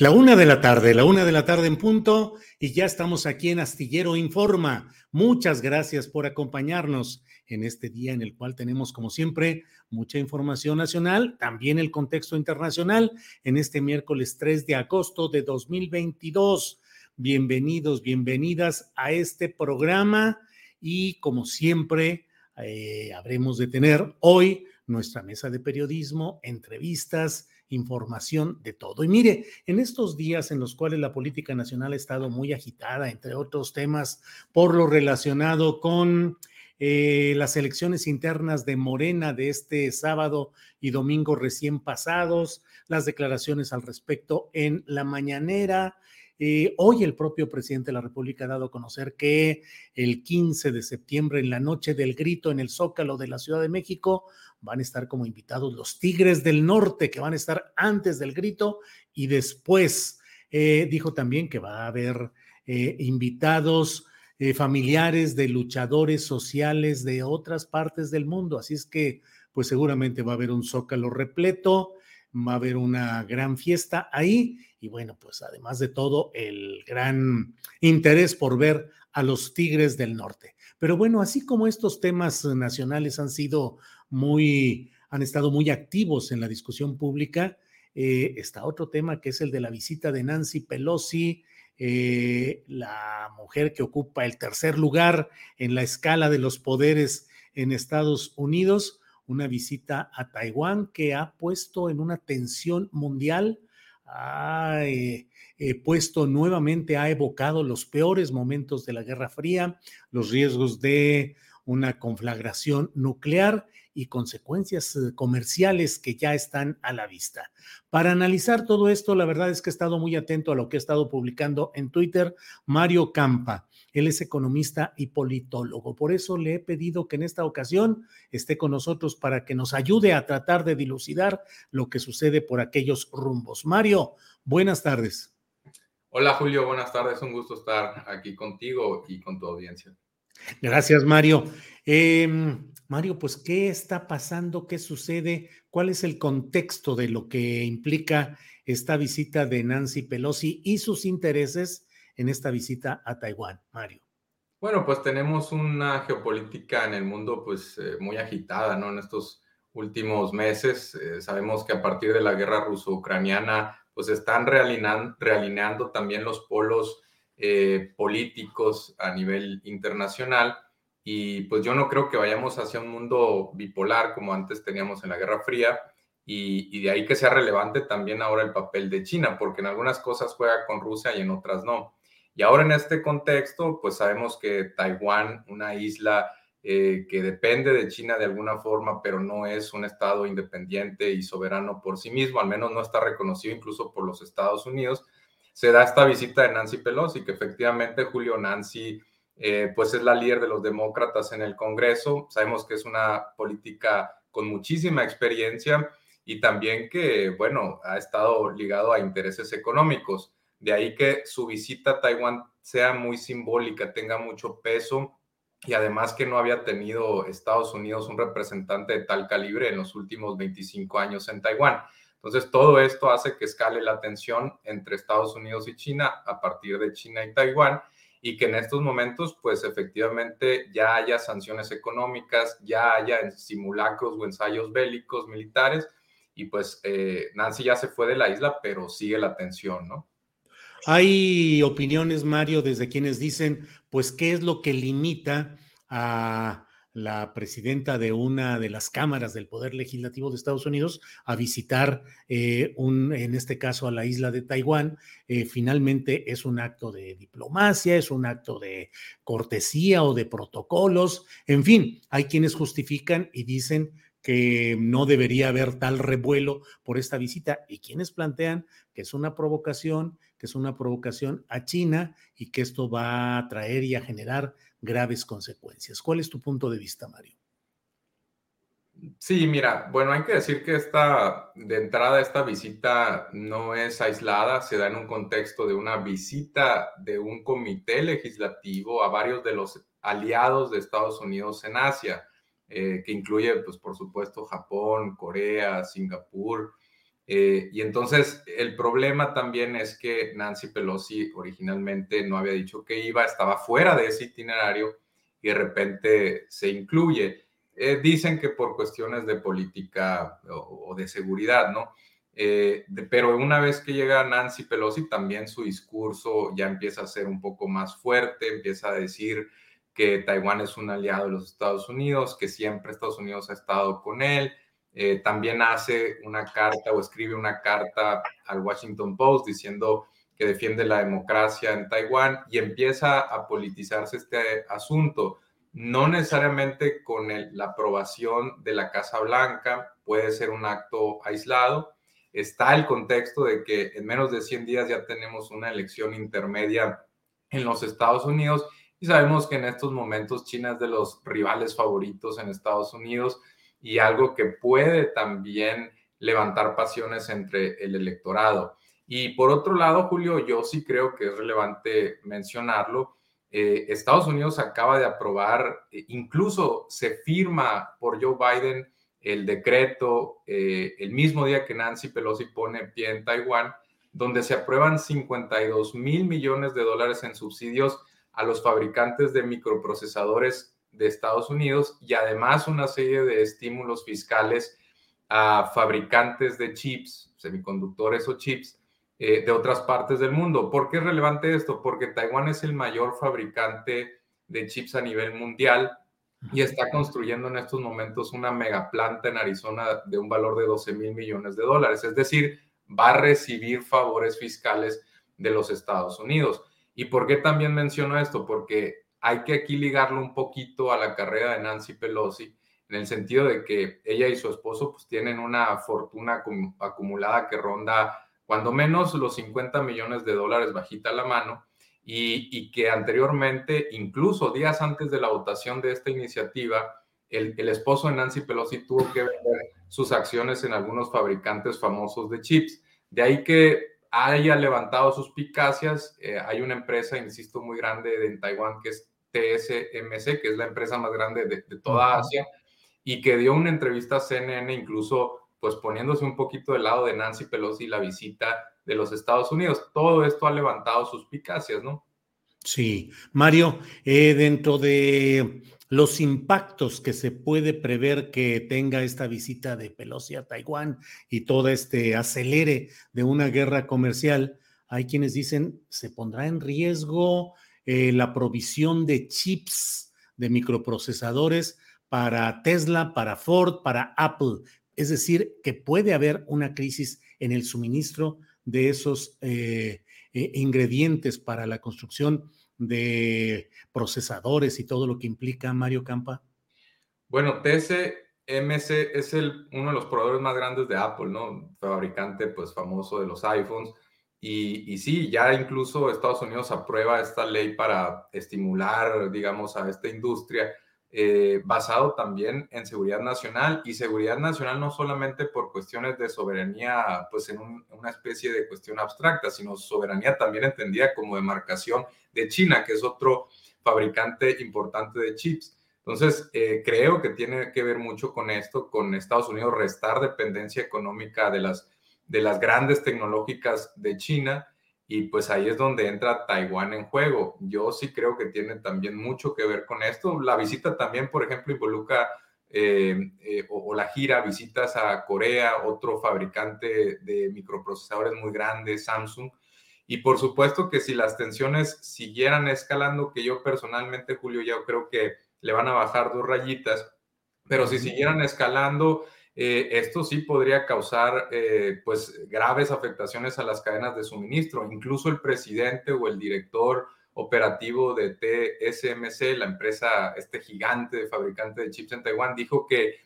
La una de la tarde, la una de la tarde en punto, y ya estamos aquí en Astillero Informa. Muchas gracias por acompañarnos en este día en el cual tenemos, como siempre, mucha información nacional, también el contexto internacional, en este miércoles 3 de agosto de 2022. Bienvenidos, bienvenidas a este programa y como siempre, eh, habremos de tener hoy nuestra mesa de periodismo, entrevistas, información de todo. Y mire, en estos días en los cuales la política nacional ha estado muy agitada, entre otros temas, por lo relacionado con eh, las elecciones internas de Morena de este sábado y domingo recién pasados, las declaraciones al respecto en la mañanera. Eh, hoy el propio presidente de la República ha dado a conocer que el 15 de septiembre, en la noche del grito en el Zócalo de la Ciudad de México, van a estar como invitados los Tigres del Norte, que van a estar antes del grito y después. Eh, dijo también que va a haber eh, invitados eh, familiares de luchadores sociales de otras partes del mundo. Así es que, pues seguramente va a haber un zócalo repleto, va a haber una gran fiesta ahí y bueno, pues además de todo, el gran interés por ver a los Tigres del Norte. Pero bueno, así como estos temas nacionales han sido muy, han estado muy activos en la discusión pública. Eh, está otro tema que es el de la visita de Nancy Pelosi, eh, la mujer que ocupa el tercer lugar en la escala de los poderes en Estados Unidos, una visita a Taiwán que ha puesto en una tensión mundial, ha puesto nuevamente, ha evocado los peores momentos de la Guerra Fría, los riesgos de una conflagración nuclear y consecuencias eh, comerciales que ya están a la vista. Para analizar todo esto, la verdad es que he estado muy atento a lo que he estado publicando en Twitter Mario Campa. Él es economista y politólogo. Por eso le he pedido que en esta ocasión esté con nosotros para que nos ayude a tratar de dilucidar lo que sucede por aquellos rumbos. Mario, buenas tardes. Hola Julio, buenas tardes. Un gusto estar aquí contigo y con tu audiencia. Gracias, Mario. Em, Mario, pues, ¿qué está pasando? ¿Qué sucede? ¿Cuál es el contexto de lo que implica esta visita de Nancy Pelosi y sus intereses en esta visita a Taiwán, Mario? Bueno, pues tenemos una geopolítica en el mundo pues eh, muy agitada, ¿no? En estos últimos meses eh, sabemos que a partir de la guerra ruso-ucraniana pues están realineando también los polos eh, políticos a nivel internacional. Y pues yo no creo que vayamos hacia un mundo bipolar como antes teníamos en la Guerra Fría. Y, de ahí que sea relevante también ahora el papel de China, porque en algunas cosas juega con Rusia y en otras no. Y ahora en este contexto, pues sabemos que Taiwán, una isla eh, que depende de China de alguna forma, pero no es un estado independiente y soberano por sí mismo, al menos no está reconocido incluso por los Estados Unidos, se da esta visita de Nancy Pelosi, que efectivamente Julio Nancy, eh, pues es la líder de los demócratas en el Congreso. Sabemos que es una política con muchísima experiencia y también que, bueno, ha estado ligado a intereses económicos. De ahí que su visita a Taiwán sea muy simbólica, tenga mucho peso y además que no había tenido Estados Unidos un representante de tal calibre en los últimos 25 años en Taiwán. Entonces, todo esto hace que escale la tensión entre Estados Unidos y China a partir de China y Taiwán y que en estos momentos, pues efectivamente ya haya sanciones económicas, ya haya simulacros o ensayos bélicos militares y pues eh, Nancy ya se fue de la isla, pero sigue la tensión, ¿no? Hay opiniones, Mario, desde quienes dicen, pues, ¿qué es lo que limita a la presidenta de una de las cámaras del Poder Legislativo de Estados Unidos a visitar, eh, un, en este caso, a la isla de Taiwán. Eh, finalmente es un acto de diplomacia, es un acto de cortesía o de protocolos. En fin, hay quienes justifican y dicen que no debería haber tal revuelo por esta visita y quienes plantean que es una provocación, que es una provocación a China y que esto va a traer y a generar graves consecuencias. ¿Cuál es tu punto de vista, Mario? Sí, mira, bueno, hay que decir que esta, de entrada, esta visita no es aislada, se da en un contexto de una visita de un comité legislativo a varios de los aliados de Estados Unidos en Asia, eh, que incluye, pues, por supuesto, Japón, Corea, Singapur. Eh, y entonces el problema también es que Nancy Pelosi originalmente no había dicho que iba, estaba fuera de ese itinerario y de repente se incluye. Eh, dicen que por cuestiones de política o, de seguridad, ¿no? Eh, pero una vez que llega Nancy Pelosi, también su discurso ya empieza a ser un poco más fuerte, empieza a decir que Taiwán es un aliado de los Estados Unidos, que siempre Estados Unidos ha estado con él, eh, también hace una carta o escribe una carta al Washington Post diciendo que defiende la democracia en Taiwán y empieza a politizarse este asunto, no necesariamente con la aprobación de la Casa Blanca, puede ser un acto aislado. Está el contexto de que en menos de 100 días ya tenemos una elección intermedia en los Estados Unidos y sabemos que en estos momentos China es de los rivales favoritos en Estados Unidos y algo que puede también levantar pasiones entre el electorado. Y por otro lado, Julio, yo sí creo que es relevante mencionarlo. Eh, Estados Unidos acaba de aprobar, eh, incluso se firma por Joe Biden el decreto eh, el mismo día que Nancy Pelosi pone pie en Taiwán, donde se aprueban 52 mil millones de dólares en subsidios a los fabricantes de microprocesadores de Estados Unidos y además una serie de estímulos fiscales a fabricantes de chips, semiconductores o chips eh, de otras partes del mundo. ¿Por qué es relevante esto? Porque Taiwán es el mayor fabricante de chips a nivel mundial y está construyendo en estos momentos una megaplanta en Arizona de un valor de 12 mil millones de dólares. Es decir, va a recibir favores fiscales de los Estados Unidos. ¿Y por qué también menciono esto? Porque hay que aquí ligarlo un poquito a la carrera de Nancy Pelosi, en el sentido de que ella y su esposo pues tienen una fortuna acumulada que ronda cuando menos los 50 millones de dólares bajita la mano y, que anteriormente, incluso días antes de la votación de esta iniciativa, el, esposo de Nancy Pelosi tuvo que vender sus acciones en algunos fabricantes famosos de chips. De ahí que haya levantado sus picacias. Eh, hay una empresa, insisto, muy grande en Taiwán que es TSMC, que es la empresa más grande de, toda Asia, y que dio una entrevista a CNN, incluso pues poniéndose un poquito del lado de Nancy Pelosi y la visita de los Estados Unidos. Todo esto ha levantado sus picacias, ¿no? Sí, Mario, eh, dentro de los impactos que se puede prever que tenga esta visita de Pelosi a Taiwán y todo este acelere de una guerra comercial, hay quienes dicen se pondrá en riesgo eh, la provisión de chips de microprocesadores para Tesla, para Ford, para Apple. Es decir, que puede haber una crisis en el suministro de esos eh, eh, ingredientes para la construcción de procesadores y todo lo que implica Mario Campa. Bueno, TSMC es el, uno de los proveedores más grandes de Apple, ¿no? Fabricante pues famoso de los iPhones Y, sí, ya incluso Estados Unidos aprueba esta ley para estimular, digamos, a esta industria, eh, basado también en seguridad nacional y seguridad nacional no solamente por cuestiones de soberanía, pues en una especie de cuestión abstracta, sino soberanía también entendida como demarcación de China, que es otro fabricante importante de chips. Entonces, eh, creo que tiene que ver mucho con esto, con Estados Unidos restar dependencia económica de las de las grandes tecnológicas de China y pues ahí es donde entra Taiwán en juego. Yo sí creo que tiene también mucho que ver con esto. La visita también, por ejemplo, involucra eh, eh, o, la gira, visitas a Corea, otro fabricante de microprocesadores muy grande, Samsung. Y por supuesto que si las tensiones siguieran escalando, que yo personalmente, Julio, ya creo que le van a bajar dos rayitas, pero si siguieran escalando, eh, esto sí podría causar eh, pues graves afectaciones a las cadenas de suministro. Incluso el presidente o el director operativo de TSMC, la empresa, este gigante fabricante de chips en Taiwán, dijo que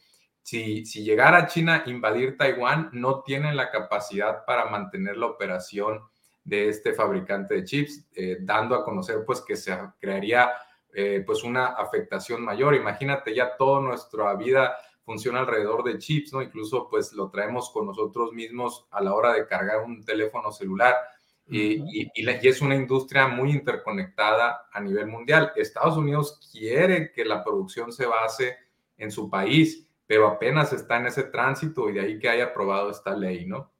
si, si llegara China a invadir Taiwán, no tienen la capacidad para mantener la operación de este fabricante de chips, eh, dando a conocer pues que se crearía pues una afectación mayor. Imagínate ya toda nuestra vida funciona alrededor de chips, ¿no? Incluso pues lo traemos con nosotros mismos a la hora de cargar un teléfono celular. Y, y, es una industria muy interconectada a nivel mundial. Estados Unidos quiere que la producción se base en su país, pero apenas está en ese tránsito y de ahí que haya aprobado esta ley, ¿no?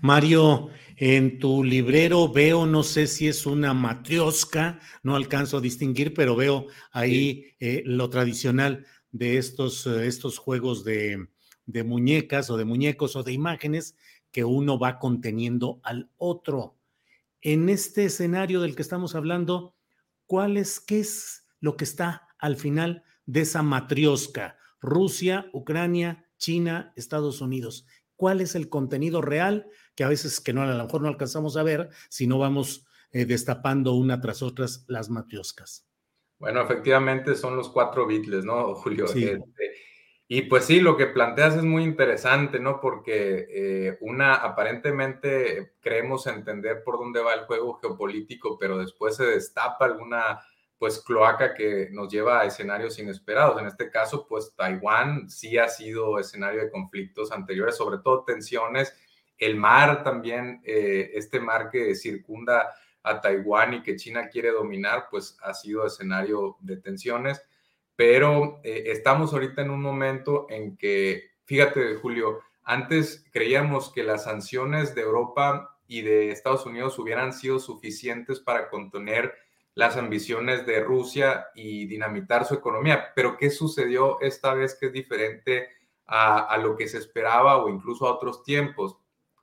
Mario, en tu librero veo, no sé si es una matriosca, no alcanzo a distinguir, pero veo ahí eh, lo tradicional de estos, eh, estos juegos de, de muñecas o de muñecos o de imágenes que uno va conteniendo al otro. En este escenario del que estamos hablando, ¿cuál es, qué es lo que está al final de esa matriosca? Rusia, Ucrania, China, Estados Unidos. ¿Cuál es el contenido real que a veces que no a lo mejor no alcanzamos a ver si no vamos eh, destapando una tras otras las matrioscas? Bueno, efectivamente son los cuatro Beatles, ¿no, Julio? Este, y pues sí, lo que planteas es muy interesante, ¿no? Porque eh, una, aparentemente creemos entender por dónde va el juego geopolítico, pero después se destapa alguna, pues, cloaca que nos lleva a escenarios inesperados. En este caso, pues, Taiwán sí ha sido escenario de conflictos anteriores, sobre todo tensiones. El mar también, eh, este mar que circunda a Taiwán y que China quiere dominar, pues ha sido escenario de tensiones. Pero eh, estamos ahorita en un momento en que, fíjate, Julio, antes creíamos que las sanciones de Europa y de Estados Unidos hubieran sido suficientes para contener las ambiciones de Rusia y dinamitar su economía. Pero ¿qué sucedió esta vez que es diferente a, a lo que se esperaba o incluso a otros tiempos?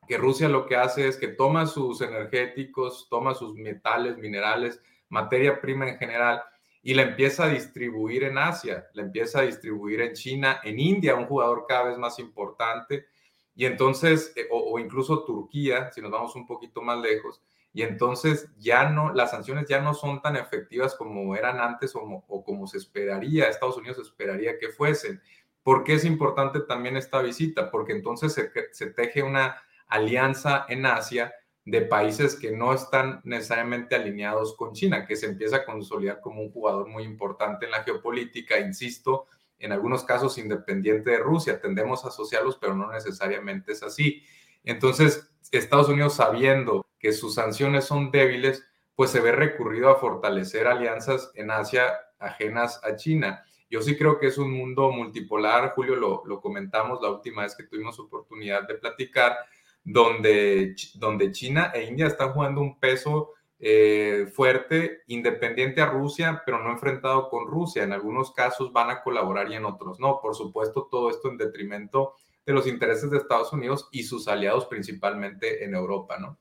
Que Rusia lo que hace es que toma sus energéticos, toma sus metales, minerales, materia prima en general, y la empieza a distribuir en Asia, la empieza a distribuir en China, en India, un jugador cada vez más importante, y entonces, eh, o, incluso Turquía, si nos vamos un poquito más lejos, y entonces ya no, las sanciones ya no son tan efectivas como eran antes o, como se esperaría, Estados Unidos esperaría que fuesen. ¿Por qué es importante también esta visita? Porque entonces se teje una alianza en Asia de países que no están necesariamente alineados con China, que se empieza a consolidar como un jugador muy importante en la geopolítica, insisto, en algunos casos independiente de Rusia. Tendemos a asociarlos, pero no necesariamente es así. Entonces, Estados Unidos, sabiendo que sus sanciones son débiles, pues se ve recurrido a fortalecer alianzas en Asia ajenas a China. Yo sí creo que es un mundo multipolar, Julio, lo, lo comentamos la última vez que tuvimos oportunidad de platicar, donde, donde China e India están jugando un peso eh, fuerte, independiente a Rusia, pero no enfrentado con Rusia. En algunos casos van a colaborar y en otros no. Por supuesto, todo esto en detrimento de los intereses de Estados Unidos y sus aliados, principalmente en Europa, ¿no?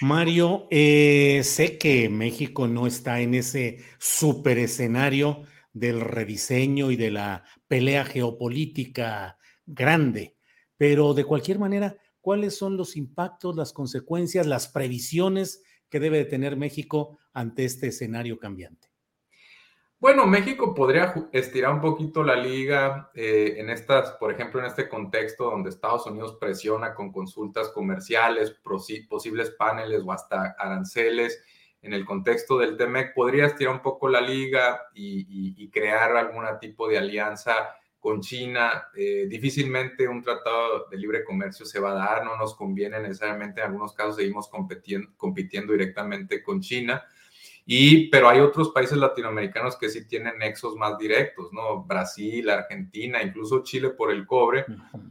Mario, eh, sé que México no está en ese super escenario del rediseño y de la pelea geopolítica grande, pero de cualquier manera, ¿cuáles son los impactos, las consecuencias, las previsiones que debe tener México ante este escenario cambiante? Bueno, México podría estirar un poquito la liga eh, en estas, por ejemplo, en este contexto donde Estados Unidos presiona con consultas comerciales, posibles paneles o hasta aranceles. En el contexto del TEMEC, podría estirar un poco la liga y, crear algún tipo de alianza con China. Eh, difícilmente un tratado de libre comercio se va a dar, no nos conviene necesariamente, en algunos casos seguimos compitiendo, compitiendo directamente con China. Y, pero hay otros países latinoamericanos que sí tienen nexos más directos, ¿no? Brasil, Argentina, incluso Chile por el cobre.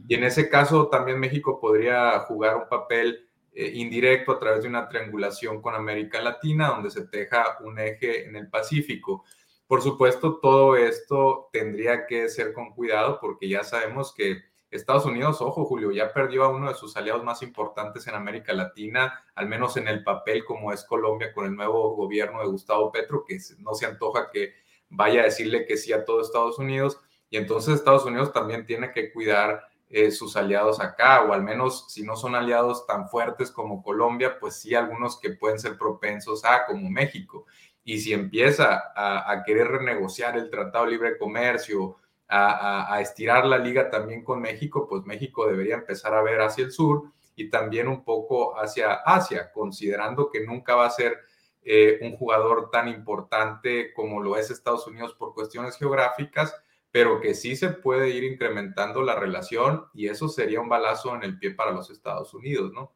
Y en ese caso también México podría jugar un papel eh, indirecto a través de una triangulación con América Latina, donde se teja un eje en el Pacífico. Por supuesto, todo esto tendría que ser con cuidado porque ya sabemos que Estados Unidos, ojo Julio, ya perdió a uno de sus aliados más importantes en América Latina, al menos en el papel como es Colombia con el nuevo gobierno de Gustavo Petro, que no se antoja que vaya a decirle que sí a todo Estados Unidos. Y entonces Estados Unidos también tiene que cuidar eh, sus aliados acá, o al menos si no son aliados tan fuertes como Colombia, pues sí algunos que pueden ser propensos a, como México. Y si empieza a, querer renegociar el Tratado de Libre Comercio, a, estirar la liga también con México, pues México debería empezar a ver hacia el sur y también un poco hacia Asia, considerando que nunca va a ser eh, un jugador tan importante como lo es Estados Unidos por cuestiones geográficas, pero que sí se puede ir incrementando la relación y eso sería un balazo en el pie para los Estados Unidos, ¿no?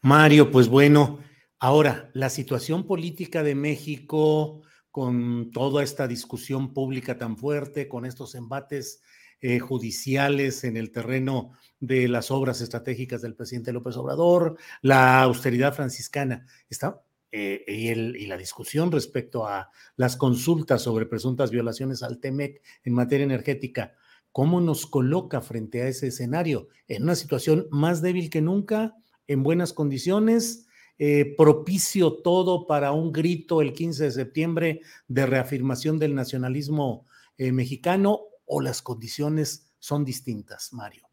Mario, pues bueno, ahora la situación política de México, con toda esta discusión pública tan fuerte, con estos embates eh, judiciales en el terreno de las obras estratégicas del presidente López Obrador, la austeridad franciscana, está eh, y, y, la discusión respecto a las consultas sobre presuntas violaciones al TEMEC en materia energética, ¿cómo nos coloca frente a ese escenario? En una situación más débil que nunca, en buenas condiciones, eh, propicio todo para un grito el 15 de septiembre de reafirmación del nacionalismo eh, mexicano o las condiciones son distintas, Mario?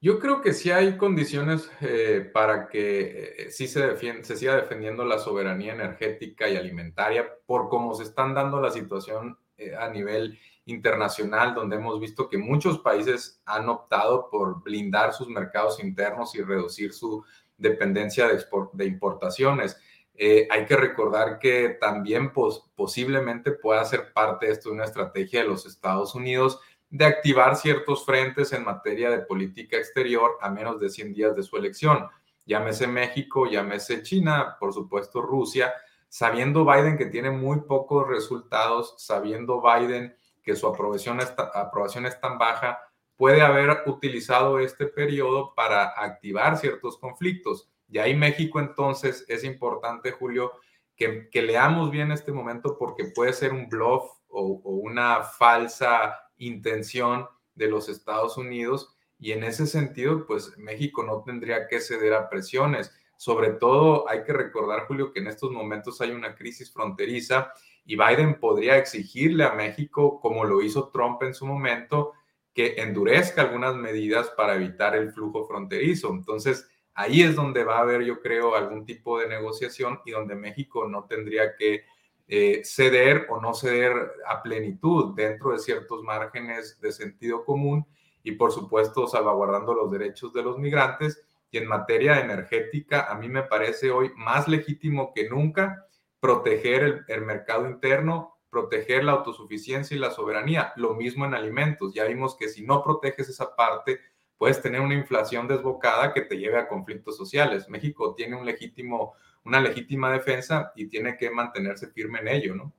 Yo creo que sí hay condiciones eh, para que sí se, se siga defendiendo la soberanía energética y alimentaria por cómo se están dando la situación a nivel internacional, donde hemos visto que muchos países han optado por blindar sus mercados internos y reducir su dependencia de, importaciones. Eh, hay que recordar que también posiblemente pueda ser parte esto de una estrategia de los Estados Unidos de activar ciertos frentes en materia de política exterior a menos de 100 días de su elección. Llámese México, llámese China, por supuesto Rusia, sabiendo Biden que tiene muy pocos resultados, sabiendo Biden que su aprobación es tan baja, puede haber utilizado este periodo para activar ciertos conflictos. Y ahí México entonces es importante, Julio, que, leamos bien este momento porque puede ser un bluff o, una falsa intención de los Estados Unidos y en ese sentido, pues México no tendría que ceder a presiones. Sobre todo hay que recordar, Julio, que en estos momentos hay una crisis fronteriza y Biden podría exigirle a México, como lo hizo Trump en su momento, que endurezca algunas medidas para evitar el flujo fronterizo. Entonces, ahí es donde va a haber, yo creo, algún tipo de negociación y donde México no tendría que eh, ceder o no ceder a plenitud dentro de ciertos márgenes de sentido común y, por supuesto, salvaguardando los derechos de los migrantes. Y en materia energética, a mí me parece hoy más legítimo que nunca proteger el mercado interno, proteger la autosuficiencia y la soberanía. Lo mismo en alimentos. Ya vimos que si no proteges esa parte, puedes tener una inflación desbocada que te lleve a conflictos sociales. México tiene un legítimo, una legítima defensa y tiene que mantenerse firme en ello, ¿no?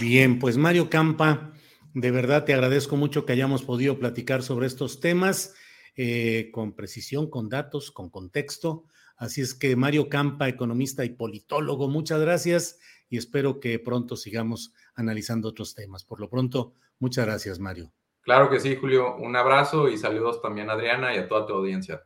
Bien, pues Mario Campa, de verdad te agradezco mucho que hayamos podido platicar sobre estos temas eh, con precisión, con datos, con contexto. Así es que Mario Campa, economista y politólogo, muchas gracias y espero que pronto sigamos analizando otros temas. Por lo pronto, muchas gracias, Mario. Claro que sí, Julio. Un abrazo y saludos también a Adriana y a toda tu audiencia.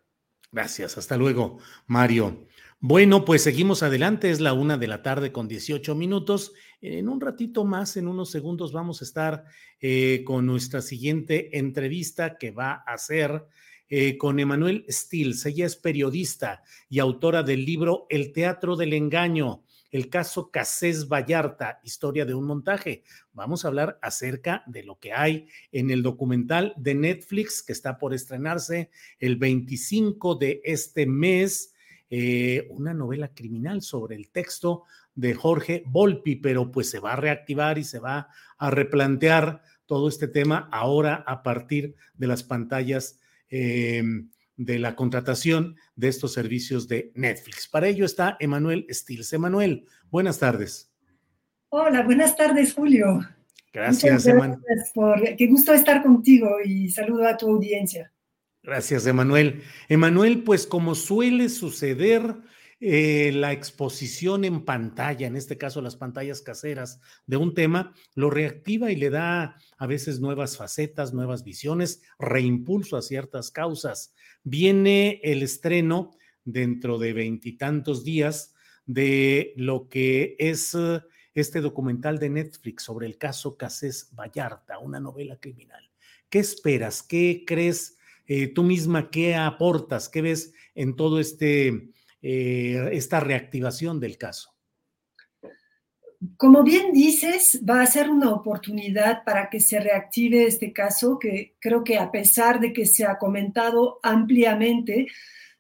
Gracias. Hasta luego, Mario. Bueno, pues seguimos adelante. Es la una de la tarde con 18 minutos. En un ratito más, en unos segundos, vamos a estar eh, con nuestra siguiente entrevista que va a ser eh, con Emanuel Stills. Ella es periodista y autora del libro El Teatro del Engaño, el caso Casés Vallarta, historia de un montaje. Vamos a hablar acerca de lo que hay en el documental de Netflix que está por estrenarse el 25 de este mes, eh, una novela criminal sobre el texto de Jorge Volpi, pero pues se va a reactivar y se va a replantear todo este tema ahora a partir de las pantallas eh, de la contratación de estos servicios de Netflix. Para ello está Emanuel Stills. Emanuel, buenas tardes. Hola, buenas tardes, Julio. Gracias, Emanuel. qué gusto estar contigo y saludo a tu audiencia. Gracias, Emanuel. Emanuel, pues como suele suceder, eh, la exposición en pantalla, en este caso las pantallas caseras de un tema, lo reactiva y le da a veces nuevas facetas, nuevas visiones, reimpulso a ciertas causas. Viene el estreno dentro de veintitantos días de lo que es eh, este documental de Netflix sobre el caso Casés Vallarta, una novela criminal. ¿Qué esperas? ¿Qué crees eh, tú misma? ¿Qué aportas? ¿Qué ves en todo este eh, esta reactivación del caso? Como bien dices, va a ser una oportunidad para que se reactive este caso, que creo que a pesar de que se ha comentado ampliamente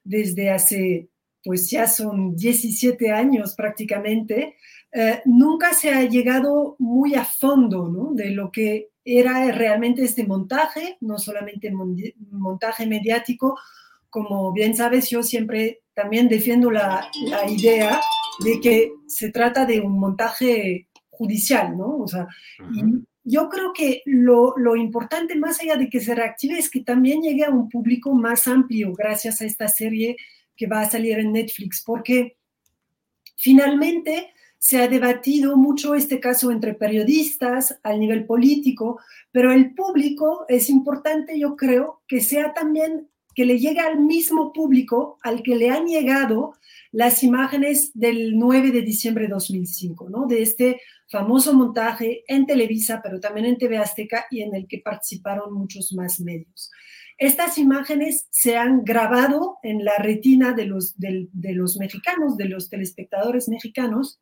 desde hace, pues ya son 17 años prácticamente, eh, nunca se ha llegado muy a fondo de lo que era realmente este montaje, no solamente montaje mediático, como bien sabes, yo siempre también defiendo la, idea de que se trata de un montaje judicial, ¿no? O sea, yo creo que lo, lo, importante, más allá de que se reactive, es que también llegue a un público más amplio gracias a esta serie que va a salir en Netflix, porque finalmente se ha debatido mucho este caso entre periodistas al nivel político, pero el público es importante, yo creo, que sea también que le llegue al mismo público al que le han llegado las imágenes del 9 de diciembre de 2005, ¿no? De este famoso montaje en Televisa, pero también en TV Azteca y en el que participaron muchos más medios. Estas imágenes se han grabado en la retina de los, de los mexicanos, de los telespectadores mexicanos,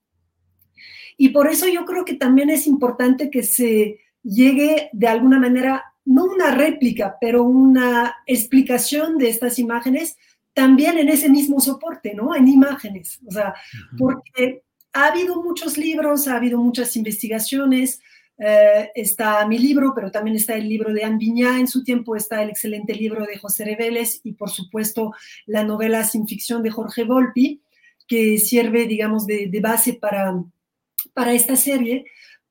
y por eso yo creo que también es importante que se llegue de alguna manera no una réplica, pero una explicación de estas imágenes también en ese mismo soporte, ¿no? En imágenes. O sea, porque ha habido muchos libros, ha habido muchas investigaciones. Eh, está mi libro, pero también está el libro de Anne en su tiempo, está el excelente libro de José Reveles y, por supuesto, la novela sin ficción de Jorge Volpi, que sirve, digamos, de, de base para, para esta serie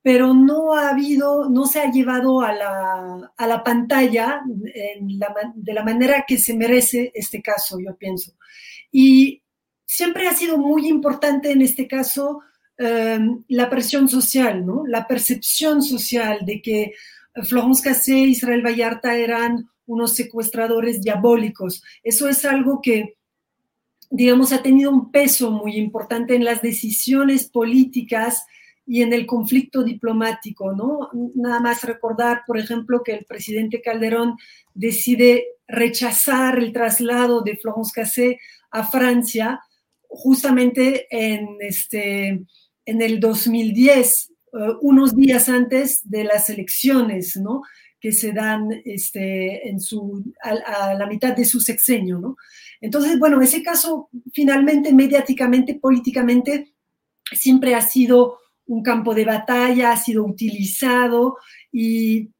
pero no ha habido, no se ha llevado a la, a la pantalla de la manera que se merece este caso, yo pienso. Y siempre ha sido muy importante en este caso em, la presión social, ¿no? La percepción social de que Florence Cassé y Israel Vallarta eran unos secuestradores diabólicos. Eso es algo que, digamos, ha tenido un peso muy importante en las decisiones políticas y en el conflicto diplomático, ¿no? Nada más recordar, por ejemplo, que el presidente Calderón decide rechazar el traslado de Florence Cassé a Francia justamente en, este, en el 2010, eh, unos días antes de las elecciones, ¿no? que se dan este, en su, a, a, la mitad de su sexenio, ¿no? Entonces, bueno, ese caso finalmente, mediáticamente, políticamente, siempre ha sido un campo de batalla, ha sido utilizado y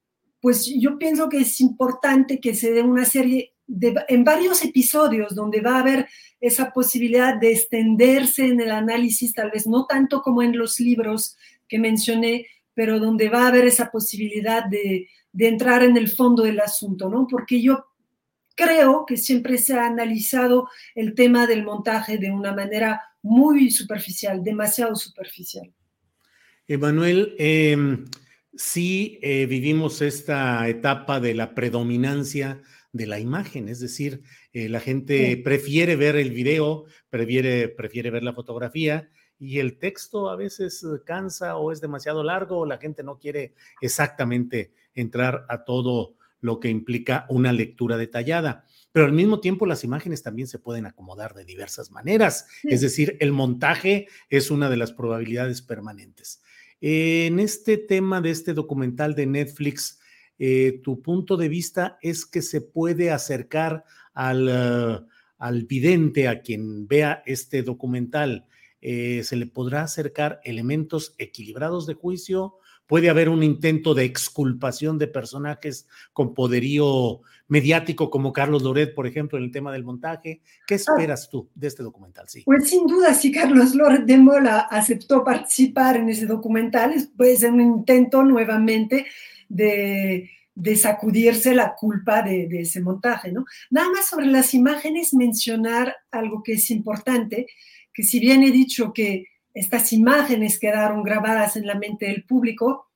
pues yo pienso que es importante que se dé una serie de, en varios episodios donde va a haber esa posibilidad de extenderse en el análisis, tal vez no tanto como en los libros que mencioné, pero donde va a haber esa posibilidad de, de entrar en el fondo del asunto, ¿no? Porque yo creo que siempre se ha analizado el tema del montaje de una manera muy superficial, demasiado superficial. Emanuel, em, sí eh, vivimos esta etapa de la predominancia de la imagen, es decir, eh, la gente prefiere ver el video, prefiere, prefiere ver la fotografía y el texto a veces cansa o es demasiado largo o la gente no quiere exactamente entrar a todo lo que implica una lectura detallada. pero al mismo tiempo las imágenes también se pueden acomodar de diversas maneras. Es decir, el montaje es una de las probabilidades permanentes. En este tema de este documental de Netflix, eh, tu punto de vista es que se puede acercar al, uh, al vidente, a quien vea este documental, eh, se le podrá acercar elementos equilibrados de juicio, puede haber un intento de exculpación de personajes con poderío mediático como Carlos Loret, por ejemplo, en el tema del montaje. ¿Qué ah. esperas tú de este documental? Sí. Pues sin duda, si Carlos Loret de Mola aceptó participar en ese documental, puede ser un intento nuevamente de, de sacudirse la culpa de, de, ese montaje, ¿no? Nada más sobre las imágenes, mencionar algo que es importante, que si bien he dicho que estas imágenes quedaron grabadas en la mente del público,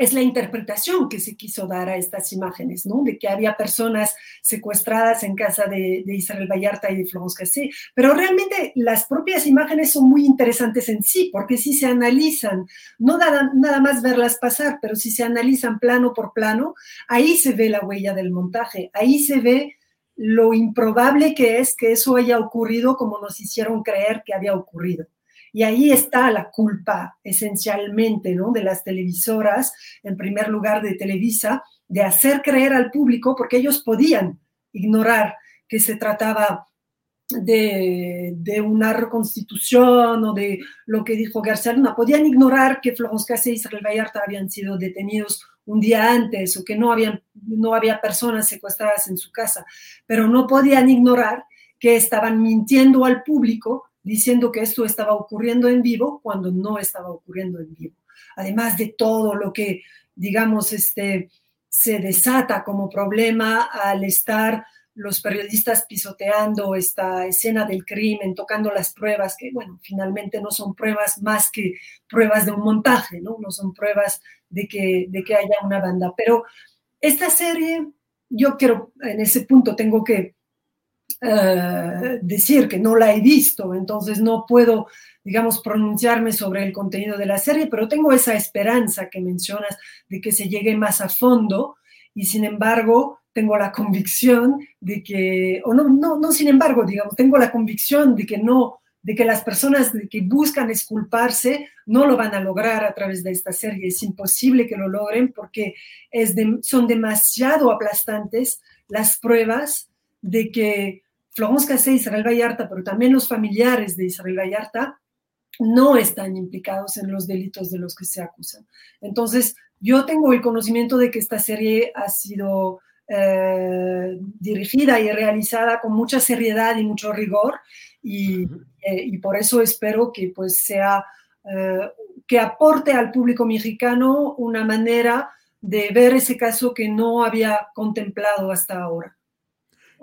es la interpretación que se quiso dar a estas imágenes, ¿no? De que había personas secuestradas en casa de, Israel Vallarta y de Florence Cassé. Pero realmente las propias imágenes son muy interesantes en sí, porque si se analizan, no nada, nada más verlas pasar, pero si se analizan plano por plano, ahí se ve la huella del montaje, ahí se ve lo improbable que es que eso haya ocurrido como nos hicieron creer que había ocurrido. Y ahí está la culpa esencialmente ¿no? de las televisoras, en primer lugar de Televisa, de hacer creer al público, porque ellos podían ignorar que se trataba de, una reconstitución o de lo que dijo García Luna. Podían ignorar que Florence Cassé y Israel Vallarta habían sido detenidos un día antes o que no, habían, no había personas secuestradas en su casa, pero no podían ignorar que estaban mintiendo al público diciendo que esto estaba ocurriendo en vivo cuando no estaba ocurriendo en vivo. Además de todo lo que, digamos, este, se desata como problema al estar los periodistas pisoteando esta escena del crimen, tocando las pruebas, que bueno, finalmente no son pruebas más que pruebas de un montaje, ¿no? No son pruebas de que, de que haya una banda. Pero esta serie, yo quiero, en ese punto tengo que eh, decir que no la he visto, entonces no puedo, digamos, pronunciarme sobre el contenido de la serie, pero tengo esa esperanza que mencionas de que se llegue más a fondo y sin embargo tengo la convicción de que, o no, no, no sin embargo, digamos, tengo la convicción de que no, de que las personas que buscan esculparse no lo van a lograr a través de esta serie. Es imposible que lo logren porque son demasiado aplastantes las pruebas de que Florence Cassé, Israel Vallarta, pero también los familiares de Israel Vallarta, no están implicados en los delitos de los que se acusan. Entonces, yo tengo el conocimiento de que esta serie ha sido eh, dirigida y realizada con mucha seriedad y mucho rigor y, eh, por eso espero que pues sea, eh, que aporte al público mexicano una manera de ver ese caso que no había contemplado hasta ahora.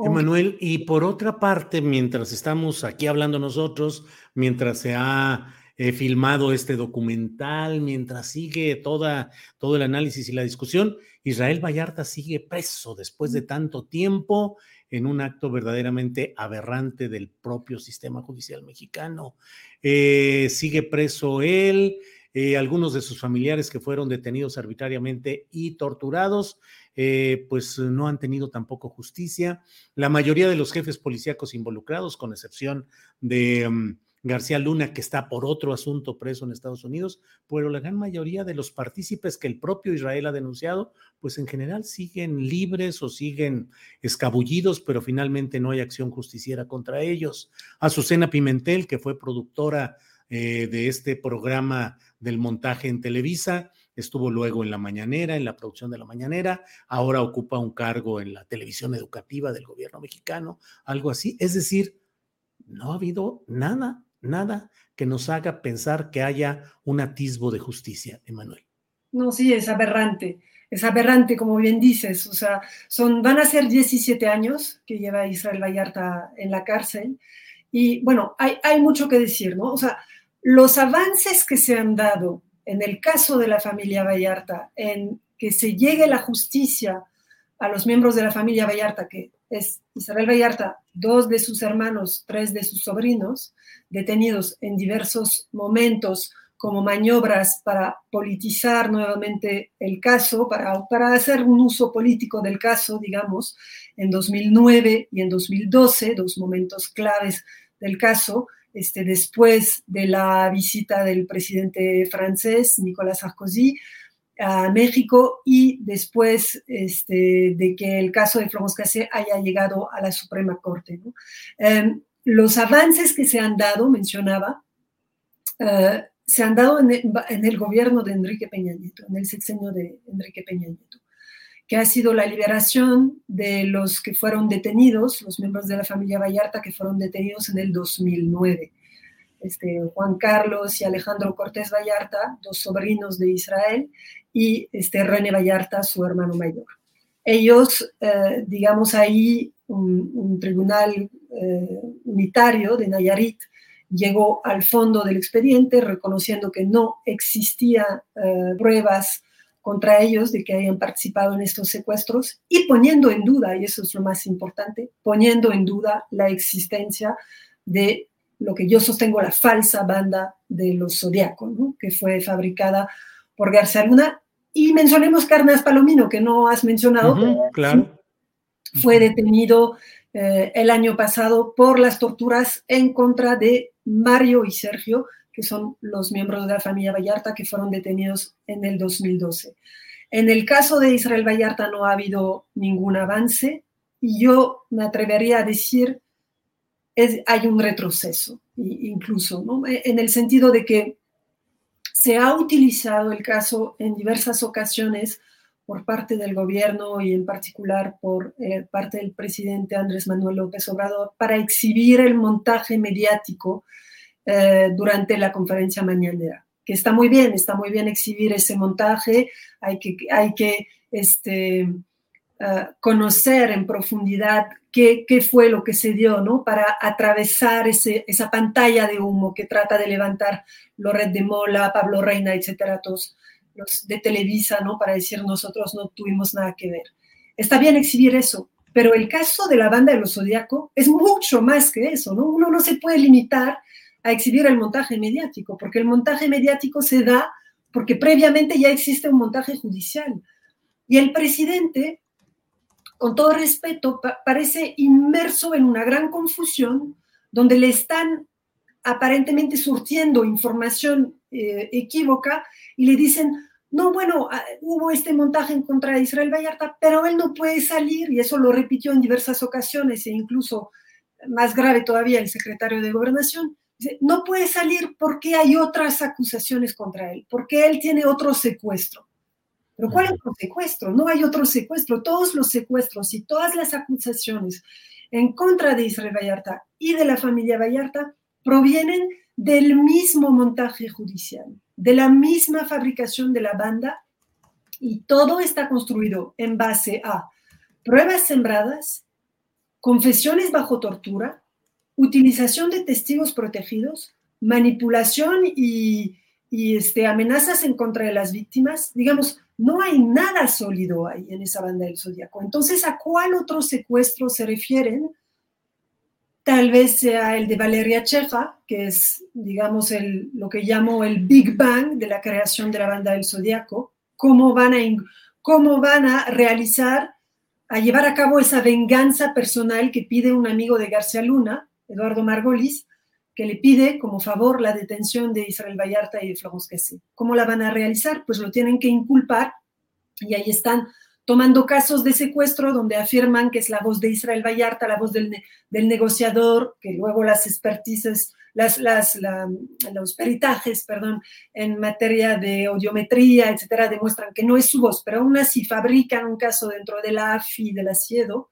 Emanuel, y por otra parte, mientras estamos aquí hablando nosotros, mientras se ha eh, filmado este documental, mientras sigue toda, todo el análisis y la discusión, Israel Vallarta sigue preso después de tanto tiempo en un acto verdaderamente aberrante del propio sistema judicial mexicano. Eh, sigue preso él, eh, algunos de sus familiares que fueron detenidos arbitrariamente y torturados, eh, pues no han tenido tampoco justicia. La mayoría de los jefes policíacos involucrados, con excepción de mm, García Luna, que está por otro asunto preso en Estados Unidos, pero la gran mayoría de los partícipes que el propio Israel ha denunciado, pues en general siguen libres o siguen escabullidos, pero finalmente no hay acción justiciera contra ellos. Azucena Pimentel, que fue productora eh, de este programa del montaje en Televisa, estuvo luego en la mañanera, en la producción de la mañanera, ahora ocupa un cargo en la televisión educativa del gobierno mexicano, algo así. Es decir, no ha habido nada, nada que nos haga pensar que haya un atisbo de justicia, Emanuel. No, sí, es aberrante, es aberrante, como bien dices, o sea, son, van a ser 17 años que lleva Israel Vallarta en la cárcel y bueno, hay, hay mucho que decir, ¿no? O sea, los avances que se han dado en el caso de la familia Vallarta, en que se llegue la justicia a los miembros de la familia Vallarta, que es Isabel Vallarta, dos de sus hermanos, tres de sus sobrinos, detenidos en diversos momentos como maniobras para politizar nuevamente el caso, para, para hacer un uso político del caso, digamos, en 2009 y en 2012, dos momentos claves del caso, este, después de la visita del presidente francés, Nicolas Sarkozy, a México y después este, de que el caso de Florence Cassé haya llegado a la Suprema Corte. Em, los avances que se han dado, mencionaba, eh, se han dado en el, gobierno de Enrique Peña Nieto, en el sexenio de Enrique Peña Nieto, que ha sido la liberación de los que fueron detenidos, los miembros de la familia Vallarta que fueron detenidos en el 2009. Este, Juan Carlos y Alejandro Cortés Vallarta, dos sobrinos de Israel, y este, René Vallarta, su hermano mayor. Ellos, eh, digamos ahí, un, tribunal eh, unitario de Nayarit llegó al fondo del expediente reconociendo que no existía eh, pruebas contra ellos de que hayan participado en estos secuestros y poniendo en duda, y eso es lo más importante, poniendo en duda la existencia de lo que yo sostengo la falsa banda de los Zodiacos, que fue fabricada por García Luna. Y mencionemos Carnas Palomino, que no has mencionado. claro. Fue detenido eh, el año pasado por las torturas en contra de Mario y Sergio, que son los miembros de la familia Vallarta que fueron detenidos en el 2012. En el caso de Israel Vallarta no ha habido ningún avance y yo me atrevería a decir es, hay un retroceso incluso, en el sentido de que se ha utilizado el caso en diversas ocasiones por parte del gobierno y en particular por eh, parte del presidente Andrés Manuel López Obrador para exhibir el montaje mediático eh, durante la conferencia mañanera. Que está muy bien, está muy bien exhibir ese montaje, hay que, hay que este, eh, conocer en profundidad qué, qué, fue lo que se dio, ¿no? Para atravesar ese, esa pantalla de humo que trata de levantar Loret de Mola, Pablo Reina, etcétera, todos los de Televisa, ¿no? Para decir nosotros no tuvimos nada que ver. Está bien exhibir eso, pero el caso de la banda de los Zodíaco es mucho más que eso, ¿no? Uno no se puede limitar a exhibir el montaje mediático, porque el montaje mediático se da porque previamente ya existe un montaje judicial. Y el presidente, con todo respeto, parece inmerso en una gran confusión donde le están aparentemente surtiendo información eh, equívoca y le dicen, no, bueno, ah, hubo este montaje en contra de Israel Vallarta, pero él no puede salir, y eso lo repitió en diversas ocasiones, e incluso más grave todavía el secretario de Gobernación, no puede salir porque hay otras acusaciones contra él, porque él tiene otro secuestro. Pero ¿cuál es otro secuestro? No hay otro secuestro. Todos los secuestros y todas las acusaciones en contra de Israel Vallarta y de la familia Vallarta provienen del mismo montaje judicial de la misma fabricación de la banda y todo está construido en base a pruebas sembradas, confesiones bajo tortura, utilización de testigos protegidos, manipulación y, este, amenazas en contra de las víctimas. Digamos, no hay nada sólido ahí en esa banda del zodiaco. Entonces, ¿a cuál otro secuestro se refieren? tal vez sea el de Valeria Cheja, que es, digamos, el, lo que llamo el Big Bang de la creación de la banda del Zodíaco, cómo van a, cómo van a realizar, a llevar a cabo esa venganza personal que pide un amigo de García Luna, Eduardo Margolis, que le pide como favor la detención de Israel Vallarta y de Florence Cassé. ¿Cómo la van a realizar? Pues lo tienen que inculpar y ahí están tomando casos de secuestro donde afirman que es la voz de Israel Vallarta, la voz del, negociador, que luego las expertices, las, las, los peritajes, perdón, en materia de audiometría, etcétera, demuestran que no es su voz, pero aún así fabrican un caso dentro de la AFI, de la CIEDO,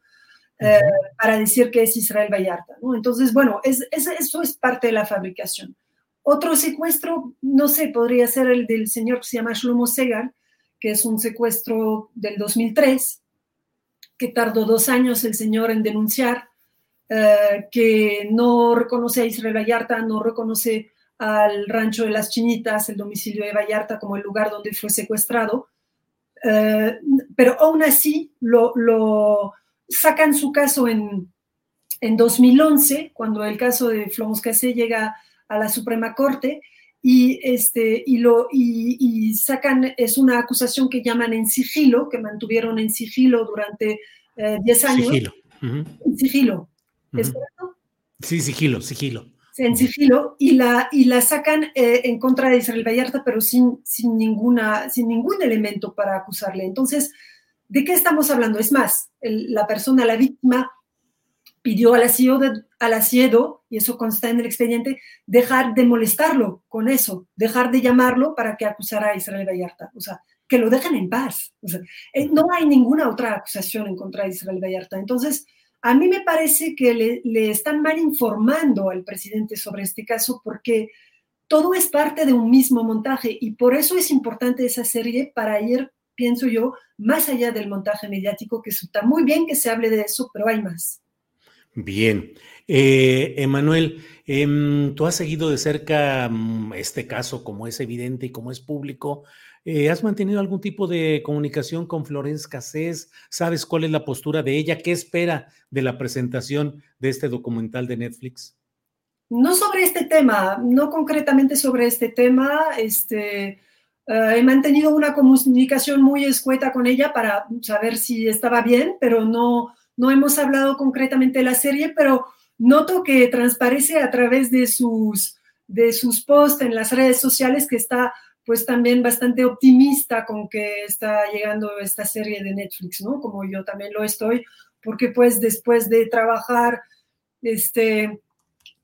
eh, para decir que es Israel Vallarta. ¿no? Entonces, bueno, es, eso es parte de la fabricación. Otro secuestro, no sé, podría ser el del señor que se llama Shlomo Segar, que es un secuestro del 2003, que tardó dos años el señor en denunciar, eh, que no reconoce a Israel Vallarta, no reconoce al rancho de las Chinitas, el domicilio de Vallarta, como el lugar donde fue secuestrado, eh, pero aún así lo, lo, sacan su caso en, en 2011, cuando el caso de Florence Cassé llega a la Suprema Corte, y, este, y, lo, y, sacan, es una acusación que llaman en sigilo, que mantuvieron en sigilo durante 10 eh, años. Sigilo. En sigilo. ¿Es correcto? Sí, sigilo, sigilo. En sigilo, y la, y la sacan eh, en contra de Israel Vallarta, pero sin, sin, ninguna, sin ningún elemento para acusarle. Entonces, ¿de qué estamos hablando? Es más, la persona, la víctima, pidió al asiedo, y eso consta en el expediente, dejar de molestarlo con eso, dejar de llamarlo para que acusara a Israel Vallarta. O sea, que lo dejen en paz. Eh, no hay ninguna otra acusación en contra de Israel Vallarta. Entonces, a mí me parece que le, le están mal informando al presidente sobre este caso porque todo es parte de un mismo montaje y por eso es importante esa serie para ir, pienso yo, más allá del montaje mediático, que está muy bien que se hable de eso, pero hay más. Bien. Eh, Emanuel, em, tú has seguido de cerca mm, este caso, como es evidente y como es público. Eh, ¿Has mantenido algún tipo de comunicación con Florence Cassés? ¿Sabes cuál es la postura de ella? ¿Qué espera de la presentación de este documental de Netflix? No sobre este tema, no concretamente sobre este tema. Este, eh, he mantenido una comunicación muy escueta con ella para saber si estaba bien, pero no, no hemos hablado concretamente de la serie, pero noto que transparece a través de sus, de sus posts en las redes sociales que está pues también bastante optimista con que está llegando esta serie de Netflix, ¿no? Como yo también lo estoy, porque pues después de trabajar este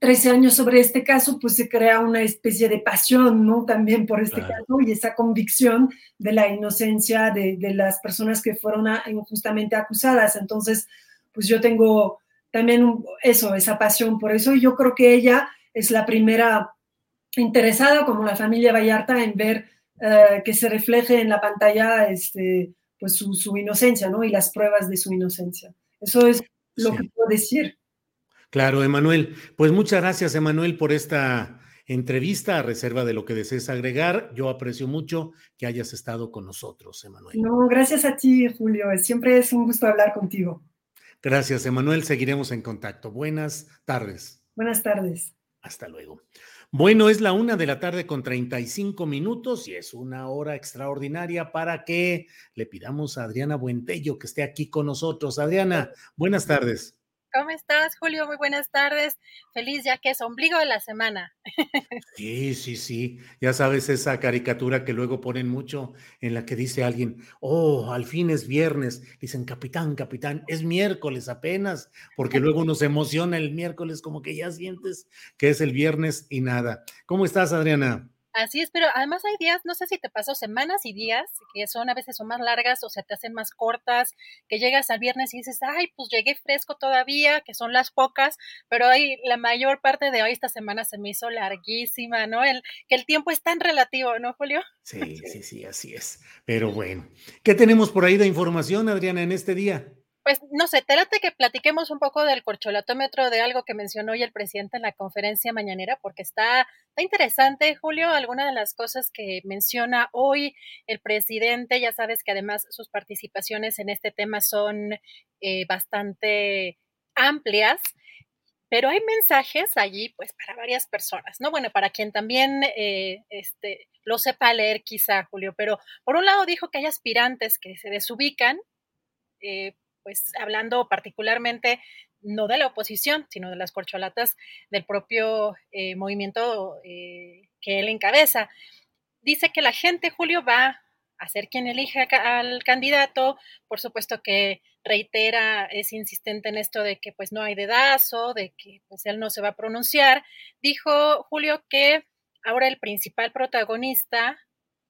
13 años sobre este caso, pues se crea una especie de pasión, ¿no? También por este caso y esa convicción de la inocencia de, de las personas que fueron injustamente acusadas. Entonces, pues yo tengo también eso, esa pasión por eso y yo creo que ella es la primera interesada, como la familia Vallarta, en ver eh, que se refleje en la pantalla este, pues su, su, inocencia, ¿no? Y las pruebas de su inocencia. Eso es lo que puedo decir. Claro, Emanuel. Pues muchas gracias, Emanuel, por esta entrevista a reserva de lo que desees agregar. Yo aprecio mucho que hayas estado con nosotros, Emanuel. No, gracias a ti, Julio. Siempre es un gusto hablar contigo. Gracias, Emanuel. Seguiremos en contacto. Buenas tardes. Buenas tardes. Hasta luego. Bueno, es la una de la tarde con 35 minutos y es una hora extraordinaria para que le pidamos a Adriana Buentello que esté aquí con nosotros. Adriana, buenas tardes. ¿Cómo estás, Julio? Muy buenas tardes. Feliz ya que es ombligo de la semana. Sí, sí, sí. Ya sabes esa caricatura que luego ponen mucho en la que dice alguien, oh, al fin es viernes. Dicen, capitán, capitán, es miércoles apenas, porque luego nos emociona el miércoles como que ya sientes que es el viernes y nada. ¿Cómo estás, Adriana? Así es, pero además hay días, no sé si te pasó semanas y días, que son a veces son más largas o se te hacen más cortas, que llegas al viernes y dices, ay, pues llegué fresco todavía, que son las pocas, pero hay la mayor parte de hoy esta semana se me hizo larguísima, ¿no? El, que el tiempo es tan relativo, ¿no, Julio? Sí, sí, sí, así es. Pero bueno, ¿qué tenemos por ahí de información, Adriana, en este día? Pues no sé, te que platiquemos un poco del corcholatómetro de algo que mencionó hoy el presidente en la conferencia mañanera, porque está, interesante, Julio, alguna de las cosas que menciona hoy el presidente, ya sabes que además sus participaciones en este tema son eh, bastante amplias, pero hay mensajes allí, pues, para varias personas, ¿no? Bueno, para quien también eh, este, lo sepa leer quizá, Julio, pero por un lado dijo que hay aspirantes que se desubican, eh, pues hablando particularmente no de la oposición, sino de las corcholatas del propio eh, movimiento eh, que él encabeza. Dice que la gente, Julio, va a ser quien elige al candidato, por supuesto que reitera, es insistente en esto de que pues no hay dedazo, de que pues él no se va a pronunciar. Dijo Julio que ahora el principal protagonista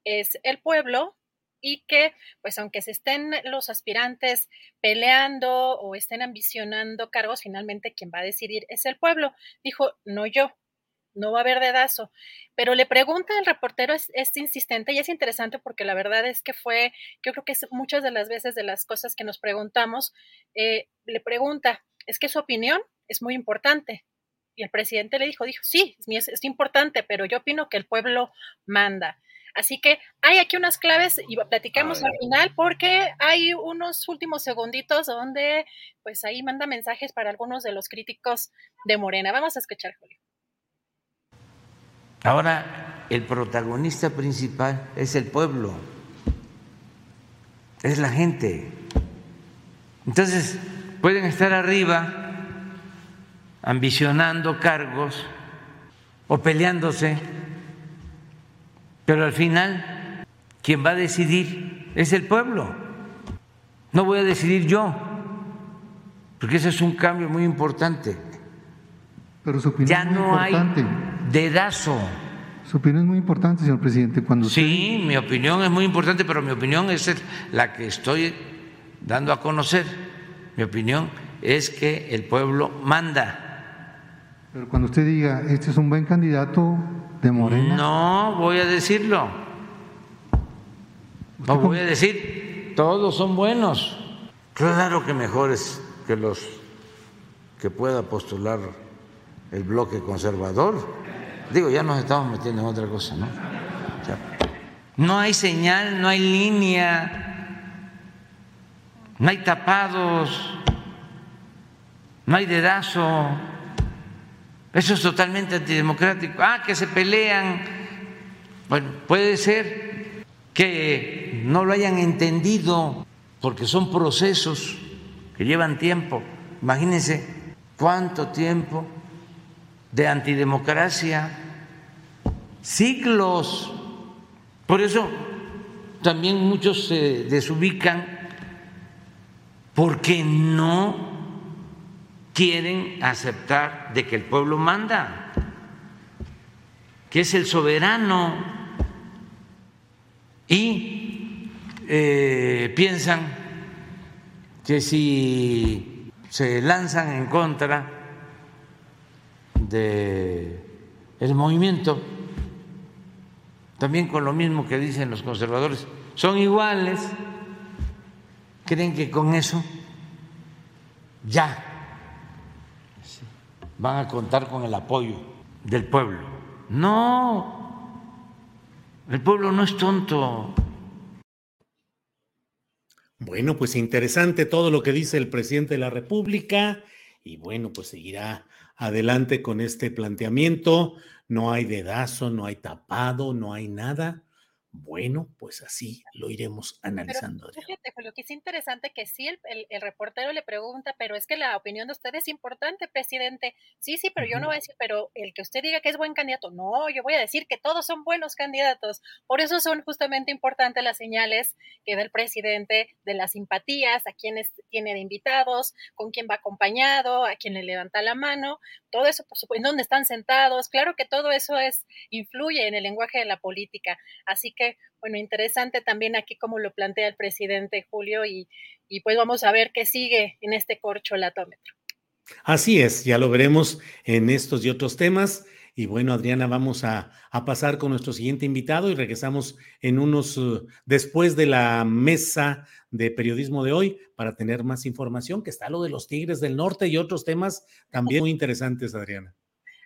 es el pueblo, y que, pues aunque se estén los aspirantes peleando o estén ambicionando cargos, finalmente quien va a decidir es el pueblo. Dijo, no yo, no va a haber dedazo. Pero le pregunta el reportero, es, insistente y es interesante porque la verdad es que fue, yo creo que es muchas de las veces de las cosas que nos preguntamos, eh, le pregunta, es que su opinión es muy importante. Y el presidente le dijo, dijo, sí, es, es importante, pero yo opino que el pueblo manda. Así que hay aquí unas claves y platicamos al final porque hay unos últimos segunditos donde pues ahí manda mensajes para algunos de los críticos de Morena. Vamos a escuchar, Julio. Ahora, el protagonista principal es el pueblo, es la gente. Entonces, pueden estar arriba ambicionando cargos o peleándose, pero al final quien va a decidir es el pueblo. No voy a decidir yo, porque ese es un cambio muy importante. Pero su opinión ya es muy no hay importante. dedazo. Su opinión es muy importante, señor presidente. Cuando usted- Sí, mi opinión es muy importante, pero mi opinión es la que estoy dando a conocer. Mi opinión es que el pueblo manda. pero cuando usted diga, este es un buen candidato de Morena, No voy a decirlo. No voy a decir, todos son buenos. Claro que mejores que los que pueda postular el bloque conservador. Digo, ya nos estamos metiendo en otra cosa, ¿no? O sea, no hay señal, no hay línea, no hay tapados, no hay dedazo. Eso es totalmente antidemocrático. Ah, que se pelean. Bueno, puede ser que no lo hayan entendido porque son procesos que llevan tiempo. Imagínense cuánto tiempo de antidemocracia, siglos. Por eso también muchos se desubican porque no quieren aceptar de que el pueblo manda, que es el soberano, y eh, piensan que si se lanzan en contra de el movimiento, también con lo mismo que dicen los conservadores, son iguales, creen que con eso ya van a contar con el apoyo del pueblo. No, el pueblo no es tonto. Bueno, pues interesante todo lo que dice el presidente de la República y bueno, pues seguirá adelante con este planteamiento. No hay dedazo, no hay tapado, no hay nada. Bueno, pues así lo iremos analizando. Pero fíjate, Julio, que es interesante que sí el, el, el, reportero le pregunta, pero es que la opinión de usted es importante, presidente. Sí, sí, pero yo no voy a decir, pero el que usted diga que es buen candidato, no, yo voy a decir que todos son buenos candidatos. Por eso son justamente importantes las señales que da el presidente de las simpatías, a quienes tiene de invitados, con quién va acompañado, a quién le levanta la mano, todo eso, por supuesto, en dónde están sentados. Claro que todo eso es influye en el lenguaje de la política. Así que bueno, interesante también aquí como lo plantea el presidente Julio y, y pues vamos a ver qué sigue en este corcholatómetro. Así es, ya lo veremos en estos y otros temas. Y bueno, Adriana, vamos a, a pasar con nuestro siguiente invitado y regresamos en unos, uh, después de la mesa de periodismo de hoy, para tener más información, que está lo de los Tigres del Norte y otros temas también muy interesantes, Adriana.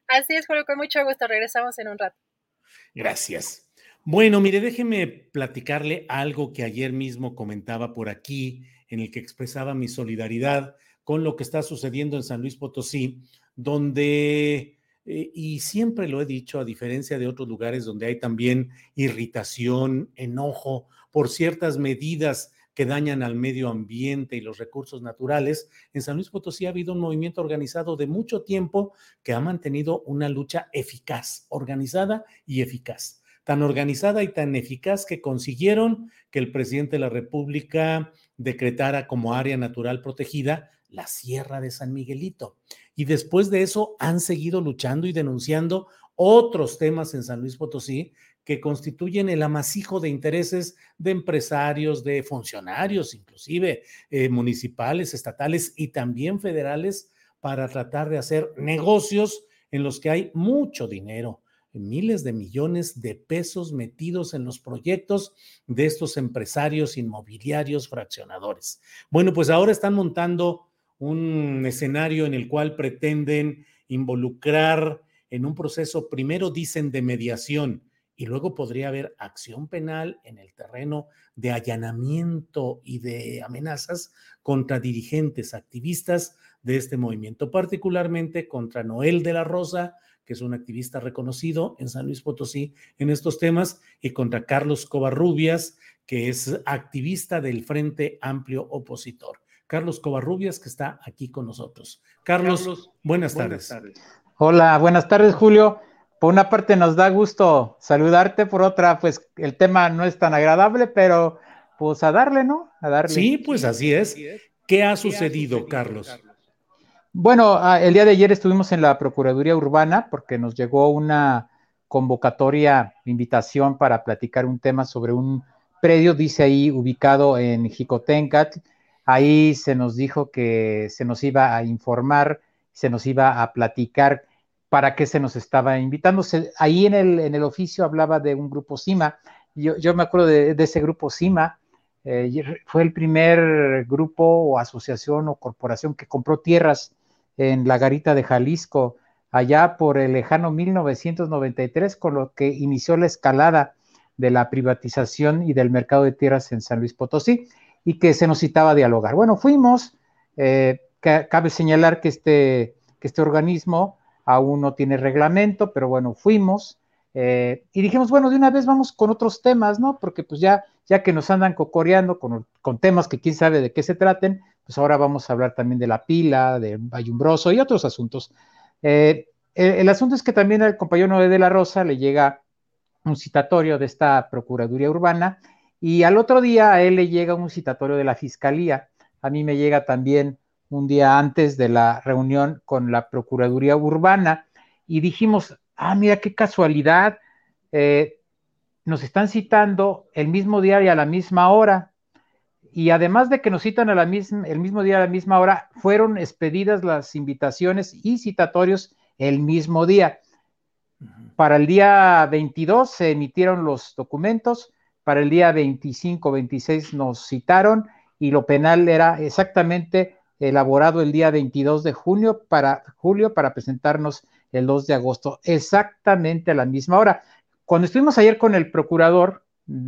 Así es, Julio, con mucho gusto. Regresamos en un rato. Gracias. Bueno, mire, déjeme platicarle algo que ayer mismo comentaba por aquí, en el que expresaba mi solidaridad con lo que está sucediendo en San Luis Potosí, donde, eh, y siempre lo he dicho, a diferencia de otros lugares donde hay también irritación, enojo por ciertas medidas que dañan al medio ambiente y los recursos naturales, en San Luis Potosí ha habido un movimiento organizado de mucho tiempo que ha mantenido una lucha eficaz, organizada y eficaz tan organizada y tan eficaz que consiguieron que el presidente de la República decretara como área natural protegida la Sierra de San Miguelito. Y después de eso han seguido luchando y denunciando otros temas en San Luis Potosí que constituyen el amasijo de intereses de empresarios, de funcionarios, inclusive eh, municipales, estatales y también federales, para tratar de hacer negocios en los que hay mucho dinero, miles de millones de pesos metidos en los proyectos de estos empresarios inmobiliarios fraccionadores. Bueno, pues ahora están montando un escenario en el cual pretenden involucrar en un proceso, primero dicen de mediación, y luego podría haber acción penal en el terreno de allanamiento y de amenazas contra dirigentes, activistas de este movimiento, particularmente contra Noel de la Rosa, que es un activista reconocido en San Luis Potosí en estos temas, y contra Carlos Covarrubias, que es activista del Frente Amplio Opositor. Carlos Covarrubias, que está aquí con nosotros. Carlos, buenas, tardes. Hola, buenas tardes, Julio. Por una parte nos da gusto saludarte, por otra, pues el tema no es tan agradable, pero pues a darle, ¿no? A darle. Sí, pues así es. ¿Qué ha sucedido, Carlos? Bueno, ah, el día de ayer estuvimos en la Procuraduría Urbana porque nos llegó una convocatoria, invitación para platicar un tema sobre un predio, dice ahí, ubicado en Jicotencat. Ahí se nos dijo que se nos iba a informar, se nos iba a platicar para qué se nos estaba invitando. ahí en el, en el oficio hablaba de un grupo CIMA. Yo, yo me acuerdo de, ese grupo CIMA, eh, fue el primer grupo o asociación o corporación que compró tierras en la garita de Jalisco, allá por el lejano 1993, con lo que inició la escalada de la privatización y del mercado de tierras en San Luis Potosí y que se nos citaba a dialogar. Bueno, fuimos, eh, cabe señalar que este, que este organismo aún no tiene reglamento, pero bueno, fuimos, eh, y dijimos, bueno, de una vez vamos con otros temas, ¿no? Porque pues ya, ya que nos andan cocoreando con, temas que quién sabe de qué se traten, pues ahora vamos a hablar también de la pila, de Bayumbroso y otros asuntos. Eh, el, asunto es que también al compañero de la Rosa le llega un citatorio de esta Procuraduría Urbana y al otro día a él le llega un citatorio de la Fiscalía. A mí me llega también un día antes de la reunión con la Procuraduría Urbana y dijimos, ah, mira qué casualidad, eh, nos están citando el mismo día y a la misma hora. Y además de que nos citan a la misma, el mismo día a la misma hora, fueron expedidas las invitaciones y citatorios el mismo día. Para el día 22 se emitieron los documentos, para el día 25, 26 nos citaron y lo penal era exactamente elaborado el día 22 de junio para julio para presentarnos el 2 de agosto, exactamente a la misma hora. Cuando estuvimos ayer con el procurador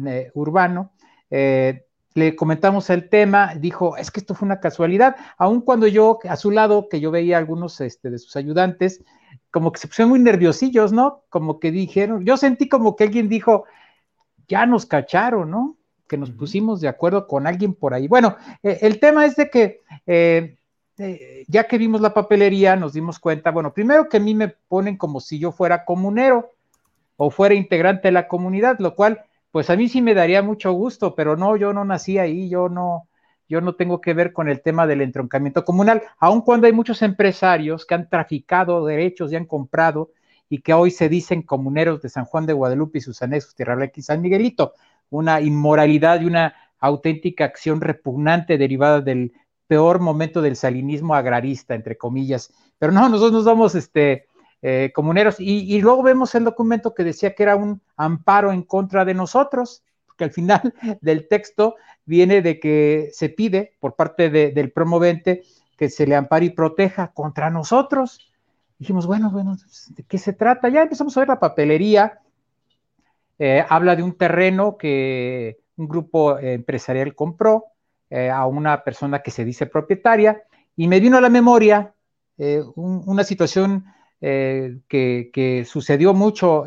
eh, urbano, eh, le comentamos el tema, dijo, es que esto fue una casualidad, aun cuando yo, a su lado, que yo veía algunos este, de sus ayudantes, como que se pusieron muy nerviosillos, ¿no? Como que dijeron, yo sentí como que alguien dijo, ya nos cacharon, ¿no? Que nos pusimos de acuerdo con alguien por ahí. Bueno, eh, el tema es de que este, ya que vimos la papelería, nos dimos cuenta, bueno, primero que a mí me ponen como si yo fuera comunero o fuera integrante de la comunidad, lo cual, pues a mí sí me daría mucho gusto, pero no, yo no nací ahí, yo no, yo no tengo que ver con el tema del entroncamiento comunal, aun cuando hay muchos empresarios que han traficado derechos y han comprado y que hoy se dicen comuneros de San Juan de Guadalupe y sus anexos Tierra y San Miguelito, una inmoralidad y una auténtica acción repugnante derivada del peor momento del salinismo agrarista, entre comillas. Pero no, nosotros nos vamos este, eh, comuneros. Y, luego vemos el documento que decía que era un amparo en contra de nosotros, porque al final del texto viene de que se pide por parte del promovente que se le ampare y proteja contra nosotros. Dijimos, bueno, bueno, ¿de qué se trata? Ya empezamos a ver la papelería. Eh, habla de un terreno que un grupo empresarial compró eh, a una persona que se dice propietaria y me vino a la memoria eh, una situación eh, que, sucedió mucho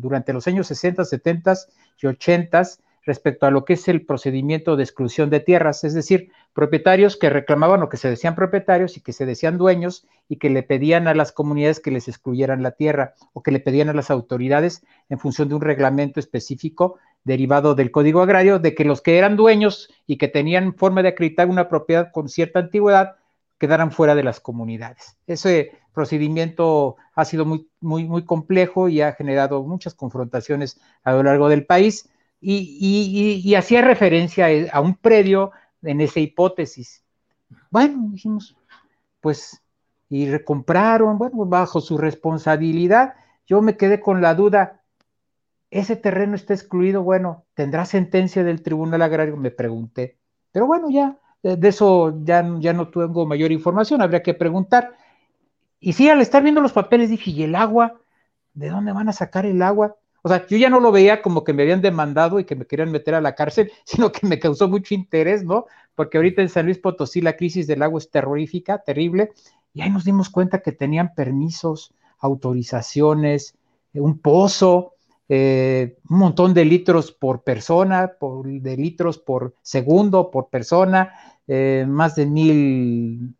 durante los años 60, 70 y 80 respecto a lo que es el procedimiento de exclusión de tierras, es decir, propietarios que reclamaban o que se decían propietarios y que se decían dueños y que le pedían a las comunidades que les excluyeran la tierra o que le pedían a las autoridades en función de un reglamento específico derivado del Código Agrario, de que los que eran dueños y que tenían forma de acreditar una propiedad con cierta antigüedad quedaran fuera de las comunidades. Ese procedimiento ha sido muy, muy, muy complejo y ha generado muchas confrontaciones a lo largo del país y, hacía referencia a un predio en esa hipótesis. Bueno, dijimos, pues, y recompraron, bueno, bajo su responsabilidad. Yo me quedé con la duda, ese terreno está excluido, bueno, ¿tendrá sentencia del Tribunal Agrario? Me pregunté. Pero bueno, ya, de eso ya, ya no tengo mayor información, habría que preguntar. Y sí, al estar viendo los papeles dije, ¿y el agua? ¿De dónde van a sacar el agua? O sea, yo ya no lo veía como que me habían demandado y que me querían meter a la cárcel, sino que me causó mucho interés, ¿no? Porque ahorita en San Luis Potosí la crisis del agua es terrorífica, terrible, y ahí nos dimos cuenta que tenían permisos, autorizaciones, un pozo, un montón de litros por persona, por, de litros por segundo, por persona, más de mil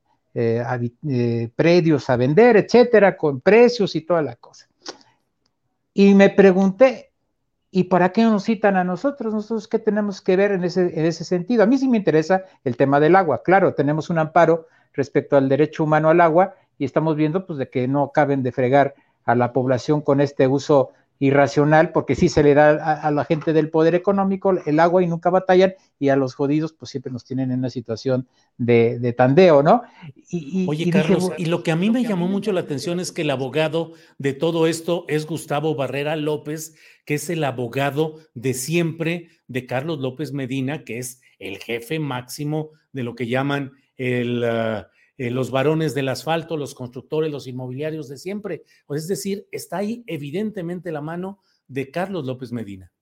predios a vender, etcétera, con precios y toda la cosa. Y me pregunté, ¿y para qué nos citan a nosotros? ¿Nosotros qué tenemos que ver en ese, en ese sentido? A mí sí me interesa el tema del agua. Claro, tenemos un amparo respecto al derecho humano al agua y estamos viendo pues de que no acaben de fregar a la población con este uso irracional, porque sí se le da a, la gente del poder económico el agua y nunca batallan, y a los jodidos pues siempre nos tienen en una situación de, tandeo, ¿no? Y, Oye, Carlos, y lo que a mí me llamó mucho la atención es que el abogado de todo esto es Gustavo Barrera López, que es el abogado de siempre de Carlos López Medina, que es el jefe máximo de lo que llaman el... Ah, eh, los varones del asfalto, los constructores, los inmobiliarios de siempre. Es decir, está ahí evidentemente la mano de Carlos López Medina.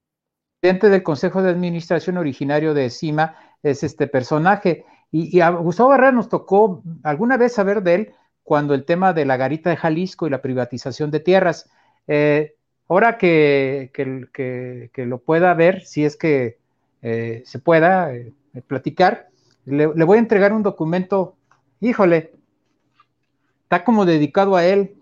Presidente del Consejo de Administración originario de CIMA es este personaje. Y, a Gustavo Barrera nos tocó alguna vez saber de él cuando el tema de la garita de Jalisco y la privatización de tierras. Eh, ahora que, que, lo pueda ver, si es que eh, se pueda platicar, le, voy a entregar un documento híjole, está como dedicado a él.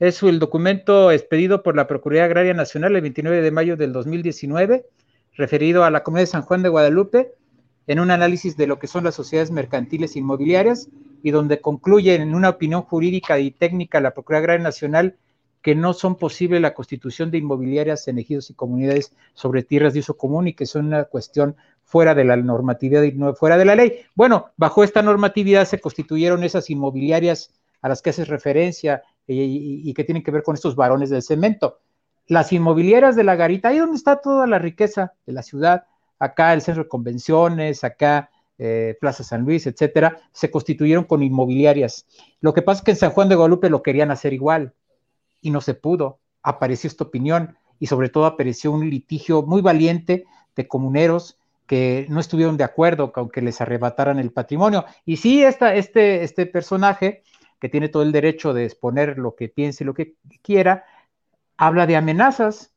Es el documento expedido por la Procuraduría Agraria Nacional el 29 de mayo del 2019, referido a la Comunidad de San Juan de Guadalupe, en un análisis de lo que son las sociedades mercantiles inmobiliarias y donde concluye en una opinión jurídica y técnica la Procuraduría Agraria Nacional que no son posible la constitución de inmobiliarias en ejidos y comunidades sobre tierras de uso común y que son una cuestión fuera de la normatividad y fuera de la ley. Bueno, bajo esta normatividad se constituyeron esas inmobiliarias a las que haces referencia y, que tienen que ver con estos varones del cemento. Las inmobiliarias de la garita, ahí donde está toda la riqueza de la ciudad, acá el centro de convenciones, acá eh, Plaza San Luis, etcétera, se constituyeron con inmobiliarias. Lo que pasa es que en San Juan de Guadalupe lo querían hacer igual y no se pudo. Apareció esta opinión y sobre todo apareció un litigio muy valiente de comuneros que no estuvieron de acuerdo con que les arrebataran el patrimonio. Y sí, esta, este, este personaje, que tiene todo el derecho de exponer lo que piense y lo que quiera, habla de amenazas.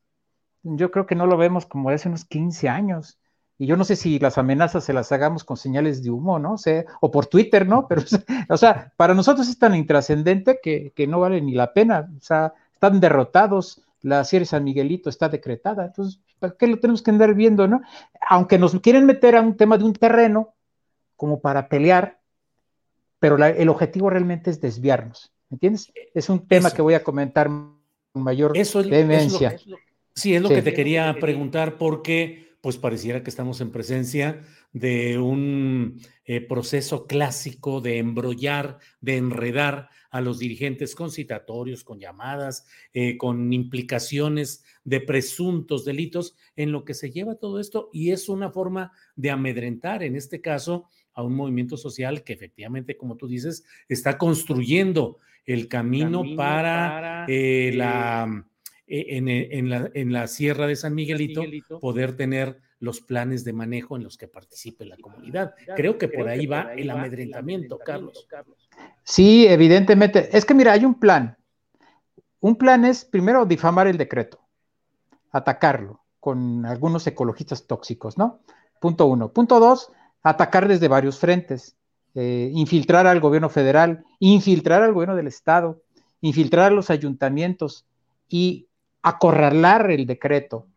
Yo creo que no lo vemos como hace unos 15 años. Y yo no sé si las amenazas se las hagamos con señales de humo, ¿no? O, sea, o por Twitter, ¿no? Pero, o sea, para nosotros es tan intrascendente que, que, no vale ni la pena. O sea, están derrotados, la Sierra San Miguelito está decretada. Entonces, ¿para qué lo tenemos que andar viendo, no? Aunque nos quieren meter a un tema de un terreno como para pelear, pero el objetivo realmente es desviarnos. ¿Me entiendes? Es un tema que voy a comentar con mayor eso demencia. sí, es lo que te quería preguntar porque pues pareciera que estamos en presencia de un eh, proceso clásico de embrollar, de enredar a los dirigentes con citatorios, con llamadas, eh, con implicaciones de presuntos delitos, en lo que se lleva todo esto y es una forma de amedrentar, en este caso, a un movimiento social que efectivamente, como tú dices, está construyendo el camino, para, eh, la e, e, en, la, en, la, Sierra de San Miguelito, poder tener los planes de manejo en los que participe la comunidad. Creo que por ahí va el amedrentamiento, Carlos. Sí, evidentemente. Es que mira, hay un plan. Un plan es primero difamar el decreto, atacarlo con algunos ecologistas tóxicos, ¿no? Punto uno. Punto dos, atacar desde varios frentes. Eh, infiltrar al gobierno federal, infiltrar al gobierno del estado, infiltrar a los ayuntamientos y acorralar el decreto.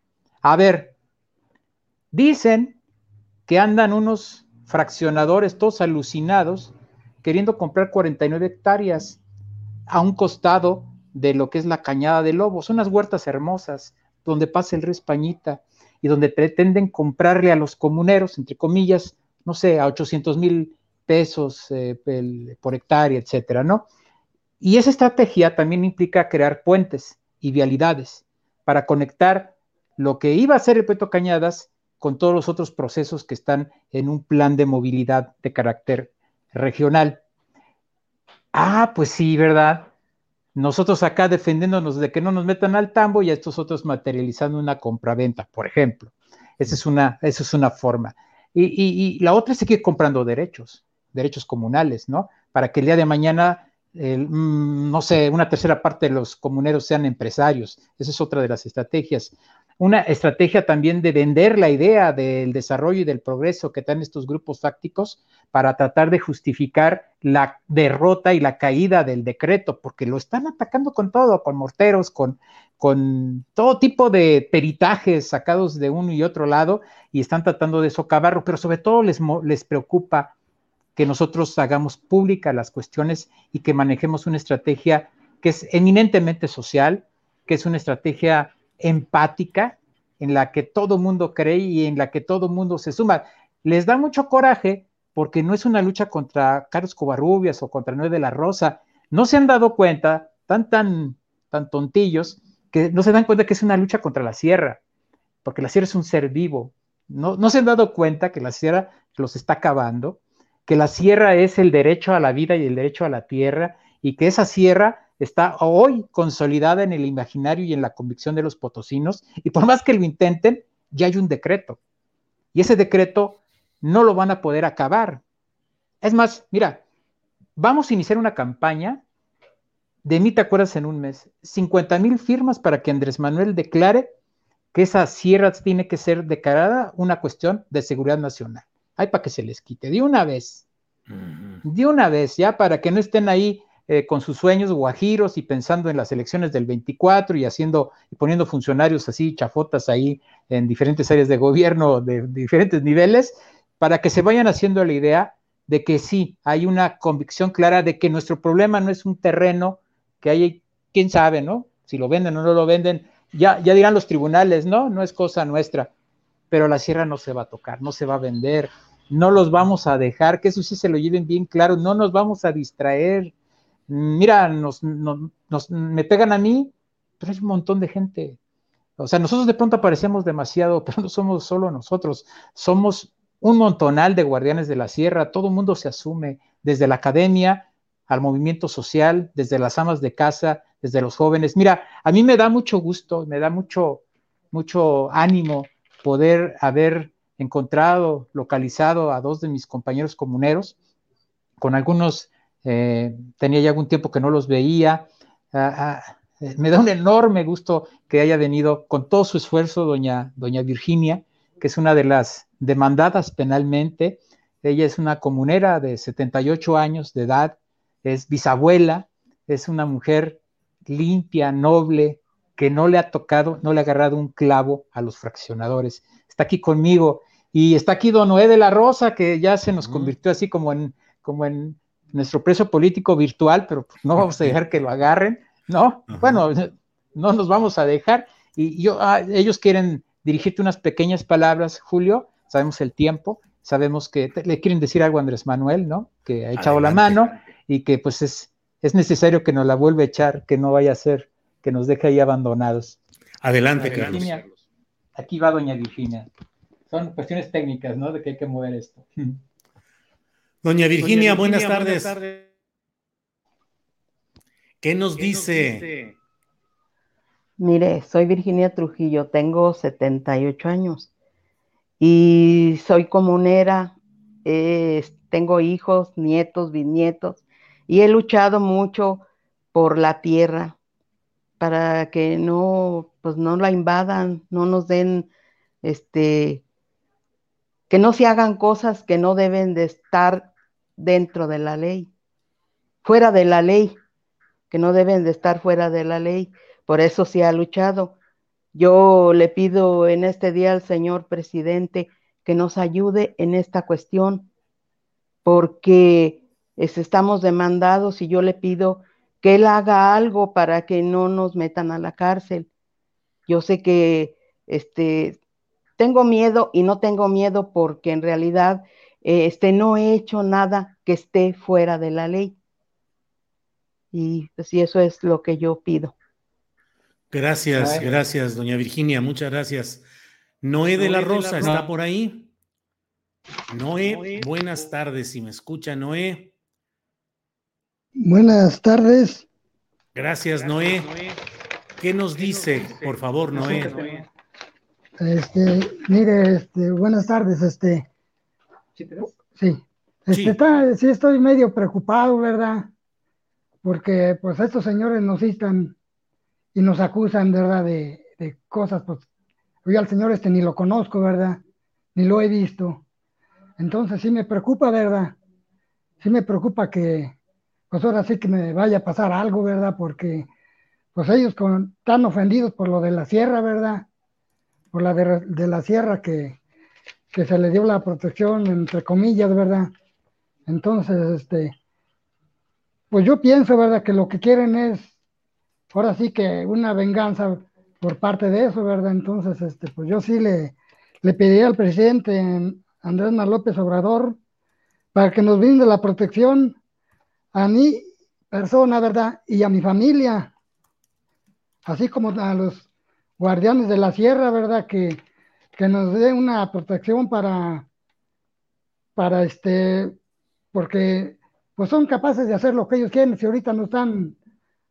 A ver, dicen que andan unos fraccionadores todos alucinados queriendo comprar 49 hectáreas a un costado de lo que es la cañada de Lobos, unas huertas hermosas donde pasa el río Españita y donde pretenden comprarle a los comuneros, entre comillas, no sé, a 800 mil pesos eh, por hectárea, etcétera, ¿no? Y esa estrategia también implica crear puentes y vialidades para conectar lo que iba a ser el Puerto Cañadas con todos los otros procesos que están en un plan de movilidad de carácter regional. Ah, pues sí, ¿verdad? Nosotros acá defendiéndonos de que no nos metan al tambo y a estos otros materializando una compraventa, por ejemplo. Esa es una, esa es una forma. Y, y la otra es seguir comprando derechos, derechos comunales, ¿no? Para que el día de mañana mm, no sé, una tercera parte de los comuneros sean empresarios. Esa es otra de las estrategias. Una estrategia también de vender la idea del desarrollo y del progreso que dan estos grupos fácticos para tratar de justificar la derrota y la caída del decreto, porque lo están atacando con todo, con morteros, con, con todo tipo de peritajes sacados de uno y otro lado y están tratando de socavarlo, pero sobre todo les, les preocupa que nosotros hagamos públicas las cuestiones y que manejemos una estrategia que es eminentemente social, que es una estrategia empática, en la que todo mundo cree y en la que todo mundo se suma. Les da mucho coraje porque no es una lucha contra Carlos Covarrubias o contra Noé de la Rosa. No se han dado cuenta, tan, tan, tan tontillos, que no se dan cuenta que es una lucha contra la sierra, porque la sierra es un ser vivo. No, no se han dado cuenta que la sierra los está acabando, que la sierra es el derecho a la vida y el derecho a la tierra, y que esa sierra está hoy consolidada en el imaginario y en la convicción de los potosinos, y por más que lo intenten, ya hay un decreto. Y ese decreto no lo van a poder acabar. Es más, mira, vamos a iniciar una campaña de mí te acuerdas en un mes, 50 mil firmas para que Andrés Manuel declare que esa sierra tiene que ser declarada una cuestión de seguridad nacional. Hay para que se les quite, de una vez, de una vez, ya para que no estén ahí eh, con sus sueños guajiros y pensando en las elecciones del 24 y haciendo y poniendo funcionarios así, chafotas ahí en diferentes áreas de gobierno de, diferentes niveles, para que se vayan haciendo la idea de que sí, hay una convicción clara de que nuestro problema no es un terreno, que hay, quién sabe, ¿no? Si lo venden o no lo venden, ya, ya dirán los tribunales, ¿no? No es cosa nuestra, pero la sierra no se va a tocar, no se va a vender, no los vamos a dejar, que eso sí se lo lleven bien claro, no nos vamos a distraer, mira, nos, me pegan a mí, pero hay un montón de gente. O sea, nosotros de pronto aparecemos demasiado, pero no somos solo nosotros, somos un montonal de guardianes de la sierra, todo el mundo se asume, desde la academia al movimiento social, desde las amas de casa, desde los jóvenes. Mira, a mí me da mucho gusto, me da mucho, mucho ánimo poder haber encontrado, localizado a dos de mis compañeros comuneros, con algunos eh, tenía ya algún tiempo que no los veía. Ah, ah, eh, me da un enorme gusto que haya venido con todo su esfuerzo doña, doña Virginia, que es una de las demandadas penalmente. Ella es una comunera de 78 años de edad, es bisabuela, es una mujer limpia, noble, que no le ha tocado, no le ha agarrado un clavo a los fraccionadores. Está aquí conmigo y está aquí don Noé de la Rosa, que ya se nos convirtió así como en, como en nuestro preso político virtual, pero pues, no vamos a dejar que lo agarren, ¿no? Bueno, no nos vamos a dejar. Y yo, ah, ellos quieren dirigirte unas pequeñas palabras, Julio, sabemos el tiempo, sabemos que le quieren decir algo a Andrés Manuel, ¿no? Que ha echado la mano y que pues es, es necesario que nos la vuelva a echar, que no vaya a ser que nos deje ahí abandonados. Adelante, Carlos. Aquí va doña Virginia. Son cuestiones técnicas, ¿no? De que hay que mover esto. Doña Virginia, buenas, tardes. ¿Qué, nos, dice? Mire, soy Virginia Trujillo, tengo 78 años y soy comunera, tengo hijos, nietos, bisnietos y he luchado mucho por la tierra para que no, pues no la invadan, no nos den, este, que no se hagan cosas que no deben de estar dentro de la ley, fuera de la ley, que no deben de estar fuera de la ley. Por eso se ha luchado. Yo le pido en este día al señor presidente que nos ayude en esta cuestión, porque estamos demandados y yo le pido que él haga algo para que no nos metan a la cárcel. Yo sé que este, tengo miedo y no tengo miedo porque en realidad este, no he hecho nada que esté fuera de la ley. Y pues eso es lo que yo pido. Gracias, gracias, doña Virginia, muchas gracias. Noé de la Rosa está por ahí. Noé, buenas tardes, si me escucha, Noé. Buenas tardes. Gracias, Noé. ¿Qué nos dice, por favor, Noé? Este, mire, este, buenas tardes, este, ¿Sí? Sí. Este, sí. estoy medio preocupado, ¿verdad? porque pues estos señores nos instan y nos acusan, ¿verdad? De, de cosas, pues yo al señor este ni lo conozco, ¿verdad? Ni lo he visto. Entonces sí me preocupa, ¿verdad? Sí me preocupa que, pues ahora sí que me vaya a pasar algo, ¿verdad? Porque pues ellos con, están ofendidos por lo de la sierra, ¿verdad? Por la de, la sierra que, que se le dio la protección, entre comillas, ¿verdad? Entonces, este, pues yo pienso, ¿verdad? Que lo que quieren es, ahora sí que una venganza por parte de eso, ¿verdad? Entonces, este, pues yo sí le, le pediría al presidente Andrés Manuel López Obrador para que nos brinde la protección a mi persona, ¿verdad? Y a mi familia, así como a los guardianes de la sierra, ¿verdad? Que, que nos dé una protección para, para este, porque pues son capaces de hacer lo que ellos quieren, si ahorita nos están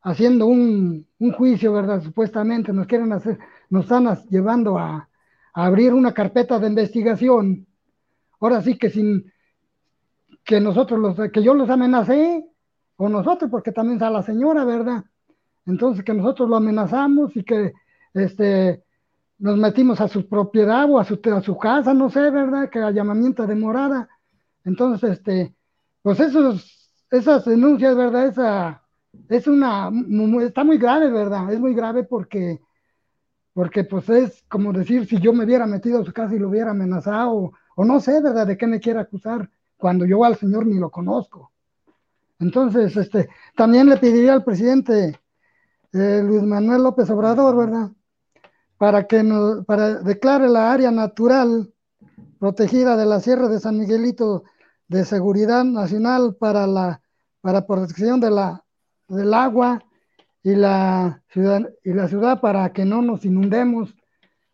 haciendo un, un juicio, ¿verdad? Supuestamente nos quieren hacer, nos están llevando a, abrir una carpeta de investigación. Ahora sí que sin que nosotros los, que yo los amenacé, o nosotros, porque también está la señora, ¿verdad? Entonces que nosotros lo amenazamos y que este nos metimos a su propiedad o a su, a su casa, no sé, ¿verdad? Que allanamiento de morada. Entonces, este, pues esos, esas denuncias, ¿verdad? Esa, es una, está muy grave, ¿verdad? Es muy grave porque, porque pues es como decir, si yo me hubiera metido a su casa y lo hubiera amenazado, o, no sé, ¿verdad? De qué me quiere acusar, cuando yo al señor ni lo conozco. Entonces, este, también le pediría al presidente eh, Luis Manuel López Obrador, ¿verdad? Para que nos, para declare la área natural protegida de la Sierra de San Miguelito de seguridad nacional para la para protección de la del agua y la ciudad y la ciudad para que no nos inundemos.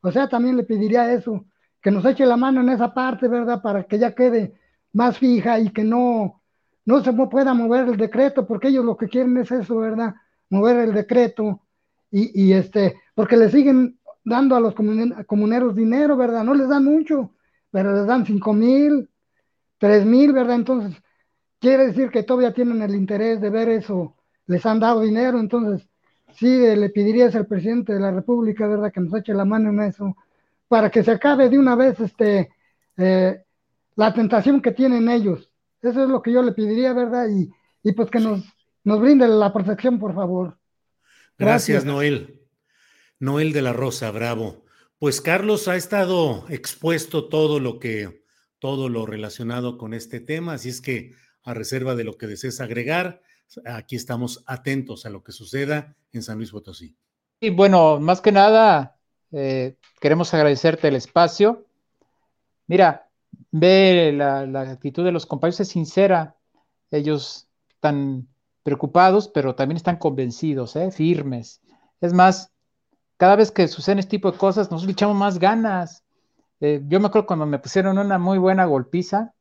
O sea, también le pediría eso, que nos eche la mano en esa parte, ¿verdad? Para que ya quede más fija y que no no se pueda mover el decreto, porque ellos lo que quieren es eso, ¿verdad? Mover el decreto y, y este, porque le siguen dando a los comuneros dinero, ¿verdad? No les dan mucho, pero les dan cinco mil, tres mil, ¿verdad? Entonces, quiere decir que todavía tienen el interés de ver eso, les han dado dinero, entonces, sí, le pedirías al presidente de la República, ¿verdad? Que nos eche la mano en eso, para que se acabe de una vez, este, eh, la tentación que tienen ellos. Eso es lo que yo le pediría, ¿verdad? Y, y pues que nos, nos brinde la protección, por favor. Gracias, Gracias, Noel. Noel de la Rosa, bravo. Pues Carlos ha estado expuesto todo lo que, todo lo relacionado con este tema, así es que a reserva de lo que desees agregar, aquí estamos atentos a lo que suceda en San Luis Potosí. Y bueno, más que nada, eh, queremos agradecerte el espacio. Mira, ve la, actitud de los compañeros, es sincera. Ellos están preocupados, pero también están convencidos, ¿eh? firmes. Es más, cada vez que suceden este tipo de cosas, nos echamos más ganas. Eh, yo me acuerdo cuando me pusieron una muy buena golpiza,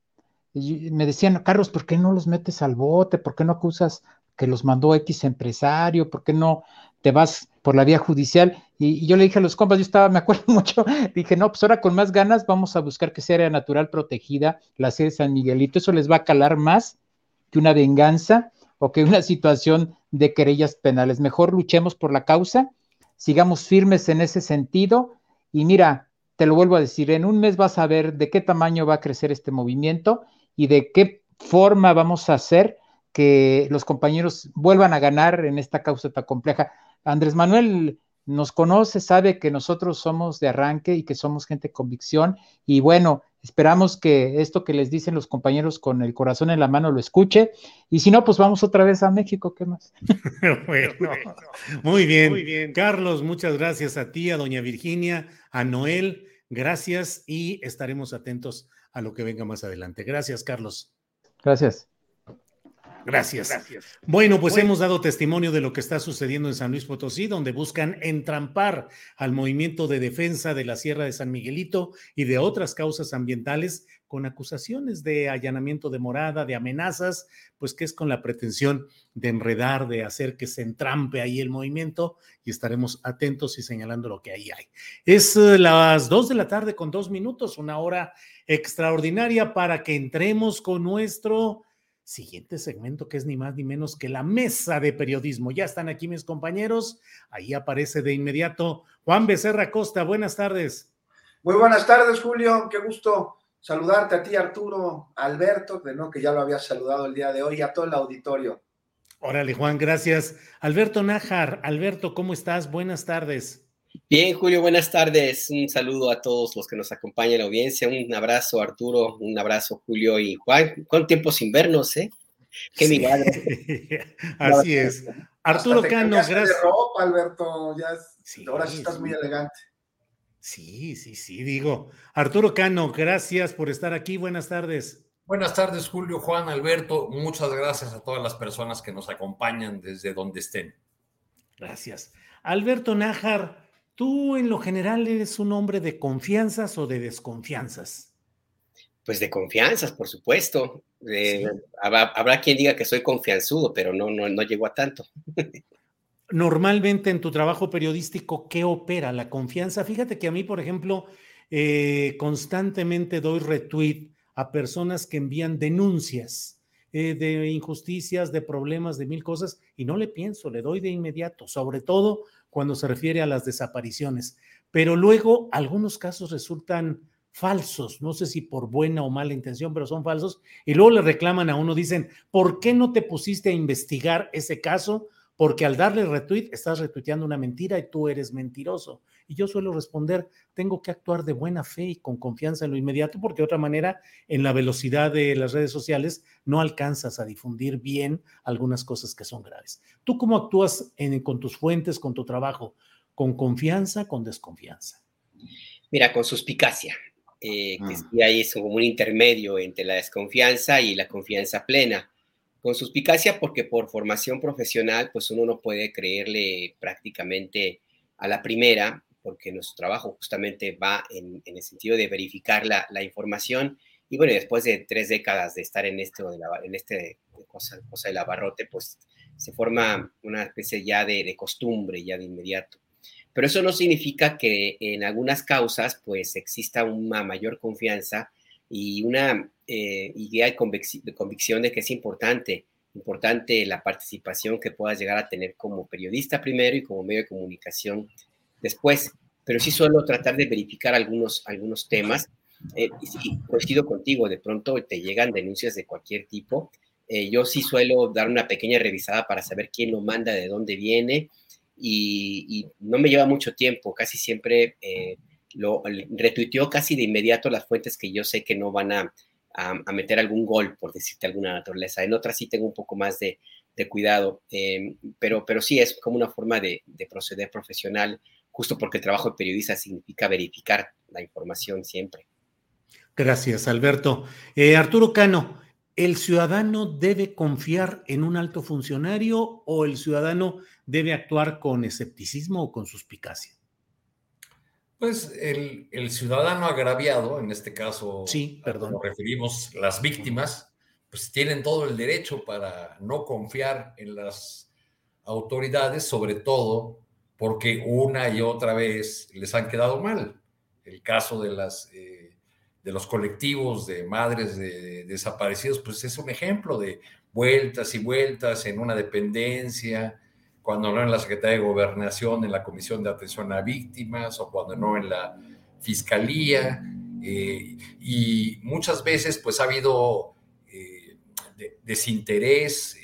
y me decían, Carlos, ¿por qué no los metes al bote? ¿Por qué no acusas que los mandó X empresario? ¿Por qué no te vas por la vía judicial? Y, yo le dije a los compas, yo estaba, me acuerdo mucho, dije, no, pues ahora con más ganas vamos a buscar que sea área natural protegida, la sede de San Miguelito, eso les va a calar más que una venganza o que una situación de querellas penales. Mejor luchemos por la causa, sigamos firmes en ese sentido y mira, te lo vuelvo a decir, en un mes vas a ver de qué tamaño va a crecer este movimiento y de qué forma vamos a hacer que los compañeros vuelvan a ganar en esta causa tan compleja. Andrés Manuel nos conoce, sabe que nosotros somos de arranque y que somos gente de convicción y bueno, esperamos que esto que les dicen los compañeros con el corazón en la mano lo escuche y si no, pues vamos otra vez a México, ¿qué más? bueno, muy bien. muy bien. Carlos, muchas gracias a ti, a doña Virginia, a Noel, gracias y estaremos atentos a lo que venga más adelante. Gracias, Carlos. Gracias. Gracias. Gracias. Bueno, pues bueno. hemos dado testimonio de lo que está sucediendo en San Luis Potosí, donde buscan entrampar al movimiento de defensa de la Sierra de San Miguelito y de otras causas ambientales con acusaciones de allanamiento de morada, de amenazas, pues que es con la pretensión de enredar, de hacer que se entrampe ahí el movimiento y estaremos atentos y señalando lo que ahí hay. Es uh, las dos de la tarde con dos minutos, una hora extraordinaria para que entremos con nuestro siguiente segmento que es ni más ni menos que la mesa de periodismo. Ya están aquí mis compañeros. Ahí aparece de inmediato Juan Becerra Costa. Buenas tardes. Muy buenas tardes, Julio. Qué gusto saludarte a ti, Arturo, Alberto, de no que ya lo había saludado el día de hoy, y a todo el auditorio. Órale, Juan, gracias. Alberto Nájar, Alberto, ¿cómo estás? Buenas tardes. Bien, Julio, buenas tardes. Un saludo a todos los que nos acompañan en la audiencia. Un abrazo, Arturo. Un abrazo, Julio y Juan. ¿Cuánto tiempo sin vernos, eh? Qué sí. Así es. Arturo Cano, gracias. De ropa, Alberto. Ya sí, ahora sí estás muy elegante. Sí, sí, sí, digo. Arturo Cano, gracias por estar aquí. Buenas tardes. Buenas tardes, Julio, Juan, Alberto. Muchas gracias a todas las personas que nos acompañan desde donde estén. Gracias. Alberto Nájar, ¿Tú en lo general eres un hombre de confianzas o de desconfianzas? Pues de confianzas, por supuesto. Eh, habrá, habrá, quien diga que soy confianzudo, pero no, no, no llego a tanto. Normalmente en tu trabajo periodístico, ¿qué opera la confianza? Fíjate que a mí, por ejemplo, eh, constantemente doy retweet a personas que envían denuncias eh, de injusticias, de problemas, de mil cosas, y no le pienso, le doy de inmediato, sobre todo cuando se refiere a las desapariciones. Pero luego algunos casos resultan falsos, no sé si por buena o mala intención, pero son falsos, y luego le reclaman a uno, dicen, ¿por qué no te pusiste a investigar ese caso? Porque al darle retweet estás retuiteando una mentira y tú eres mentiroso. Y yo suelo responder, tengo que actuar de buena fe y con confianza en lo inmediato, porque de otra manera, en la velocidad de las redes sociales, no alcanzas a difundir bien algunas cosas que son graves. ¿Tú cómo actúas en, con tus fuentes, con tu trabajo? ¿Con confianza, con desconfianza? Mira, con suspicacia. Eh, que sí es como un intermedio entre la desconfianza y la confianza plena. Con suspicacia porque por formación profesional, pues uno no puede creerle prácticamente a la primera, porque nuestro trabajo justamente va en, en el sentido de verificar la, la, información. Y bueno, después de tres décadas de estar en este, en este cosa, cosa del abarrote, pues se forma una especie ya de, de, costumbre, ya de inmediato. Pero eso no significa que en algunas causas pues exista una mayor confianza y una eh, idea de, de convicción de que es importante, importante la participación que puedas llegar a tener como periodista primero y como medio de comunicación después. Pero sí suelo tratar de verificar algunos, algunos temas. Eh, y sí, coincido contigo, de pronto te llegan denuncias de cualquier tipo eh, yo sí suelo dar una pequeña revisada para saber quién lo manda, de dónde viene, y, y no me lleva mucho tiempo, casi siempre eh, lo retuiteo casi de inmediato las fuentes que yo sé que no van a, a, a, meter algún gol, por decirte alguna naturaleza. En otras sí tengo un poco más de, de cuidado, eh, pero, pero sí es como una forma de, de proceder profesional, justo porque el trabajo de periodista significa verificar la información siempre. Gracias, Alberto. Eh, Arturo Cano, ¿El ciudadano debe confiar en un alto funcionario o el ciudadano debe actuar con escepticismo o con suspicacia? Pues el, el ciudadano agraviado, en este caso, sí, perdón. nos referimos las víctimas, pues tienen todo el derecho para no confiar en las autoridades, sobre todo porque una y otra vez les han quedado mal. El caso de las eh, de los colectivos de madres de, desaparecidos, pues es un ejemplo de vueltas y vueltas en una dependencia, cuando no en la Secretaría de Gobernación, en la Comisión de Atención a Víctimas, o cuando no en la Fiscalía. Eh, y muchas veces pues ha habido eh, de, desinterés,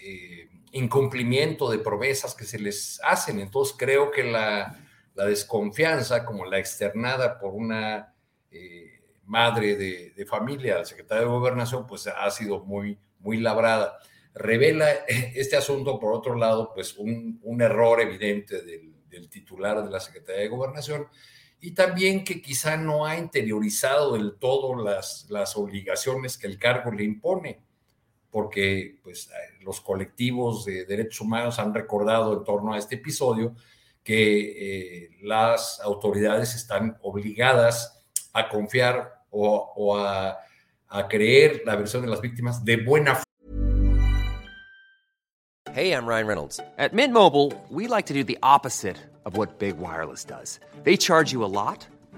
incumplimiento de promesas que se les hacen. Entonces creo que la, la desconfianza, como la externada por una madre de, de familia, la secretaria de Gobernación, pues ha sido muy, muy labrada. Revela este asunto, por otro lado, pues un, un error evidente del, del, titular de la Secretaría de Gobernación y también que quizá no ha interiorizado del todo las, las obligaciones que el cargo le impone, porque pues, los colectivos de derechos humanos han recordado en torno a este episodio que eh, las autoridades están obligadas a confiar o, o a, a creer la versión de las víctimas de buena fe. Hey, I'm Ryan Reynolds. At Mint Mobile, we like to do the opposite of what Big Wireless does. They charge you a lot.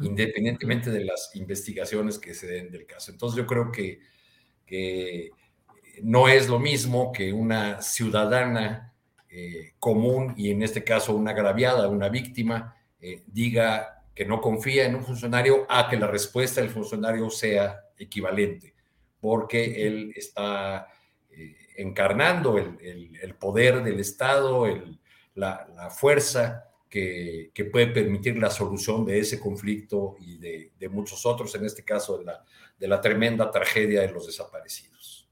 Independientemente de las investigaciones que se den del caso. Entonces yo creo que, que no es lo mismo que una ciudadana eh, común y en este caso una agraviada, una víctima, eh, diga que no confía en un funcionario a que la respuesta del funcionario sea equivalente, porque él está eh, encarnando el, el, el, poder del Estado, el, la, la, fuerza que, que, puede permitir la solución de ese conflicto y de, muchos otros, en este caso de la, de la tremenda tragedia de los desaparecidos.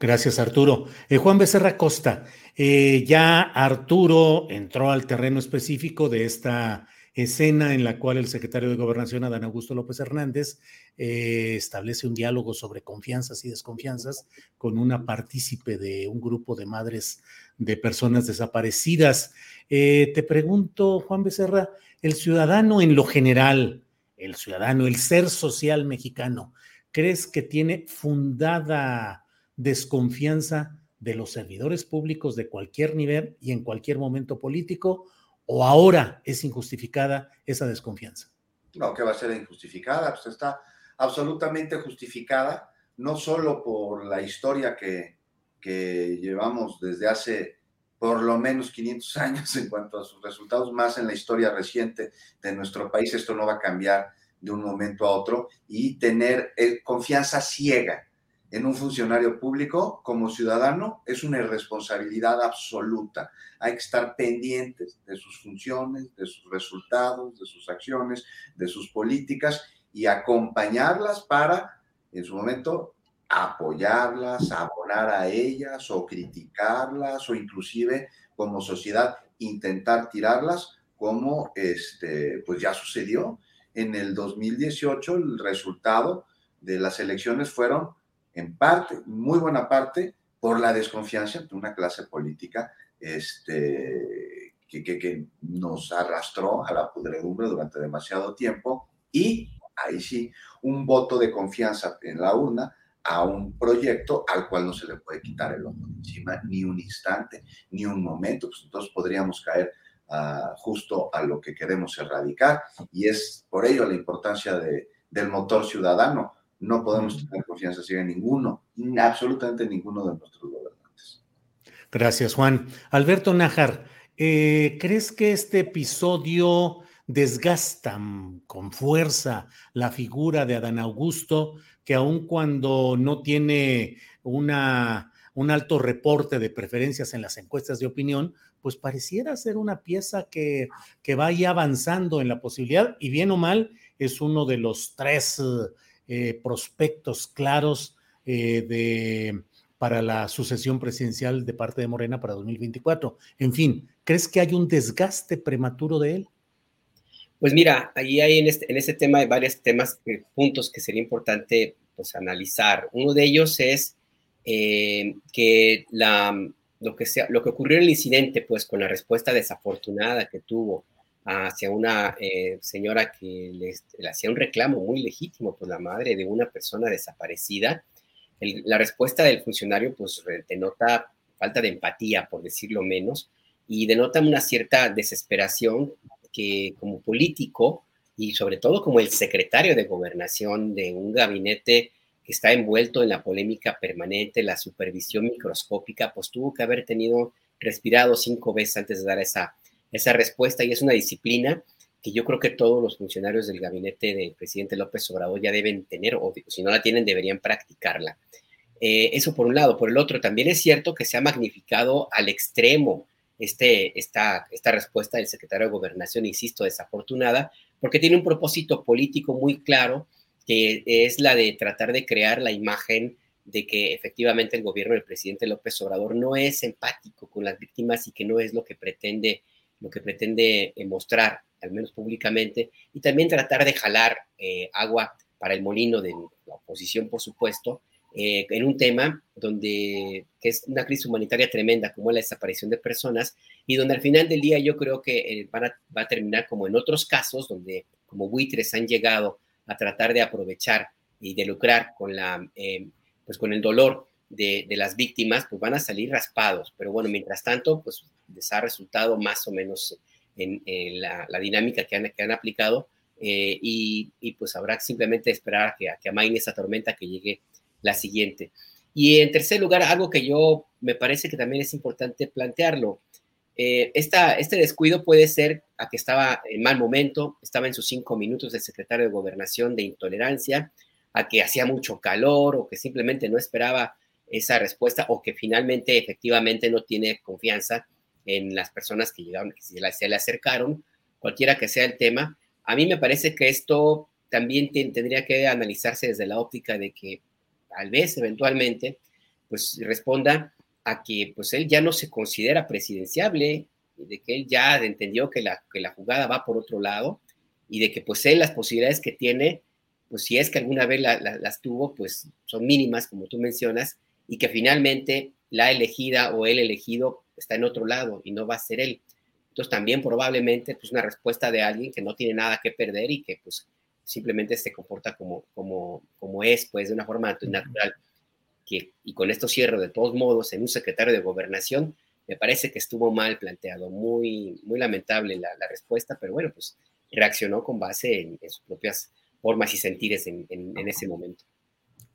Gracias, Arturo. Eh, Juan Becerra Costa, eh, ya Arturo entró al terreno específico de esta escena en la cual el secretario de Gobernación, Adán Augusto López Hernández, eh, establece un diálogo sobre confianzas y desconfianzas con una partícipe de un grupo de madres de personas desaparecidas. Eh, te pregunto, Juan Becerra, el ciudadano en lo general, el ciudadano, el ser social mexicano, ¿crees que tiene fundada desconfianza de los servidores públicos de cualquier nivel y en cualquier momento político? ¿O ahora es injustificada esa desconfianza? No, que va a ser injustificada, pues está absolutamente justificada, no solo por la historia que, que llevamos desde hace por lo menos 500 años en cuanto a sus resultados, más en la historia reciente de nuestro país. Esto no va a cambiar de un momento a otro y tener eh, confianza ciega en un funcionario público como ciudadano es una irresponsabilidad absoluta. Hay que estar pendientes de sus funciones, de sus resultados, de sus acciones, de sus políticas y acompañarlas para, en su momento, apoyarlas, abonar a ellas o criticarlas o inclusive como sociedad intentar tirarlas como este pues ya sucedió. En el 2018 el resultado de las elecciones fueron en parte, muy buena parte, por la desconfianza de una clase política este, que, que, que, nos arrastró a la pudredumbre durante demasiado tiempo y ahí sí, un voto de confianza en la urna a un proyecto al cual no se le puede quitar el ojo encima ni un instante, ni un momento, pues entonces podríamos caer uh, justo a lo que queremos erradicar y es por ello la importancia de, del motor ciudadano no podemos tener confianza ciega en ninguno, absolutamente ninguno de nuestros gobernantes. Gracias, Juan. Alberto Nájar, eh, ¿crees que este episodio desgasta con fuerza la figura de Adán Augusto, que aun cuando no tiene un alto reporte de preferencias en las encuestas de opinión, pues pareciera ser una pieza que, que vaya avanzando en la posibilidad, y bien o mal, es uno de los tres eh, prospectos claros eh, de, para la sucesión presidencial de parte de Morena para 2024. En fin, ¿crees que hay un desgaste prematuro de él? Pues mira, ahí hay en este, en este tema hay varios temas, eh, puntos que sería importante pues, analizar. Uno de ellos es eh, que la, lo, que ocurrió en el incidente, pues con la respuesta desafortunada que tuvo hacia una eh, señora que le, le, hacía un reclamo muy legítimo, pues la madre de una persona desaparecida. La respuesta del funcionario pues denota falta de empatía, por decirlo menos, y denota una cierta desesperación que como político y sobre todo como el secretario de gobernación de un gabinete que está envuelto en la polémica permanente, la supervisión microscópica, pues tuvo que haber tenido respirado cinco veces antes de dar esa esa respuesta y es una disciplina que yo creo que todos los funcionarios del gabinete del presidente López Obrador ya deben tener, o si no la tienen, deberían practicarla. Eh, eso por un lado. Por el otro, también es cierto que se ha magnificado al extremo este, esta, esta respuesta del secretario de Gobernación, insisto, desafortunada, porque tiene un propósito político muy claro, que es la de tratar de crear la imagen de que efectivamente el gobierno del presidente López Obrador no es empático con las víctimas y que no es lo que pretende, lo que pretende eh, mostrar, al menos públicamente, y también tratar de jalar eh, agua para el molino de la oposición, por supuesto, eh, en un tema donde que es una crisis humanitaria tremenda como la desaparición de personas y donde al final del día yo creo que va a terminar como en otros casos donde como buitres han llegado a tratar de aprovechar y de lucrar con la pues con el dolor de, las víctimas, pues van a salir raspados. Pero bueno, mientras tanto, pues les ha resultado más o menos en, la, dinámica que han, que han aplicado eh, y, pues habrá simplemente esperar a que, a que amaine esa tormenta que llegue la siguiente. Y en tercer lugar, algo que yo me parece que también es importante plantearlo. Eh, este descuido puede ser a que estaba en mal momento, estaba en sus cinco minutos el secretario de Gobernación de intolerancia, a que hacía mucho calor o que simplemente no esperaba esa respuesta o que finalmente efectivamente no tiene confianza en las personas que llegaron, que se le acercaron, cualquiera que sea el tema. A mí me parece que esto también tendría que analizarse desde la óptica de que tal vez eventualmente pues responda a que pues él ya no se considera presidenciable, de que él ya entendió que la, que la jugada va por otro lado y de que pues él las posibilidades que tiene pues si es que alguna vez las tuvo, pues son mínimas, como tú mencionas, y que finalmente la elegida o el elegido está en otro lado y no va a ser él. Entonces también probablemente pues una respuesta de alguien que no tiene nada que perder y que pues simplemente se comporta como, como, como es, pues de una forma natural. Que, y con esto cierro de todos modos, en un secretario de gobernación, me parece que estuvo mal planteado, muy, muy lamentable la, respuesta, pero bueno, pues reaccionó con base en sus propias formas y sentires en, ese momento.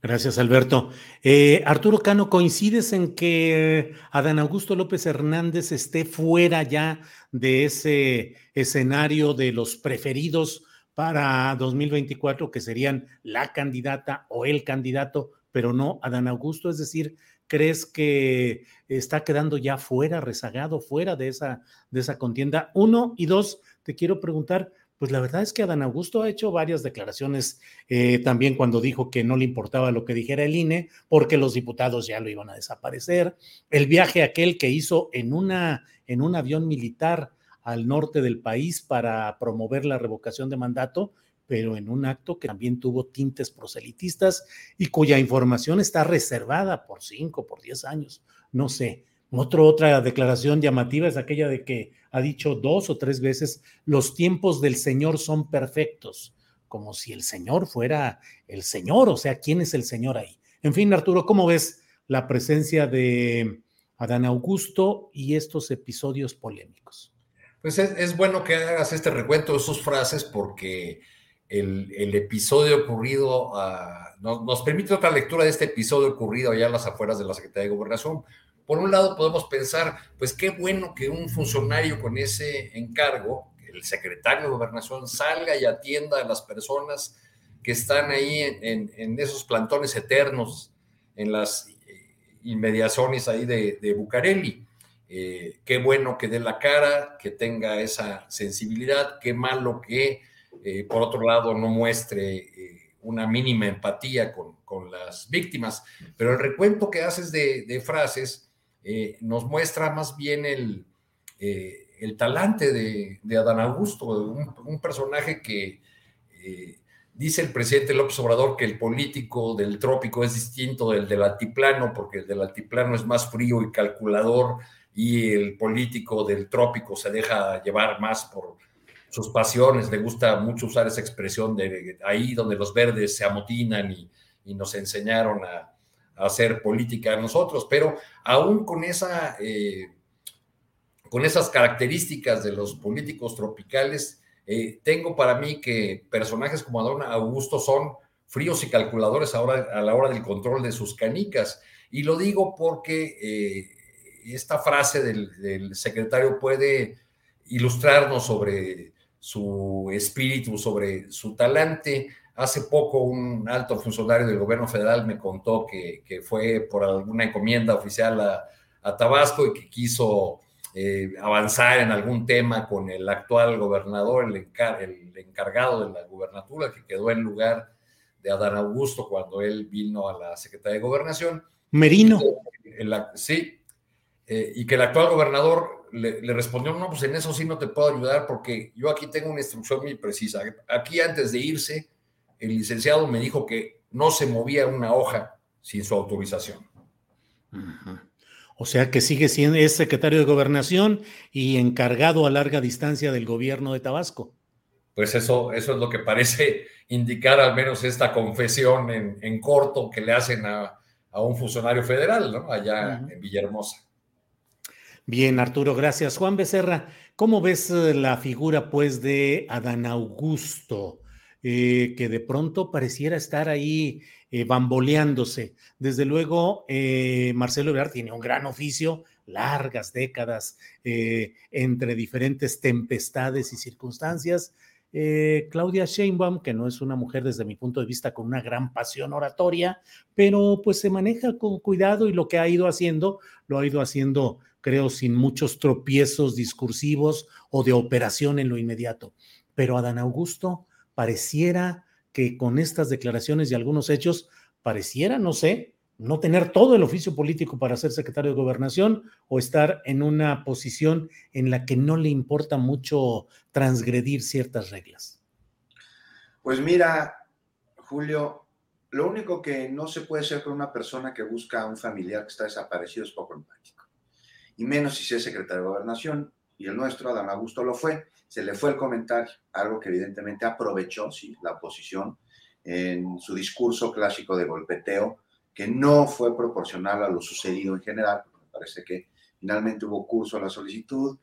Gracias, Alberto. Eh, Arturo Cano, ¿coincides en que Adán Augusto López Hernández esté fuera ya de ese escenario de los preferidos para 2024, que serían la candidata o el candidato, pero no Adán Augusto? Es decir, ¿crees que está quedando ya fuera, rezagado, fuera de esa, de esa contienda? Uno, y dos, te quiero preguntar, pues la verdad es que Adán Augusto ha hecho varias declaraciones eh, también cuando dijo que no le importaba lo que dijera el INE, porque los diputados ya lo iban a desaparecer. El viaje aquel que hizo en, una, en un avión militar al norte del país para promover la revocación de mandato, pero en un acto que también tuvo tintes proselitistas y cuya información está reservada por cinco, por diez años, no sé. otra declaración llamativa es aquella de que ha dicho dos o tres veces, los tiempos del Señor son perfectos, como si el Señor fuera el Señor, o sea, ¿quién es el Señor ahí? En fin, Arturo, ¿cómo ves la presencia de Adán Augusto y estos episodios polémicos? Pues es, bueno que hagas este recuento de sus frases porque el, episodio ocurrido, nos, permite otra lectura de este episodio ocurrido allá a las afueras de la Secretaría de Gobernación, por un lado podemos pensar, pues qué bueno que un funcionario con ese encargo, el secretario de gobernación, salga y atienda a las personas que están ahí en, esos plantones eternos, en las eh, inmediaciones ahí de Bucareli. Eh, qué bueno que dé la cara, que tenga esa sensibilidad, qué malo que, eh, por otro lado, no muestre una mínima empatía con, con, las víctimas. Pero el recuento que haces de, de frases eh, nos muestra más bien el, eh, el talante de, Adán Augusto, un, personaje que eh, dice el presidente López Obrador que el político del trópico es distinto del del altiplano, porque el del altiplano es más frío y calculador, y el político del trópico se deja llevar más por sus pasiones, le gusta mucho usar esa expresión de ahí donde los verdes se amotinan y, y nos enseñaron a, hacer política nosotros, pero aún con, esa, eh, con esas características de los políticos tropicales, eh, tengo para mí que personajes como Adón Augusto son fríos y calculadores ahora a la hora del control de sus canicas. Y lo digo porque eh, esta frase del, secretario puede ilustrarnos sobre, su espíritu, sobre su talante. Hace poco un alto funcionario del gobierno federal me contó que, fue por alguna encomienda oficial a, Tabasco y que quiso eh, avanzar en algún tema con el actual gobernador, el, el, encargado de la gubernatura, que quedó en lugar de Adán Augusto cuando él vino a la Secretaría de Gobernación. Merino. sí, eh, y que el actual gobernador le, respondió, no, pues en eso sí no te puedo ayudar porque yo aquí tengo una instrucción muy precisa. Aquí antes de irse, el licenciado me dijo que no se movía una hoja sin su autorización. O sea que sigue siendo, es secretario de gobernación y encargado a larga distancia del gobierno de Tabasco. Pues eso, eso es lo que parece indicar al menos esta confesión en, corto que le hacen a, un funcionario federal, ¿no? Allá en Villahermosa. Bien, Arturo, gracias. Juan Becerra, ¿cómo ves eh, la figura, pues, de Adán Augusto? Eh, que de pronto pareciera estar ahí eh, bamboleándose. Desde luego, Marcelo Ebrard tiene un gran oficio, largas décadas entre diferentes tempestades y circunstancias. Claudia Sheinbaum, que no es una mujer desde mi punto de vista con una gran pasión oratoria, pero pues se maneja con cuidado y lo que ha ido haciendo, lo ha ido haciendo creo, sin muchos tropiezos discursivos o de operación en lo inmediato. Pero Adán Augusto pareciera que con estas declaraciones y algunos hechos, pareciera, no sé, no tener todo el oficio político para ser secretario de gobernación o estar en una posición en la que no le importa mucho transgredir ciertas reglas. Pues mira, Julio, lo único que no se puede ser con una persona que busca a un familiar que está desaparecido es poco empático y menos si es secretario de gobernación, y el nuestro, Adán Augusto, lo fue. Se le fue el comentario, algo que evidentemente aprovechó, sí, la oposición en su discurso clásico de golpeteo, que no fue proporcional a lo sucedido en general. Me parece que finalmente hubo curso a la solicitud,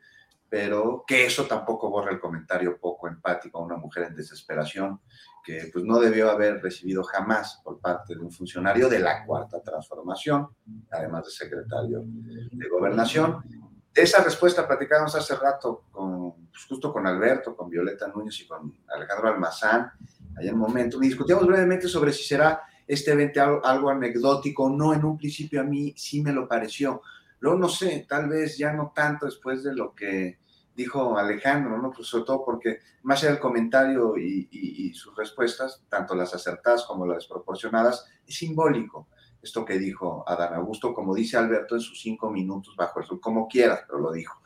pero que eso tampoco borra el comentario poco empático a una mujer en desesperación que pues no debió haber recibido jamás por parte de un funcionario de la cuarta transformación, además de secretario de gobernación. De esa respuesta platicábamos hace rato con, pues, justo con Alberto, con Violeta Núñez y con Alejandro Almazán, allá en momento, y discutíamos brevemente sobre si será este evento algo, algo anecdótico o no. En un principio a mí sí me lo pareció. Luego no sé, tal vez ya no tanto después de lo que dijo Alejandro, ¿no? Pues sobre todo porque más allá del comentario y, sus respuestas, tanto las acertadas como las desproporcionadas, es simbólico esto que dijo Adán Augusto, como dice Alberto en sus cinco minutos bajo el sol, como quieras, pero lo dijo.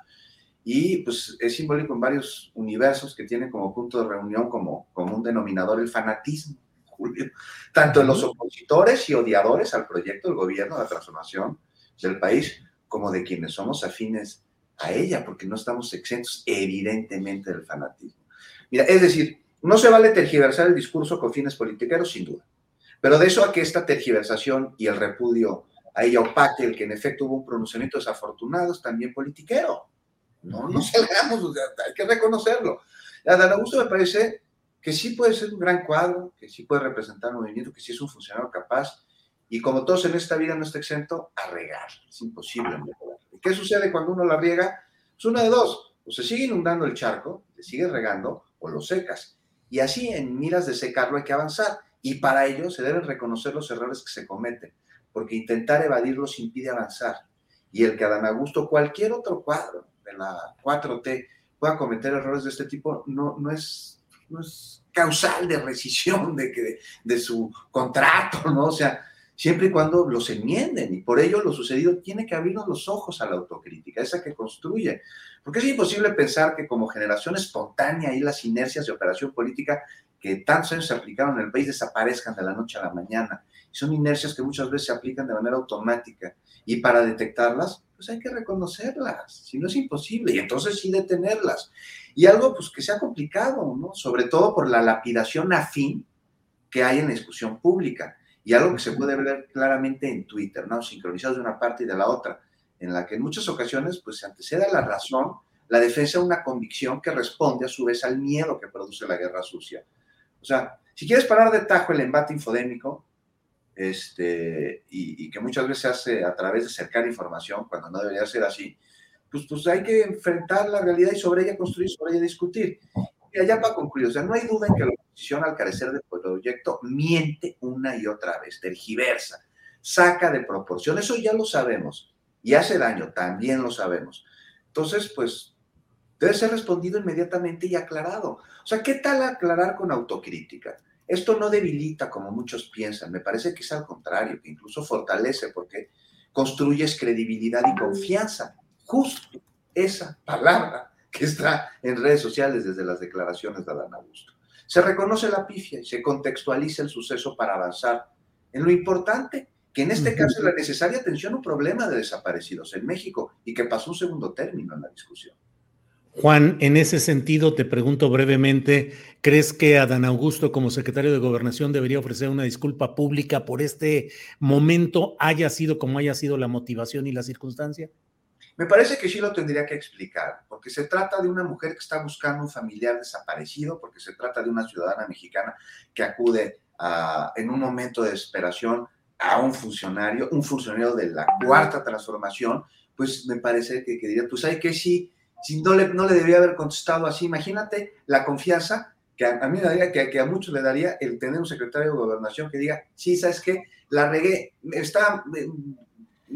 Y pues es simbólico en varios universos que tienen como punto de reunión, como, como un denominador, el fanatismo, Julio, tanto en los opositores y odiadores al proyecto del gobierno, de la transformación del país, como de quienes somos afines a ella, porque no estamos exentos evidentemente del fanatismo. Mira, es decir, no se vale tergiversar el discurso con fines politiqueros, sin duda, pero de eso a que esta tergiversación y el repudio a ella opaque el que en efecto hubo un pronunciamiento desafortunado es también politiquero. No nos salgamos, hay que reconocerlo. A Dan Augusto me parece que sí puede ser un gran cuadro, que sí puede representar un movimiento, que sí es un funcionario capaz, y como todos en esta vida no está exento a regar, es imposible ¿Qué sucede cuando uno la riega? Es una de dos, o se sigue inundando el charco, se sigue regando, o lo secas. Y así en miras de secarlo hay que avanzar. Y para ello se deben reconocer los errores que se cometen, porque intentar evadirlos impide avanzar. Y el que Adán Augusto, cualquier otro cuadro de la 4T, pueda cometer errores de este tipo, no, no, es, no es causal de rescisión de, que, de su contrato, ¿no? O sea, siempre y cuando los enmienden. Y por ello lo sucedido tiene que abrirnos los ojos a la autocrítica, esa que construye. Porque es imposible pensar que como generación espontánea y las inercias de operación política que tantos años se aplicaron en el país desaparezcan de la noche a la mañana. son inercias que muchas veces se aplican de manera automática. Y para detectarlas, pues hay que reconocerlas, si no es imposible, y entonces sí detenerlas. Y algo pues que sea complicado, ¿no? Sobre todo por la lapidación afín que hay en la discusión pública y algo que se puede ver claramente en Twitter, ¿no? Sincronizados de una parte y de la otra, en la que en muchas ocasiones pues se antecede a la razón la defensa de una convicción que responde a su vez al miedo que produce la guerra sucia. O sea, si quieres parar de tajo el embate infodémico, este, y, que muchas veces se hace a través de cercar información cuando no debería ser así, pues, pues hay que enfrentar la realidad y sobre ella construir, sobre ella discutir. ya para concluir, o sea, no hay duda en que la oposición al carecer de proyecto miente una y otra vez, tergiversa, saca de proporción, eso ya lo sabemos, y hace daño, también lo sabemos. Entonces, pues, debe ser respondido inmediatamente y aclarado. O sea, ¿qué tal aclarar con autocrítica? Esto no debilita como muchos piensan, me parece que es al contrario, que incluso fortalece porque construyes credibilidad y confianza. Justo esa palabra que está en redes sociales desde las declaraciones de Adán Augusto. Se reconoce la pifia y se contextualiza el suceso para avanzar en lo importante, que en este caso es la necesaria atención a un problema de desaparecidos en México y que pasó un segundo término en la discusión. Juan, en ese sentido, te pregunto brevemente, ¿crees que Adán Augusto como secretario de Gobernación debería ofrecer una disculpa pública por este momento, haya sido como haya sido la motivación y la circunstancia? Me parece que sí lo tendría que explicar, porque se trata de una mujer que está buscando un familiar desaparecido, porque se trata de una ciudadana mexicana que acude a, en un momento de desesperación a un funcionario, un funcionario de la cuarta transformación, pues me parece que, que diría, pues hay que sí si no le, no le debía haber contestado así. Imagínate la confianza que a, mí me daría, que, a muchos le daría el tener un secretario de gobernación que diga, sí, ¿sabes qué? La regué, está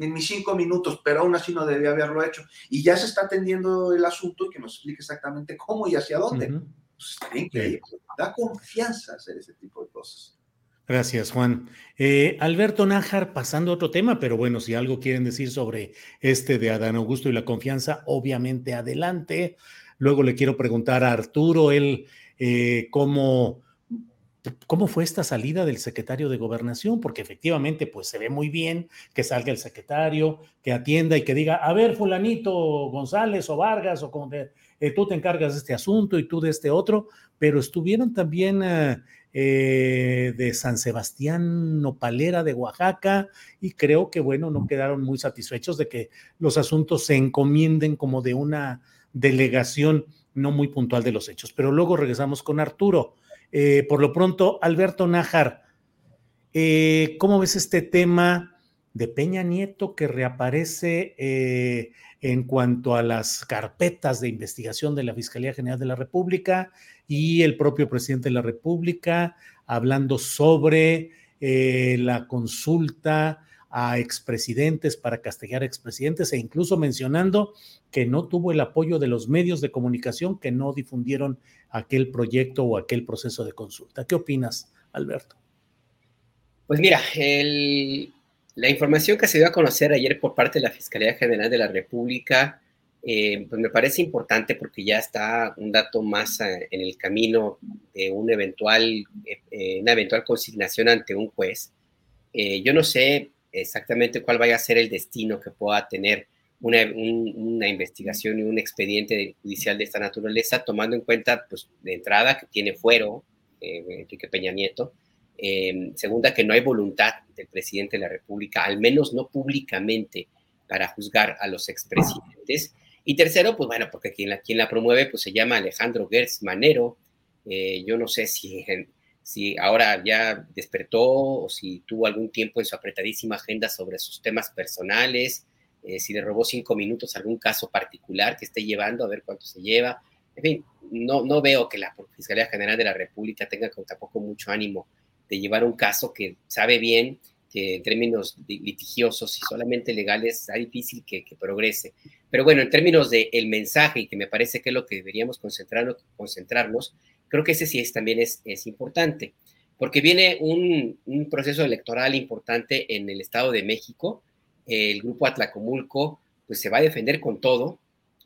en, mis cinco minutos, pero aún así no debía haberlo hecho. Y ya se está atendiendo el asunto y que nos explique exactamente cómo y hacia dónde. Pues está bien que da confianza hacer ese tipo de cosas. Gracias, Juan. Eh, Alberto Nájar, pasando a otro tema, pero bueno, si algo quieren decir sobre este de Adán Augusto y la confianza, obviamente adelante. Luego le quiero preguntar a Arturo, él, eh, cómo, cómo fue esta salida del secretario de gobernación, porque efectivamente, pues se ve muy bien que salga el secretario, que atienda y que diga, a ver, fulanito González o Vargas, o como de, eh, tú te encargas de este asunto y tú de este otro, pero estuvieron también eh, de San Sebastián Nopalera de Oaxaca y creo que, bueno, no quedaron muy satisfechos de que los asuntos se encomienden como de una delegación no muy puntual de los hechos. Pero luego regresamos con Arturo. Eh, por lo pronto, Alberto Nájar, eh, ¿cómo ves este tema de Peña Nieto que reaparece en cuanto a las carpetas de investigación de la Fiscalía General de la República y el propio presidente de la República hablando sobre eh, la consulta a expresidentes para castigar a expresidentes e incluso mencionando que no tuvo el apoyo de los medios de comunicación que no difundieron aquel proyecto o aquel proceso de consulta. ¿Qué opinas, Alberto? Pues mira, el, la información que se dio a conocer ayer por parte de la Fiscalía General de la República, eh, pues me parece importante porque ya está un dato más eh, en el camino de un eventual, eh, una eventual consignación ante un juez. yo no sé exactamente cuál vaya a ser el destino que pueda tener una, una, investigación y un expediente judicial de esta naturaleza, tomando en cuenta, pues, de entrada que tiene fuero Enrique Peña Nieto, eh, segunda, que no hay voluntad del presidente de la República, al menos no públicamente, para juzgar a los expresidentes. Y tercero, pues bueno, porque quien la, quien la promueve pues se llama Alejandro Gertz Manero. Eh, yo no sé si, si ahora ya despertó o si tuvo algún tiempo en su apretadísima agenda sobre sus temas personales, eh, si le robó cinco minutos algún caso particular que esté llevando, a ver cuánto se lleva. En fin, no, no veo que la Fiscalía General de la República tenga tampoco mucho ánimo de llevar un caso que sabe bien que en términos litigiosos y solamente legales es difícil que, progrese. Pero bueno, en términos del el mensaje, y que me parece que es lo que deberíamos concentrarnos, concentrarnos creo que ese sí es, también es, es importante, porque viene un, un, proceso electoral importante en el Estado de México. El grupo Atlacomulco pues se va a defender con todo,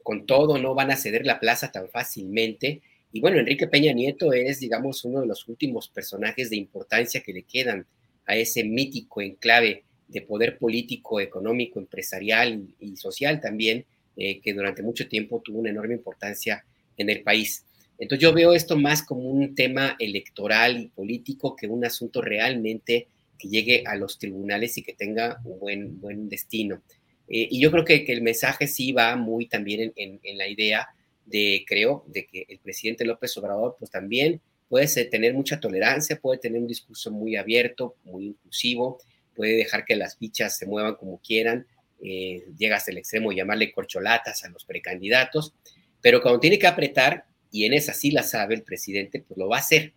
con todo, no van a ceder la plaza tan fácilmente y bueno, Enrique Peña Nieto es, digamos, uno de los últimos personajes de importancia que le quedan a ese mítico enclave de poder político, económico, empresarial y, social también, eh, que durante mucho tiempo tuvo una enorme importancia en el país. Entonces yo veo esto más como un tema electoral y político que un asunto realmente que llegue a los tribunales y que tenga un buen, buen destino. Eh, y yo creo que, que, el mensaje sí va muy también en, en la idea de, creo, de que el presidente López Obrador, pues también puede tener mucha tolerancia, puede tener un discurso muy abierto, muy inclusivo, puede dejar que las fichas se muevan como quieran, eh, llega hasta el extremo de llamarle corcholatas a los precandidatos, pero cuando tiene que apretar, y en esa sí la sabe el presidente, pues lo va a hacer.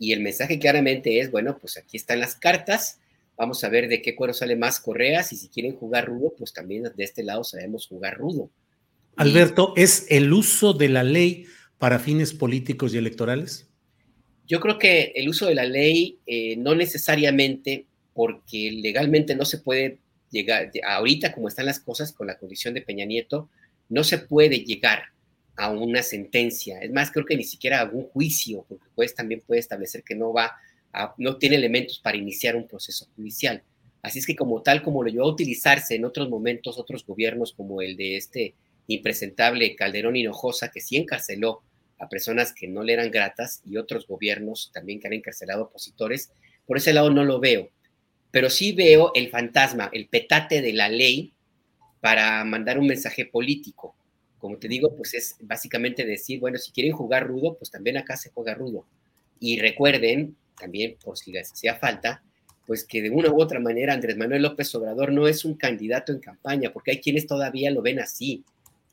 Y el mensaje claramente es, bueno, pues aquí están las cartas, vamos a ver de qué cuero sale más correas y si quieren jugar rudo, pues también de este lado sabemos jugar rudo. Alberto, ¿es el uso de la ley para fines políticos y electorales? Yo creo que el uso de la ley eh, no necesariamente porque legalmente no se puede llegar, ahorita como están las cosas con la condición de Peña Nieto, no se puede llegar a una sentencia. Es más, creo que ni siquiera a algún juicio, porque pues también puede establecer que no va a, no tiene elementos para iniciar un proceso judicial. Así es que como tal, como lo llevó a utilizarse en otros momentos, otros gobiernos como el de este impresentable Calderón Hinojosa, que sí encarceló a personas que no le eran gratas y otros gobiernos también que han encarcelado opositores, por ese lado no lo veo. Pero sí veo el fantasma, el petate de la ley para mandar un mensaje político. Como te digo, pues es básicamente decir, bueno, si quieren jugar rudo, pues también acá se juega rudo. Y recuerden, también por si les hacía falta, pues que de una u otra manera Andrés Manuel López Obrador no es un candidato en campaña, porque hay quienes todavía lo ven así.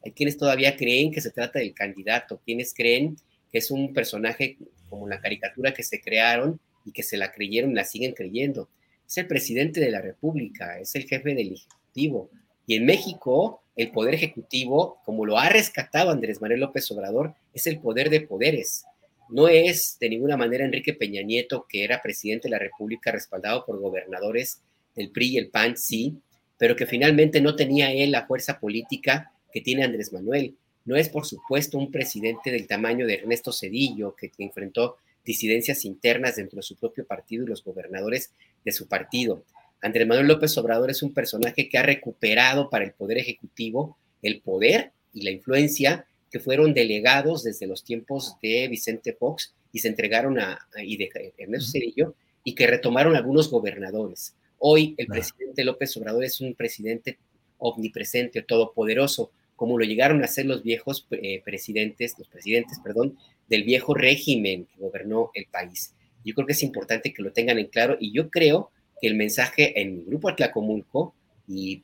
Hay quienes todavía creen que se trata del candidato, quienes creen que es un personaje como la caricatura que se crearon y que se la creyeron la siguen creyendo. Es el presidente de la República, es el jefe del Ejecutivo. Y en México, el poder ejecutivo, como lo ha rescatado Andrés Manuel López Obrador, es el poder de poderes. No es de ninguna manera Enrique Peña Nieto, que era presidente de la República respaldado por gobernadores del PRI y el PAN, sí, pero que finalmente no tenía él la fuerza política que tiene Andrés Manuel. No es, por supuesto, un presidente del tamaño de Ernesto Cedillo, que enfrentó disidencias internas dentro de su propio partido y los gobernadores de su partido. Andrés Manuel López Obrador es un personaje que ha recuperado para el Poder Ejecutivo el poder y la influencia que fueron delegados desde los tiempos de Vicente Fox y se entregaron a, y de Ernesto Cedillo y que retomaron algunos gobernadores. Hoy el presidente López Obrador es un presidente omnipresente, todopoderoso, como lo llegaron a ser los viejos eh, presidentes, los presidentes, perdón, del viejo régimen que gobernó el país. Yo creo que es importante que lo tengan en claro y yo creo que el mensaje en mi grupo Atlacomulco y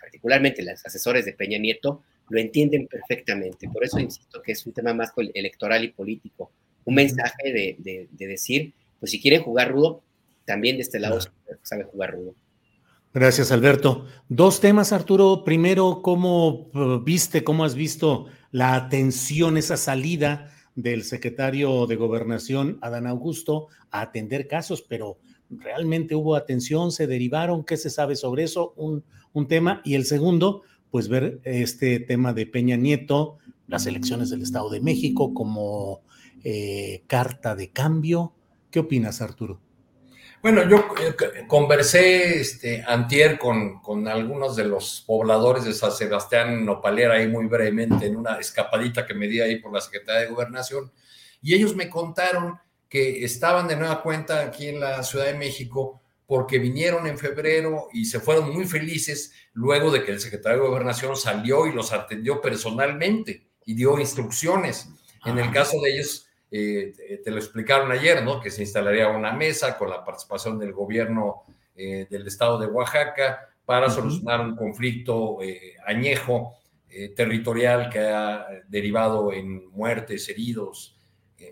particularmente los asesores de Peña Nieto lo entienden perfectamente. Por eso insisto que es un tema más electoral y político. Un mensaje de, decir, pues si quieren jugar rudo, también de este lado sabe jugar rudo. Gracias, Alberto. Dos temas, Arturo. Primero, ¿cómo uh, viste, cómo has visto la atención, esa salida del secretario de Gobernación, Adán Augusto, a atender casos? Pero realmente hubo atención, se derivaron, ¿qué se sabe sobre eso? Un, tema. Y el segundo, pues ver este tema de Peña Nieto, las elecciones del Estado de México como eh, carta de cambio. ¿Qué opinas, Arturo? Bueno, yo eh, conversé este, antier con, con, algunos de los pobladores de San Sebastián Nopalera ahí muy brevemente en una escapadita que me di ahí por la Secretaría de Gobernación y ellos me contaron que estaban de nueva cuenta aquí en la Ciudad de México porque vinieron en febrero y se fueron muy felices luego de que el secretario de Gobernación salió y los atendió personalmente y dio instrucciones. En el caso de ellos, eh, te lo explicaron ayer, ¿no? Que se instalaría una mesa con la participación del gobierno eh, del estado de Oaxaca para solucionar un conflicto eh, añejo territorial que ha derivado en muertes, heridos,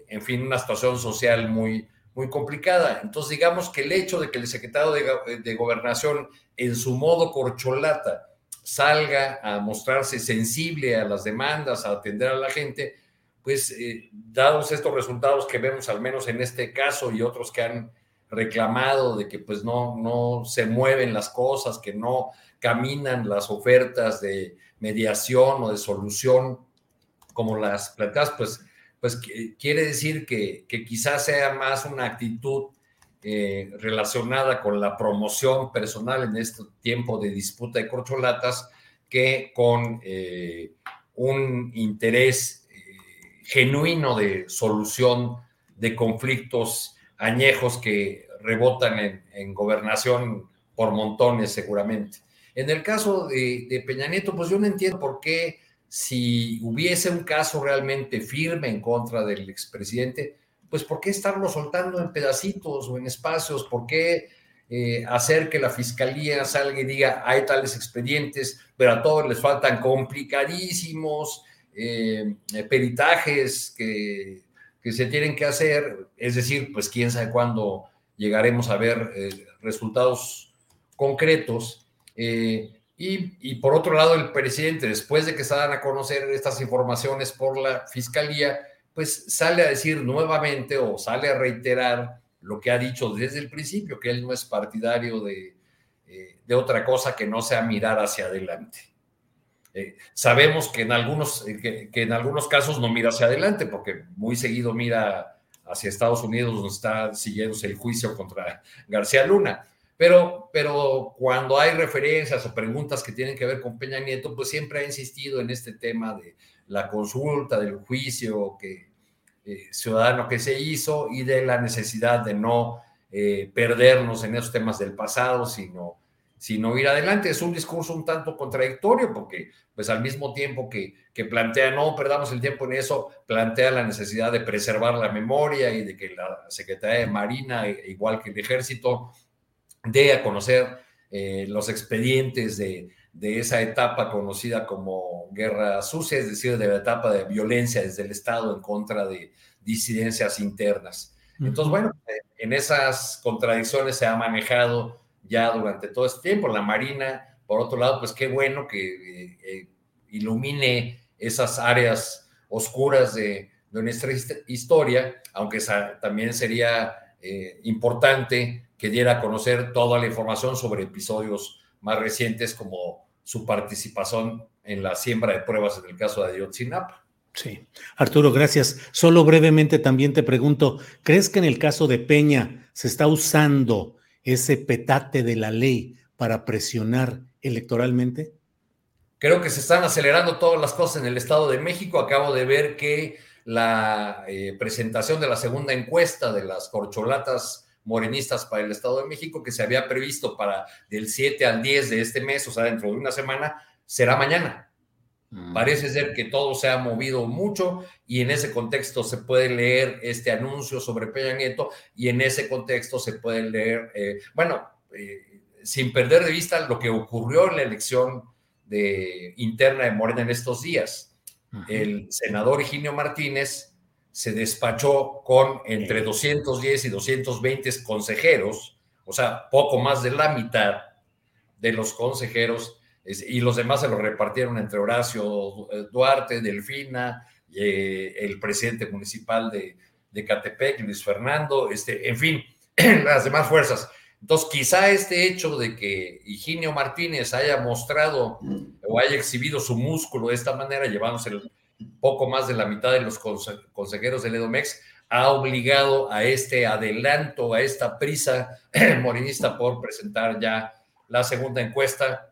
en fin, una situación social muy, muy complicada. Entonces, digamos que el hecho de que el secretario de, Gobernación, en su modo corcholata, salga a mostrarse sensible a las demandas, a atender a la gente, pues eh, dados estos resultados que vemos al menos en este caso y otros que han reclamado de que pues no, no se mueven las cosas, que no caminan las ofertas de mediación o de solución como las planteadas, pues pues quiere decir que, quizás sea más una actitud eh, relacionada con la promoción personal en este tiempo de disputa de corcholatas que con eh, un interés eh, genuino de solución de conflictos añejos que rebotan en, gobernación por montones seguramente. En el caso de, de Peña Nieto, pues yo no entiendo por qué si hubiese un caso realmente firme en contra del expresidente, pues ¿por qué estarlo soltando en pedacitos o en espacios? ¿Por qué eh, hacer que la fiscalía salga y diga hay tales expedientes, pero a todos les faltan complicadísimos eh, peritajes que, que, se tienen que hacer, es decir, pues quién sabe cuándo llegaremos a ver eh, resultados concretos. Eh, y, por otro lado, el presidente, después de que se dan a conocer estas informaciones por la fiscalía, pues sale a decir nuevamente o sale a reiterar lo que ha dicho desde el principio, que él no es partidario de, eh, de otra cosa que no sea mirar hacia adelante. Eh, sabemos que en, algunos, eh, que, en algunos casos no mira hacia adelante, porque muy seguido mira hacia Estados Unidos, donde está siguiéndose el juicio contra García Luna. Pero, pero cuando hay referencias o preguntas que tienen que ver con Peña Nieto, pues siempre ha insistido en este tema de la consulta, del juicio que, eh, ciudadano que se hizo y de la necesidad de no eh, perdernos en esos temas del pasado, sino, sino ir adelante. Es un discurso un tanto contradictorio porque pues al mismo tiempo que, que plantea no perdamos el tiempo en eso, plantea la necesidad de preservar la memoria y de que la Secretaría de Marina, e, igual que el Ejército, dé a conocer eh, los expedientes de, de esa etapa conocida como guerra sucia, es decir, de la etapa de violencia desde el Estado en contra de disidencias internas. Entonces, bueno, en esas contradicciones se ha manejado ya durante todo este tiempo. La Marina, por otro lado, pues qué bueno que eh, eh, ilumine esas áreas oscuras de, de, nuestra historia, aunque también sería eh, importante que diera a conocer toda la información sobre episodios más recientes como su participación en la siembra de pruebas en el caso de Ayotzinapa. Sí. Arturo, gracias. Solo brevemente también te pregunto, ¿crees que en el caso de Peña se está usando ese petate de la ley para presionar electoralmente? Creo que se están acelerando todas las cosas en el Estado de México. Acabo de ver que la eh, presentación de la segunda encuesta de las corcholatas morenistas para el Estado de México, que se había previsto para del 7 al 10 de este mes, o sea, dentro de una semana, será mañana. Mm. Parece ser que todo se ha movido mucho y en ese contexto se puede leer este anuncio sobre Peña Nieto y en ese contexto se puede leer, eh, bueno, eh, sin perder de vista lo que ocurrió en la elección de, interna de Morena en estos días. El senador Higinio Martínez se despachó con entre 210 y 220 consejeros, o sea, poco más de la mitad de los consejeros, y los demás se los repartieron entre Horacio Duarte, Delfina, eh, el presidente municipal de, de Catepec, Luis Fernando, este, en fin, las demás fuerzas. Entonces, quizá este hecho de que Higinio Martínez haya mostrado o haya exhibido su músculo de esta manera, llevándose el, poco más de la mitad de los consejeros del EDOMEX, ha obligado a este adelanto, a esta prisa morinista por presentar ya la segunda encuesta,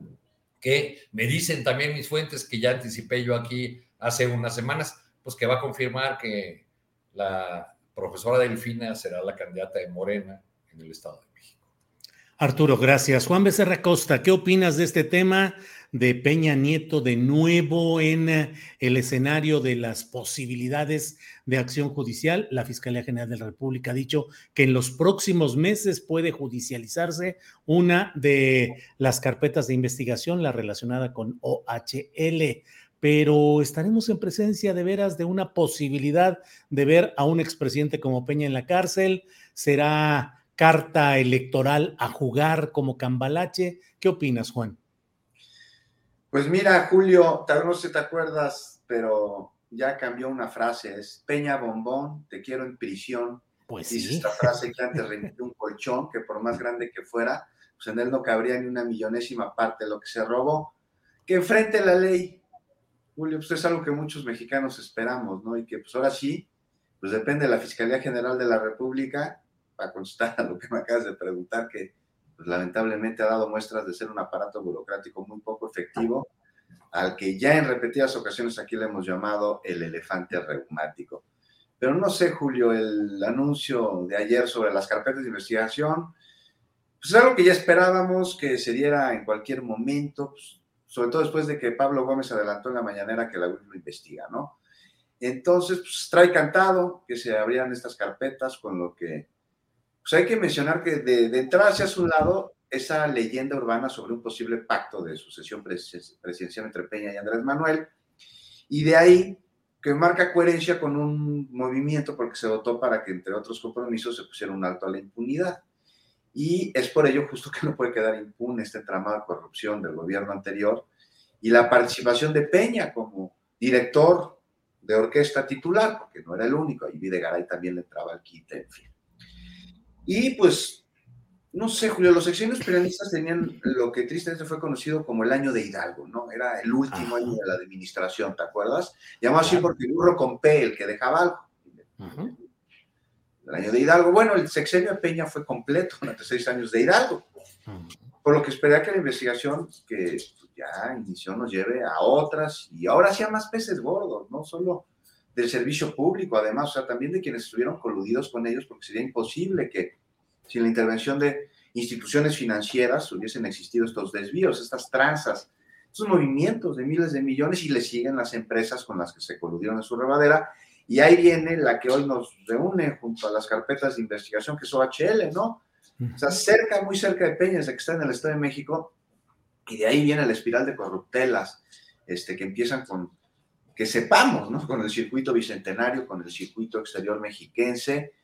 que me dicen también mis fuentes, que ya anticipé yo aquí hace unas semanas, pues que va a confirmar que la profesora Delfina será la candidata de Morena en el Estado de México. Arturo, gracias. Juan Becerra Costa, ¿qué opinas de este tema? De Peña Nieto de nuevo en eh, el escenario de las posibilidades de acción judicial. La Fiscalía General de la República ha dicho que en los próximos meses puede judicializarse una de las carpetas de investigación, la relacionada con OHL pero estaremos en presencia de veras de una posibilidad de ver a un expresidente como Peña en la cárcel. ¿Será carta electoral a jugar como cambalache? ¿Qué opinas, Juan? Pues mira, Julio, tal vez no sé te acuerdas, pero ya cambió una frase, es Peña Bombón, te quiero en prisión. Pues Dice esta frase que antes remitió un colchón, que por más grande que fuera, pues en él no cabría ni una millonésima parte de lo que se robó. Que enfrente la ley. Julio, pues es algo que muchos mexicanos esperamos, ¿no? Y que pues ahora sí, pues depende de la Fiscalía General de la República, para contestar a lo que me acabas de preguntar, que pues, lamentablemente ha dado muestras de ser un aparato burocrático muy poco efectivo, al que ya en repetidas ocasiones aquí le hemos llamado el elefante reumático. Pero no sé, Julio, el anuncio de ayer sobre las carpetas de investigación, pues es algo que ya esperábamos que se diera en cualquier momento, pues, sobre todo después de que Pablo Gómez adelantó en la mañanera que la UIF lo investiga, ¿no? Entonces, pues trae cantado que se abrieran estas carpetas, con lo que pues hay que mencionar que de, entrada se hace un lado esa leyenda urbana sobre un posible pacto de sucesión presidencial entre Peña y Andrés Manuel. Y de ahí que marca coherencia con un movimiento porque se votó para que, entre otros compromisos, se pusiera un alto a la impunidad. Y es por ello justo que no puede quedar impune este entramado de corrupción del gobierno anterior y la participación de Peña como director de orquesta titular, porque no era el único, ahí Videgaray también le entraba al quite, en fin. Y pues, no sé, Julio, los exenios peronistas tenían lo que tristemente fue conocido como el año de Hidalgo, ¿no? Era el último año de la administración, ¿te acuerdas? Llamado así porque burro con P, el que dejaba algo. El año de Hidalgo. Bueno, el sexenio de Peña fue completo durante seis años de Hidalgo. Por lo que esperé que la investigación que ya inició nos lleve a otras y ahora sí a más peces gordos, no solo del servicio público, además, o sea, también de quienes estuvieron coludidos con ellos, porque sería imposible que sin la intervención de instituciones financieras hubiesen existido estos desvíos, estas tranzas, estos movimientos de miles de millones y le siguen las empresas con las que se coludieron en su rebadera. Y ahí viene la que hoy nos reúne junto a las carpetas de investigación, que es OHL, ¿no? O sea, cerca, muy cerca de Peñas, que está en el Estado de México, y de ahí viene la espiral de corruptelas, este, que empiezan con, que sepamos, ¿no? Con el circuito bicentenario, con el circuito exterior mexiquense.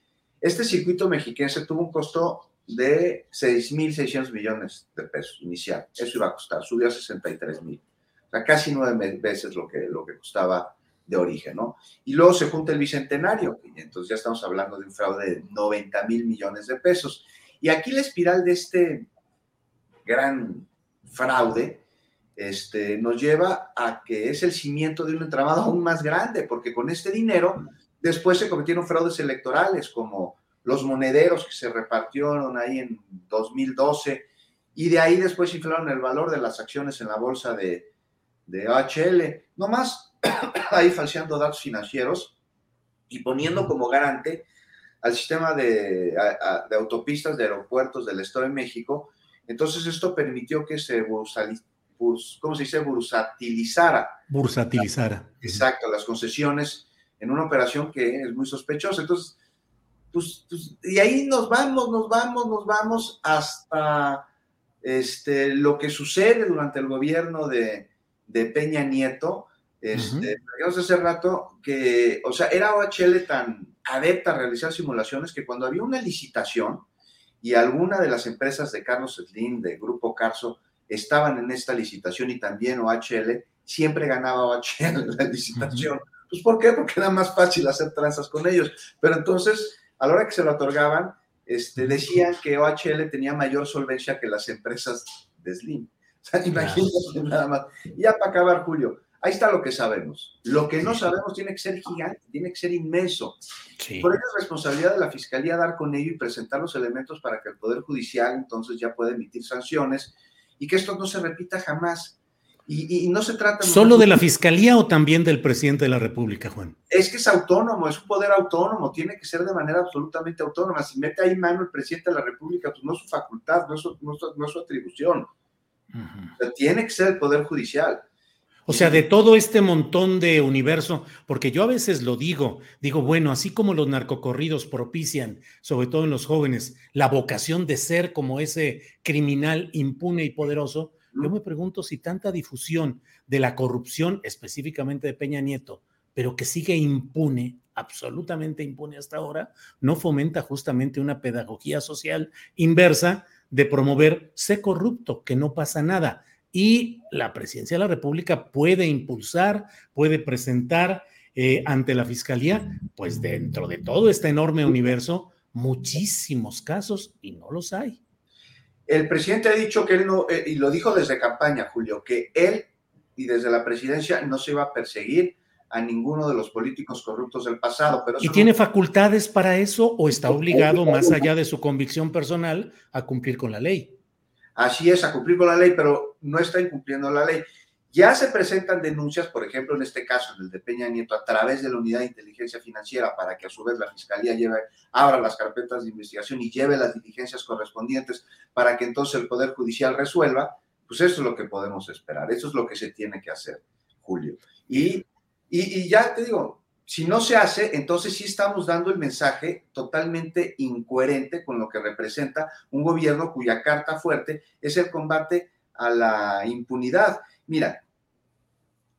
Este circuito mexiquense tuvo un costo de 6.600 millones de pesos inicial. Eso iba a costar, subió a 63 mil. O sea, casi nueve veces lo que, lo que costaba de origen, ¿no? Y luego se junta el bicentenario, entonces ya estamos hablando de un fraude de 90 mil millones de pesos. Y aquí la espiral de este gran fraude este, nos lleva a que es el cimiento de un entramado aún más grande, porque con este dinero después se cometieron fraudes electorales como los monederos que se repartieron ahí en 2012 y de ahí después inflaron el valor de las acciones en la bolsa de, de OHL, no más ahí falseando datos financieros y poniendo como garante al sistema de, de autopistas de aeropuertos del Estado de México entonces esto permitió que se ¿cómo se dice? bursatilizara. Bursatilizara. Exacto, las concesiones en una operación que es muy sospechosa. Entonces, pues, pues, y ahí nos vamos, nos vamos, nos vamos hasta este, lo que sucede durante el gobierno de, Peña Nieto. Este, hace rato que, o sea, era OHL tan adepta a realizar simulaciones que cuando había una licitación, y alguna de las empresas de Carlos Slim, de Grupo Carso, estaban en esta licitación y también OHL, siempre ganaba OHL la licitación. Pues ¿por qué? Porque era más fácil hacer tranzas con ellos. Pero entonces, a la hora que se lo otorgaban, este, decían que OHL tenía mayor solvencia que las empresas de Slim. O sea, imagínate nada más. Y ya para acabar, Julio, Ahí está lo que sabemos. Lo que no sabemos tiene que ser gigante, tiene que ser inmenso. Por eso es responsabilidad de la Fiscalía dar con ello y presentar los elementos para que el Poder Judicial entonces ya pueda emitir sanciones y que esto no se repita jamás. Y, no se trata... ¿Solo de la Fiscalía o también del presidente de la República, Juan? Es que es autónomo, es un poder autónomo, tiene que ser de manera absolutamente autónoma. Si mete ahí mano el presidente de la República, pues no es su facultad, no es su, no es su, atribución. tiene que ser el Poder Judicial. O sea, de todo este montón de universo, porque yo a veces lo digo, digo, bueno, así como los narcocorridos propician, sobre todo en los jóvenes, la vocación de ser como ese criminal impune y poderoso, yo me pregunto si tanta difusión de la corrupción, específicamente de Peña Nieto, pero que sigue impune, absolutamente impune hasta ahora, no fomenta justamente una pedagogía social inversa de promover sé corrupto, que no pasa nada y la presidencia de la República puede impulsar, puede presentar eh, ante la Fiscalía, pues dentro de todo este enorme universo, muchísimos casos y no los hay. El presidente ha dicho que él no, eh, y lo dijo desde campaña, Julio, que él y desde la presidencia no se iba a perseguir a ninguno de los políticos corruptos del pasado. Pero ¿Y tiene facultades para eso o está obligado, más allá de su convicción personal, a cumplir con la ley? Así es, a cumplir con la ley, pero no está incumpliendo la ley. Ya se presentan denuncias, por ejemplo, en este caso, en el de Peña Nieto, a través de la Unidad de Inteligencia Financiera, para que a su vez la Fiscalía lleve, abra las carpetas de investigación y lleve las diligencias correspondientes para que entonces el Poder Judicial resuelva, pues eso es lo que podemos esperar, eso es lo que se tiene que hacer, Julio. Y, y, y ya te digo, si no se hace, entonces sí estamos dando el mensaje totalmente incoherente con lo que representa un gobierno cuya carta fuerte es el combate a la impunidad. Mira,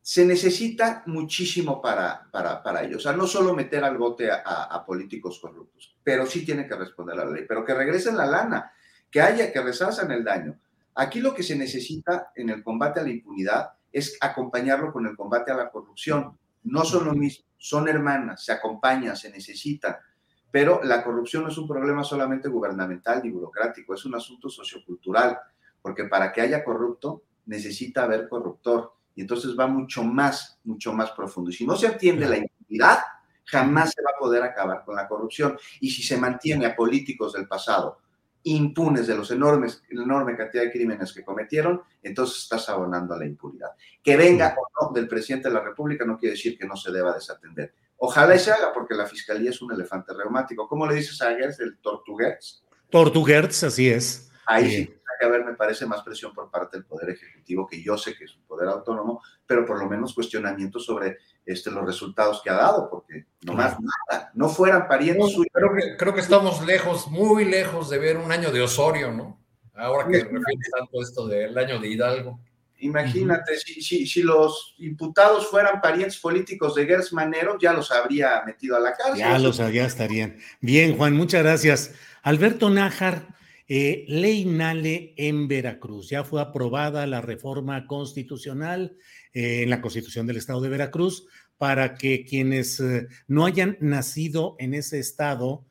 se necesita muchísimo para, para, para. O sea, no solo meter al bote a, políticos corruptos, pero sí tiene que responder a la ley, pero que regresen la lana, que haya, que resarcen el daño. Aquí lo que se necesita en el combate a la impunidad es acompañarlo con el combate a la corrupción. No son lo mismo, son hermanas, se acompañan, se necesitan. Pero la corrupción no es un problema solamente gubernamental ni burocrático, es un asunto sociocultural, porque para que haya corrupto necesita haber corruptor y entonces va mucho más, mucho más profundo. Y si no se atiende la impunidad, jamás se va a poder acabar con la corrupción. Y si se mantiene a políticos del pasado impunes de los enormes, la enorme cantidad de crímenes que cometieron, entonces estás abonando a la impunidad. Que venga o no del presidente de la República no quiere decir que no se deba desatender. Ojalá y se haga porque la fiscalía es un elefante reumático. ¿Cómo le dices a Gertz el Tortuguerz? Tortuguerz, así es. Ahí sí que haber, me parece, más presión por parte del Poder Ejecutivo, que yo sé que es un poder autónomo, pero por lo menos cuestionamiento sobre este, los resultados que ha dado, porque no más nada, no fueran parientes suyos. Creo que, creo que estamos lejos, muy lejos de ver un año de Osorio, ¿no? Ahora que refieres tanto esto del año de Hidalgo. Imagínate, si, si, si, los imputados fueran parientes políticos de Gers Manero, ya los habría metido a la cárcel. Ya los ya estarían. Bien, Juan, muchas gracias. Alberto Nájar, eh, ley Nale en Veracruz. Ya fue aprobada la reforma constitucional eh, en la Constitución del Estado de Veracruz para que quienes eh, no hayan nacido en ese estado,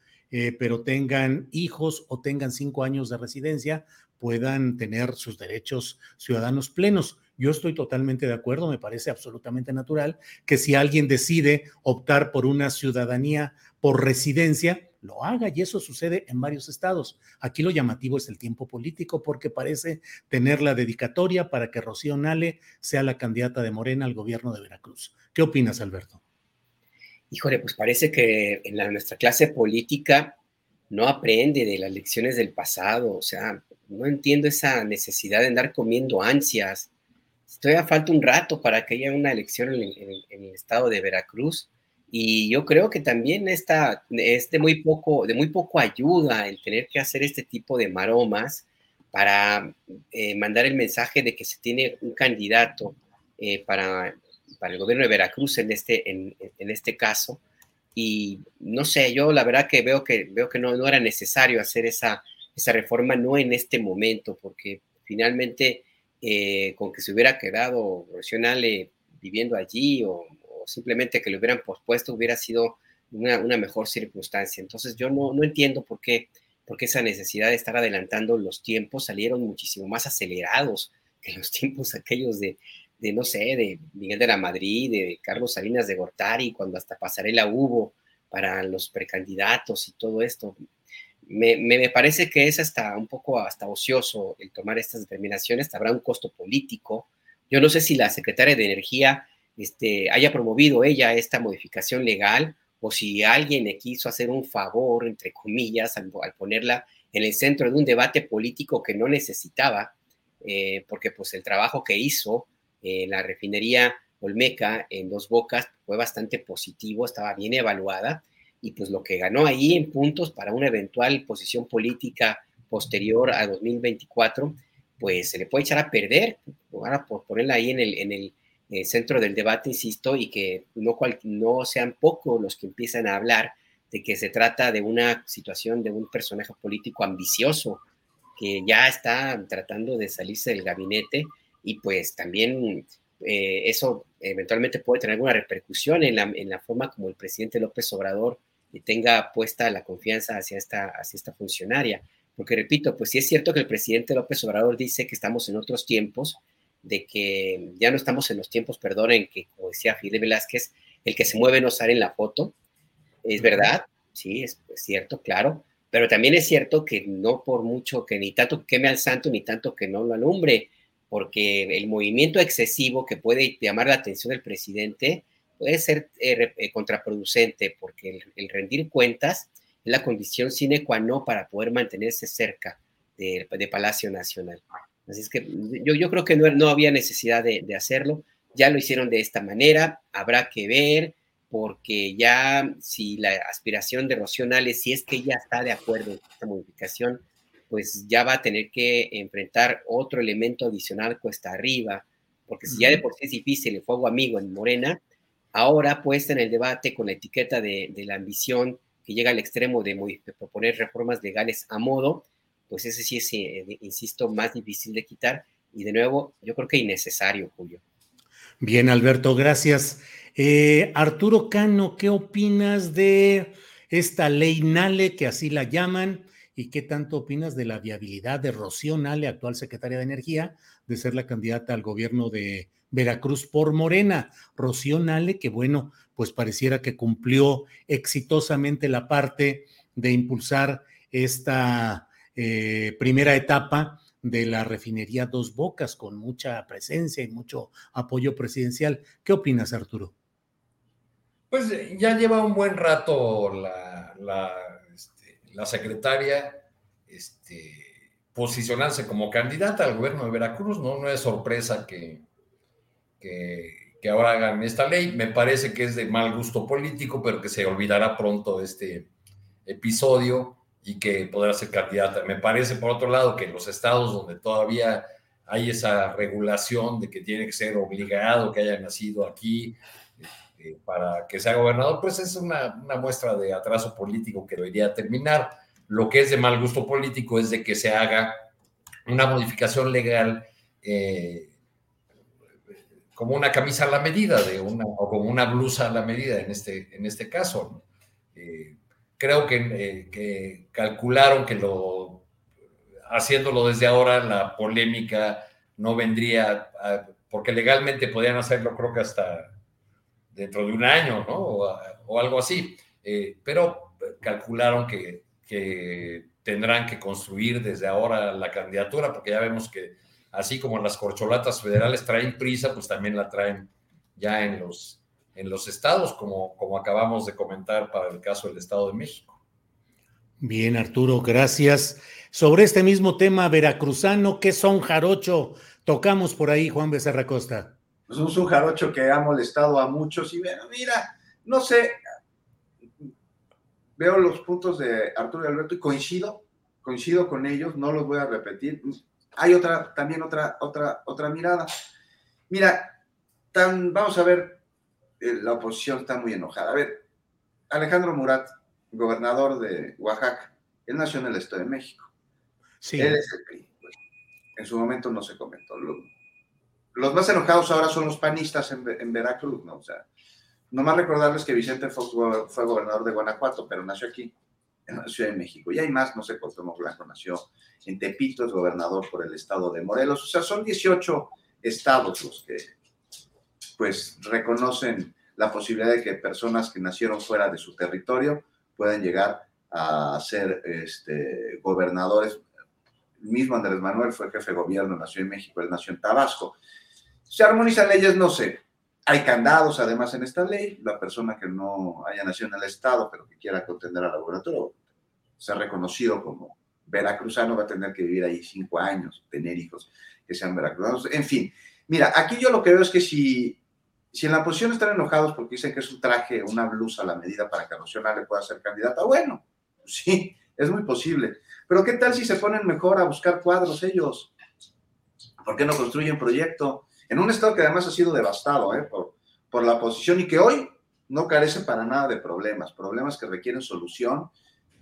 pero tengan hijos o tengan cinco años de residencia, puedan tener sus derechos ciudadanos plenos. Yo estoy totalmente de acuerdo, me parece absolutamente natural que si alguien decide optar por una ciudadanía por residencia, lo haga y eso sucede en varios estados. Aquí lo llamativo es el tiempo político porque parece tener la dedicatoria para que Rocío Nale sea la candidata de Morena al gobierno de Veracruz. ¿Qué opinas, Alberto? Híjole, pues parece que en la, nuestra clase política no aprende de las lecciones del pasado, o sea, no entiendo esa necesidad de andar comiendo ansias. Todavía falta un rato para que haya una elección en el estado de Veracruz y yo creo que también esta, es de muy, poco, de muy poco ayuda el tener que hacer este tipo de maromas para eh, mandar el mensaje de que se tiene un candidato eh, para, para, el gobierno de Veracruz en este, en, en, este caso. Y no sé, yo la verdad que veo que, veo que no, no era necesario hacer esa, esa reforma, no en este momento, porque finalmente eh, con que se hubiera quedado Rocionale viviendo allí o, simplemente que lo hubieran pospuesto hubiera sido una, mejor circunstancia. Entonces yo no, entiendo por qué, por esa necesidad de estar adelantando los tiempos salieron muchísimo más acelerados que los tiempos aquellos de, no sé, de Miguel de la Madrid, de Carlos Salinas de Gortari, cuando hasta pasarela hubo para los precandidatos y todo esto. Me, me, parece que es hasta un poco hasta ocioso el tomar estas determinaciones, habrá un costo político. Yo no sé si la secretaria de Energía este, haya promovido ella esta modificación legal o si alguien le quiso hacer un favor, entre comillas, al, ponerla en el centro de un debate político que no necesitaba, eh, porque pues el trabajo que hizo eh, la refinería Olmeca en Dos Bocas fue bastante positivo, estaba bien evaluada, y pues lo que ganó ahí en puntos para una eventual posición política posterior a 2024, pues se le puede echar a perder, ahora por ponerla ahí en el, en el eh, centro del debate, insisto, y que no, sean pocos los que empiezan a hablar de que se trata de una situación de un personaje político ambicioso que ya está tratando de salirse del gabinete y pues también eh, eso eventualmente puede tener alguna repercusión en la, en la, forma como el presidente López Obrador tenga puesta la confianza hacia esta, hacia esta funcionaria. Porque repito, pues sí es cierto que el presidente López Obrador dice que estamos en otros tiempos, de que ya no estamos en los tiempos, perdonen, que como decía Fidel Velázquez, el que se mueve no sale en la foto. Es verdad, sí, es, cierto, claro, pero también es cierto que no por mucho que ni tanto que queme al santo, ni tanto que no lo alumbre, porque el movimiento excesivo que puede llamar la atención del presidente puede ser eh, eh, contraproducente, porque el, rendir cuentas es la condición sine qua non para poder mantenerse cerca de Palacio Nacional. Así es que yo, yo creo que no, no había necesidad de, de, hacerlo. Ya lo hicieron de esta manera. Habrá que ver, porque ya si la aspiración de Rocío Nales, si es que ella está de acuerdo con esta modificación, pues ya va a tener que enfrentar otro elemento adicional cuesta arriba porque si ya de por sí es difícil el fuego amigo en Morena, ahora puesta en el debate con la etiqueta de, la ambición que llega al extremo de, de, proponer reformas legales a modo, pues ese sí es, eh, insisto, más difícil de quitar y de nuevo, yo creo que innecesario, Julio. Bien, Alberto, gracias. Eh, Arturo Cano, ¿qué opinas de esta ley Nale, que así la llaman? ¿Y qué tanto opinas de la viabilidad de Rocío Nale, actual secretaria de Energía, de ser la candidata al gobierno de Veracruz por Morena? Rocío Nale, que bueno, pues pareciera que cumplió exitosamente la parte de impulsar esta eh, primera etapa de la refinería Dos Bocas con mucha presencia y mucho apoyo presidencial. ¿Qué opinas, Arturo? Pues ya lleva un buen rato la, la secretaria este, posicionarse como candidata al gobierno de Veracruz, ¿no? No es sorpresa que, que, ahora hagan esta ley. Me parece que es de mal gusto político, pero que se olvidará pronto este episodio y que podrá ser candidata. Me parece, por otro lado, que en los estados donde todavía hay esa regulación de que tiene que ser obligado que haya nacido aquí, eh, para que sea gobernador, pues es una, muestra de atraso político que debería terminar. Lo que es de mal gusto político es de que se haga una modificación legal eh, como una camisa a la medida de una, o como una blusa a la medida en este, en este caso. Eh, creo que, que, calcularon que lo, haciéndolo desde ahora, la polémica no vendría, porque legalmente podían hacerlo creo que hasta dentro de un año, ¿no? O, algo así. Eh, pero calcularon que, tendrán que construir desde ahora la candidatura, porque ya vemos que así como las corcholatas federales traen prisa, pues también la traen ya en los, en los estados, como, como acabamos de comentar para el caso del Estado de México. Bien, Arturo, gracias. Sobre este mismo tema veracruzano, ¿qué son jarocho? Tocamos por ahí, Juan Becerra Costa pues es un jarocho que ha molestado a muchos y bueno, mira, no sé, veo los puntos de Arturo y Alberto y coincido, coincido con ellos, no los voy a repetir. Hay otra, también otra, otra, otra mirada. Mira, tan, vamos a ver, la oposición está muy enojada. A ver, Alejandro Murat, gobernador de Oaxaca, él nació en el Estado de México. Sí. Él es el PRI. En su momento no se comentó los más enojados ahora son los panistas en, Veracruz, ¿no? O sea, nomás recordarles que Vicente Fox fue gobernador de Guanajuato, pero nació aquí, en la Ciudad de México. Y hay más, no sé, Cuauhtémoc Blanco nació en Tepito, es gobernador por el estado de Morelos. O sea, son 18 estados los que, pues, reconocen la posibilidad de que personas que nacieron fuera de su territorio puedan llegar a ser este, gobernadores. El mismo Andrés Manuel fue jefe de gobierno en Ciudad de México, él nació en Tabasco. Se armonizan leyes, no sé. Hay candados además en esta ley. La persona que no haya nacido en el Estado, pero que quiera contender al laboratorio, sea reconocido como veracruzano, va a tener que vivir ahí cinco años, tener hijos que sean veracruzanos. En fin, mira, aquí yo lo que veo es que si, si en la oposición están enojados porque dicen que es un traje, una blusa a la medida para que Rocío le pueda ser candidata, bueno, sí, es muy posible. Pero ¿qué tal si se ponen mejor a buscar cuadros ellos? ¿Por qué no construyen proyecto? en un estado que además ha sido devastado ¿eh? por, por la oposición y que hoy no carece para nada de problemas, problemas que requieren solución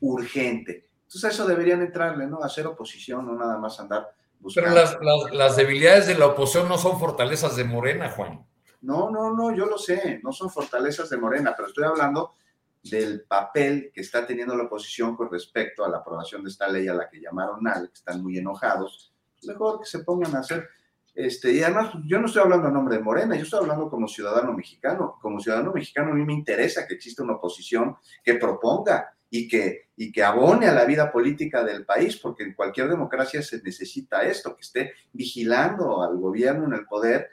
urgente. Entonces a eso deberían entrarle, ¿no? Hacer oposición, no nada más andar buscando. Pero las, las, debilidades de la oposición no son fortalezas de Morena, Juan. No, no, no, yo lo sé, no son fortalezas de Morena, pero estoy hablando del papel que está teniendo la oposición con respecto a la aprobación de esta ley a la que llamaron NAL, que están muy enojados. Mejor que se pongan a hacer este, y además, yo no estoy hablando a nombre de Morena, yo estoy hablando como ciudadano mexicano. Como ciudadano mexicano, a mí me interesa que exista una oposición que proponga y que, y que abone a la vida política del país, porque en cualquier democracia se necesita esto, que esté vigilando al gobierno en el poder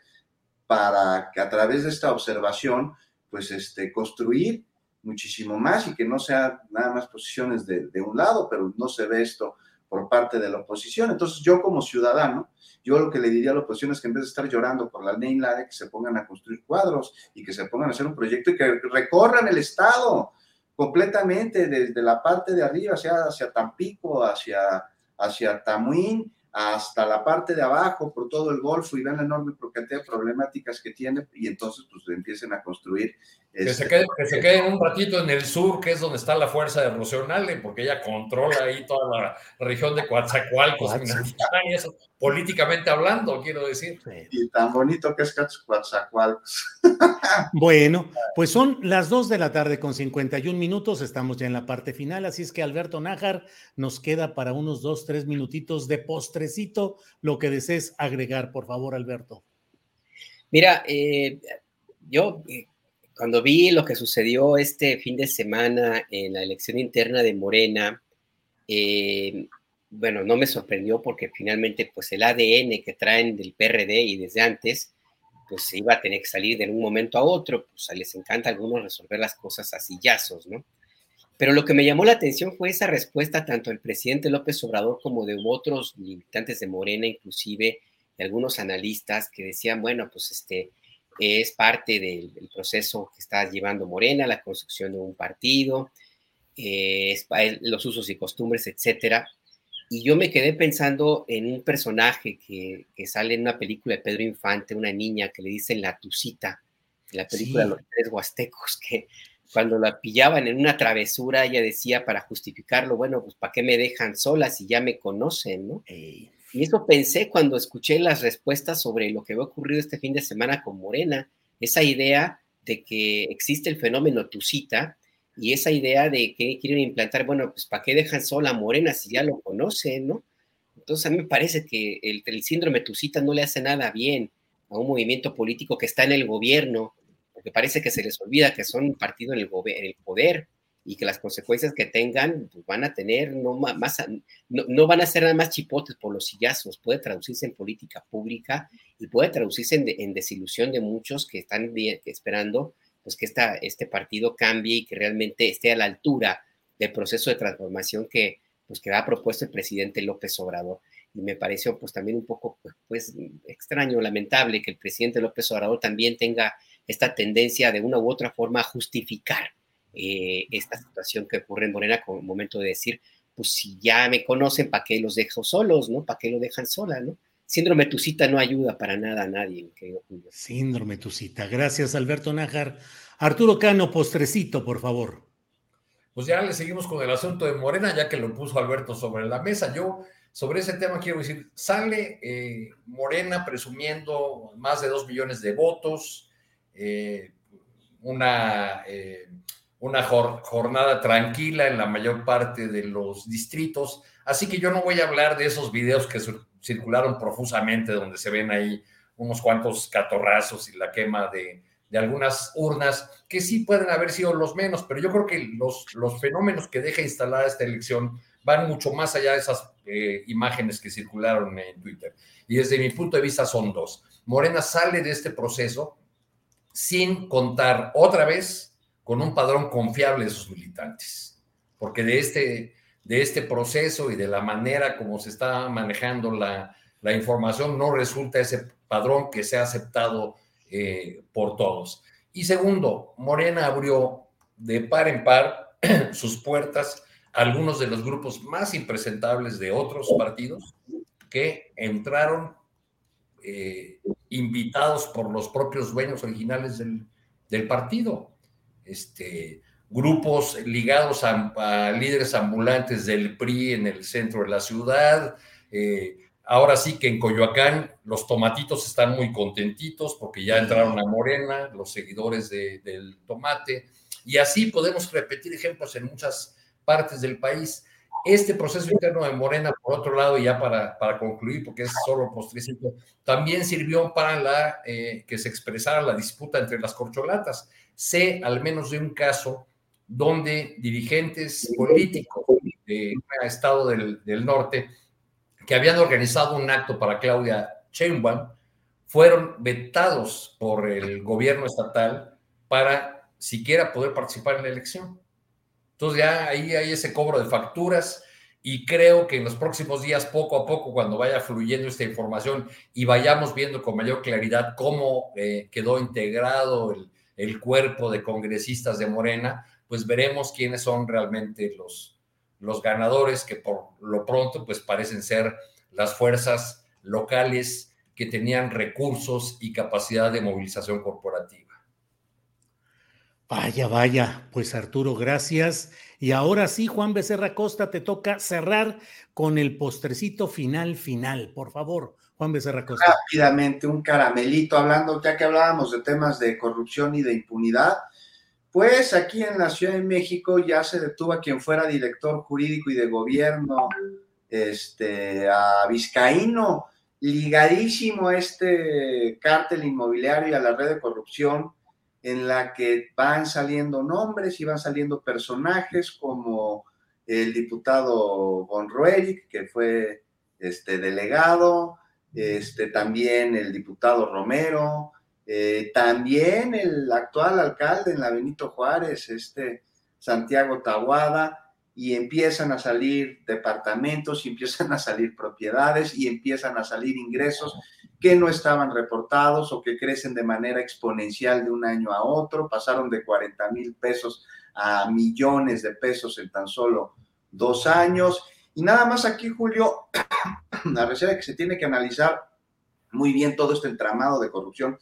para que a través de esta observación, pues, este, construir muchísimo más y que no sea nada más posiciones de, de un lado, pero no se ve esto por parte de la oposición. Entonces yo como ciudadano, yo lo que le diría a la oposición es que en vez de estar llorando por la ley LADE, que se pongan a construir cuadros y que se pongan a hacer un proyecto y que recorran el Estado completamente desde la parte de arriba hacia, hacia Tampico, hacia, hacia Tamuín, hasta la parte de abajo, por todo el Golfo, y vean la enorme cantidad de problemáticas que tiene, y entonces pues empiecen a construir. Que, se este, quede, que se queden un ratito en el sur, que es donde está la fuerza de Rocionale, porque ella controla ahí toda la región de Coatzacoalcos, Minatitlán, y eso, políticamente hablando, quiero decir. Y tan bonito que es Coatzacoalcos. Bueno, pues son las 2 de la tarde con 51 minutos, estamos ya en la parte final, así es que Alberto Nájar nos queda para unos 2, 3 minutitos de postrecito, lo que desees agregar, por favor, Alberto. Mira, eh, yo eh, cuando vi lo que sucedió este fin de semana en la elección interna de Morena, eh, bueno, no me sorprendió porque finalmente pues el ADN que traen del PRD y desde antes, pues se iba a tener que salir de un momento a otro, pues les encanta a algunos resolver las cosas a sillazos, ¿no? Pero lo que me llamó la atención fue esa respuesta tanto del presidente López Obrador como de otros militantes de Morena, inclusive de algunos analistas que decían, bueno, pues este es parte del, del proceso que está llevando Morena, la construcción de un partido, eh, los usos y costumbres, etcétera. Y yo me quedé pensando en un personaje que, que, sale en una película de Pedro Infante, una niña que le dicen la Tucita, en la película sí. Los Tres Huastecos, que cuando la pillaban en una travesura, ella decía para justificarlo, bueno, pues ¿para qué me dejan sola si ya me conocen, no? Y eso pensé cuando escuché las respuestas sobre lo que había ocurrido este fin de semana con Morena, esa idea de que existe el fenómeno Tucita, y esa idea de que quieren implantar, bueno, pues ¿para qué dejan sola a Morena si ya lo conocen, no? Entonces a mí me parece que el, síndrome Tucita no le hace nada bien a un movimiento político que está en el gobierno, porque parece que se les olvida que son un partido en el, en el poder y que las consecuencias que tengan pues, van a tener, no, más, no, no, van a ser nada más chipotes por los sillazos, puede traducirse en política pública y puede traducirse en, desilusión de muchos que están esperando pues que esta, este partido cambie y que realmente esté a la altura del proceso de transformación que, pues, que ha propuesto el presidente López Obrador. Y me pareció pues también un poco pues extraño, lamentable que el presidente López Obrador también tenga esta tendencia de una u otra forma a justificar eh, esta situación que ocurre en Morena con el momento de decir, pues si ya me conocen, ¿para qué los dejo solos, no? ¿Para qué lo dejan sola, no? Síndrome Tucita no ayuda para nada a nadie, querido Julio. Síndrome Tucita. Gracias, Alberto Nájar. Arturo Cano, postrecito, por favor. Pues ya le seguimos con el asunto de Morena, ya que lo puso Alberto sobre la mesa. Yo, sobre ese tema, quiero decir, sale eh, Morena presumiendo más de dos millones de votos, eh, una, eh, una jornada tranquila en la mayor parte de los distritos. Así que yo no voy a hablar de esos videos que circularon profusamente, donde se ven ahí unos cuantos catorrazos y la quema de, de, algunas urnas, que sí pueden haber sido los menos, pero yo creo que los, los fenómenos que deja instalada esta elección van mucho más allá de esas eh, imágenes que circularon en Twitter. Y desde mi punto de vista son dos. Morena sale de este proceso sin contar otra vez con un padrón confiable de sus militantes, porque de este de este proceso y de la manera como se está manejando la, la información, no resulta ese padrón que sea aceptado eh, por todos. Y segundo, Morena abrió de par en par sus puertas a algunos de los grupos más impresentables de otros partidos que entraron eh, invitados por los propios dueños originales del, del partido. Este, grupos ligados a, a, líderes ambulantes del PRI en el centro de la ciudad. Eh, ahora sí que en Coyoacán los tomatitos están muy contentitos porque ya entraron a Morena, los seguidores de, del tomate. Y así podemos repetir ejemplos en muchas partes del país. Este proceso interno de Morena, por otro lado, ya para, para concluir, porque es solo postrecito, también sirvió para la, eh, que se expresara la disputa entre las corcholatas. Sé al menos de un caso donde dirigentes políticos de un estado del, norte que habían organizado un acto para Claudia Sheinbaum fueron vetados por el gobierno estatal para siquiera poder participar en la elección. Entonces ya ahí hay ese cobro de facturas y creo que en los próximos días, poco a poco, cuando vaya fluyendo esta información y vayamos viendo con mayor claridad cómo eh, quedó integrado el, el cuerpo de congresistas de Morena, pues veremos quiénes son realmente los, los ganadores que por lo pronto pues parecen ser las fuerzas locales que tenían recursos y capacidad de movilización corporativa. Vaya, vaya, pues Arturo, gracias. Y ahora sí, Juan Becerra Costa, te toca cerrar con el postrecito final, final. Por favor, Juan Becerra Costa. Rápidamente, un caramelito, hablando, ya que hablábamos de temas de corrupción y de impunidad, pues aquí en la Ciudad de México ya se detuvo a quien fuera director jurídico y de gobierno, este, a Vizcaíno, ligadísimo a este cártel inmobiliario y a la red de corrupción en la que van saliendo nombres y van saliendo personajes como el diputado Von que fue este delegado, este, también el diputado Romero, eh, también el actual alcalde en la Benito Juárez, este Santiago Tahuada, y empiezan a salir departamentos, y empiezan a salir propiedades, y empiezan a salir ingresos que no estaban reportados o que crecen de manera exponencial de un año a otro, pasaron de 40 mil pesos a millones de pesos en tan solo dos años. Y nada más aquí, Julio, a reserva que se tiene que analizar muy bien todo este entramado de corrupción,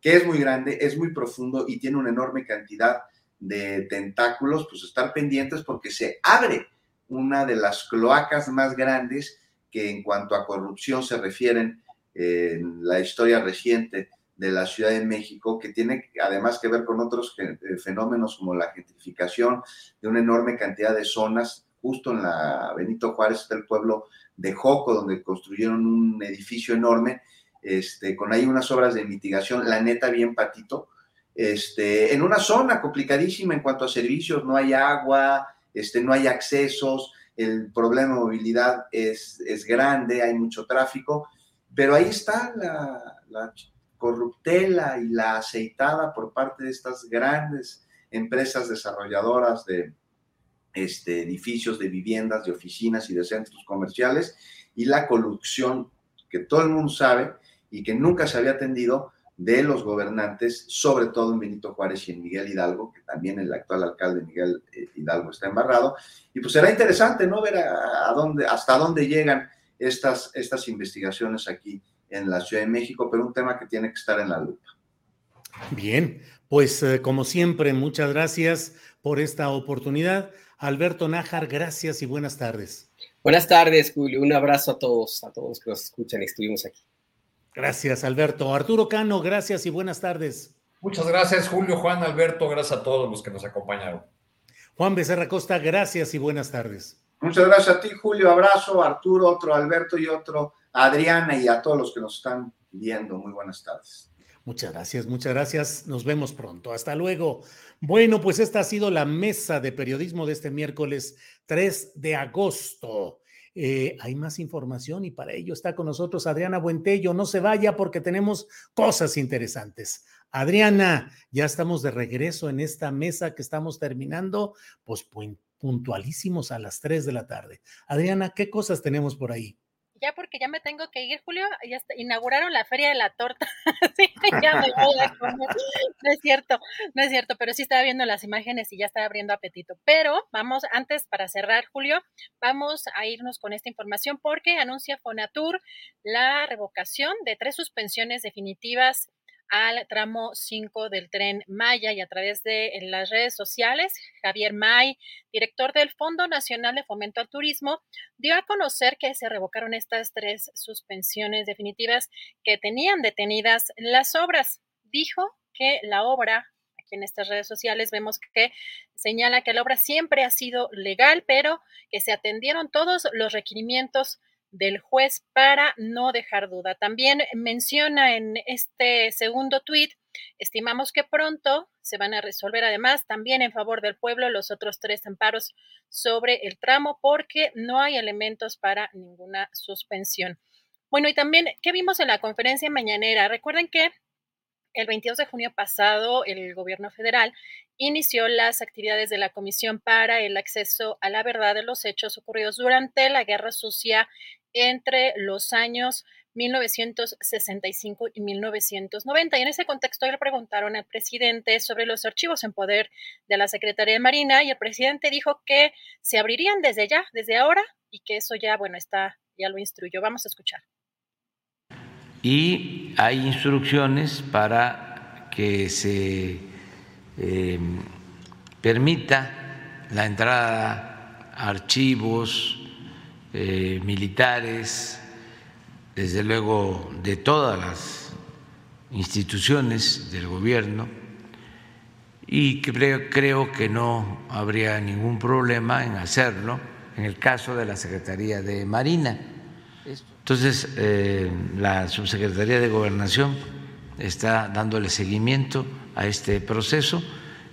que es muy grande, es muy profundo y tiene una enorme cantidad de tentáculos, pues estar pendientes porque se abre una de las cloacas más grandes que en cuanto a corrupción se refieren en la historia reciente de la Ciudad de México, que tiene además que ver con otros eh, fenómenos como la gentrificación de una enorme cantidad de zonas. Justo en la Benito Juárez está el pueblo de Joco, donde construyeron un edificio enorme, este, con ahí unas obras de mitigación, la neta bien patito, este, en una zona complicadísima en cuanto a servicios, no hay agua, este, no hay accesos, el problema de movilidad es, es grande, hay mucho tráfico, pero ahí está la, corruptela y la aceitada por parte de estas grandes empresas desarrolladoras de este, edificios, de viviendas, de oficinas y de centros comerciales, y la corrupción que todo el mundo sabe y que nunca se había atendido de los gobernantes, sobre todo en Benito Juárez y en Miguel Hidalgo, que también el actual alcalde Miguel eh, Hidalgo está embarrado. Y pues será interesante, ¿no? Ver a dónde, hasta dónde llegan estas, estas investigaciones aquí en la Ciudad de México, pero un tema que tiene que estar en la lupa. Bien, pues eh, como siempre, muchas gracias por esta oportunidad. Alberto Nájar, gracias y buenas tardes. Buenas tardes, Julio. Un abrazo a todos, a todos que nos escuchan y estuvimos aquí. Gracias, Alberto. Arturo Cano, gracias y buenas tardes. Muchas gracias, Julio, Juan, Alberto. Gracias a todos los que nos acompañaron. Juan Becerra Costa, gracias y buenas tardes. Muchas gracias a ti, Julio. Abrazo, Arturo, otro Alberto y otro Adriana y a todos los que nos están viendo. Muy buenas tardes. Muchas gracias, muchas gracias. Nos vemos pronto. Hasta luego. Bueno, pues esta ha sido la mesa de periodismo de este miércoles 3 de agosto. Eh, hay más información y para ello está con nosotros Adriana Buentello. No se vaya porque tenemos cosas interesantes. Adriana, ya estamos de regreso en esta mesa que estamos terminando. Pues, puntualísimos a las 3 de la tarde. Adriana, ¿qué cosas tenemos por ahí? Ya porque ya me tengo que ir, Julio, ya inauguraron la feria de la torta. sí, ya me. No es cierto, no es cierto, pero sí estaba viendo las imágenes y ya estaba abriendo apetito. Pero vamos, antes para cerrar, Julio, vamos a irnos con esta información porque anuncia Fonatur la revocación de tres suspensiones definitivas al tramo 5 del tren Maya y a través de las redes sociales, Javier May, director del Fondo Nacional de Fomento al Turismo, dio a conocer que se revocaron estas tres suspensiones definitivas que tenían detenidas las obras. Dijo que la obra aquí en estas redes sociales vemos que señala que la obra siempre ha sido legal, pero que se atendieron todos los requerimientos del juez para no dejar duda. También menciona en este segundo tuit, estimamos que pronto se van a resolver además también en favor del pueblo los otros tres amparos sobre el tramo porque no hay elementos para ninguna suspensión. Bueno, y también, ¿qué vimos en la conferencia mañanera? Recuerden que el 22 de junio pasado, el gobierno federal inició las actividades de la Comisión para el Acceso a la Verdad de los Hechos ocurridos durante la Guerra Sucia entre los años 1965 y 1990. Y en ese contexto le preguntaron al presidente sobre los archivos en poder de la Secretaría de Marina y el presidente dijo que se abrirían desde ya, desde ahora, y que eso ya, bueno, está ya lo instruyó. Vamos a escuchar. Y hay instrucciones para que se eh, permita la entrada a archivos eh, militares, desde luego de todas las instituciones del gobierno, y creo, creo que no habría ningún problema en hacerlo en el caso de la Secretaría de Marina. Entonces, eh, la Subsecretaría de Gobernación está dándole seguimiento a este proceso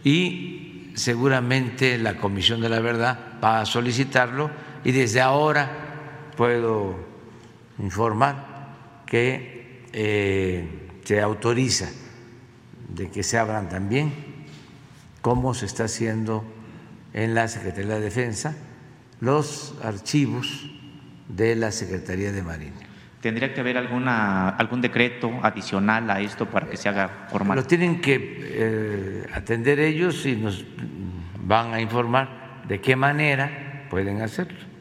y seguramente la Comisión de la Verdad va a solicitarlo y desde ahora puedo informar que eh, se autoriza de que se abran también, como se está haciendo en la Secretaría de Defensa, los archivos de la Secretaría de Marina. ¿Tendría que haber alguna, algún decreto adicional a esto para que se haga formal? Lo tienen que eh, atender ellos y nos van a informar de qué manera pueden hacerlo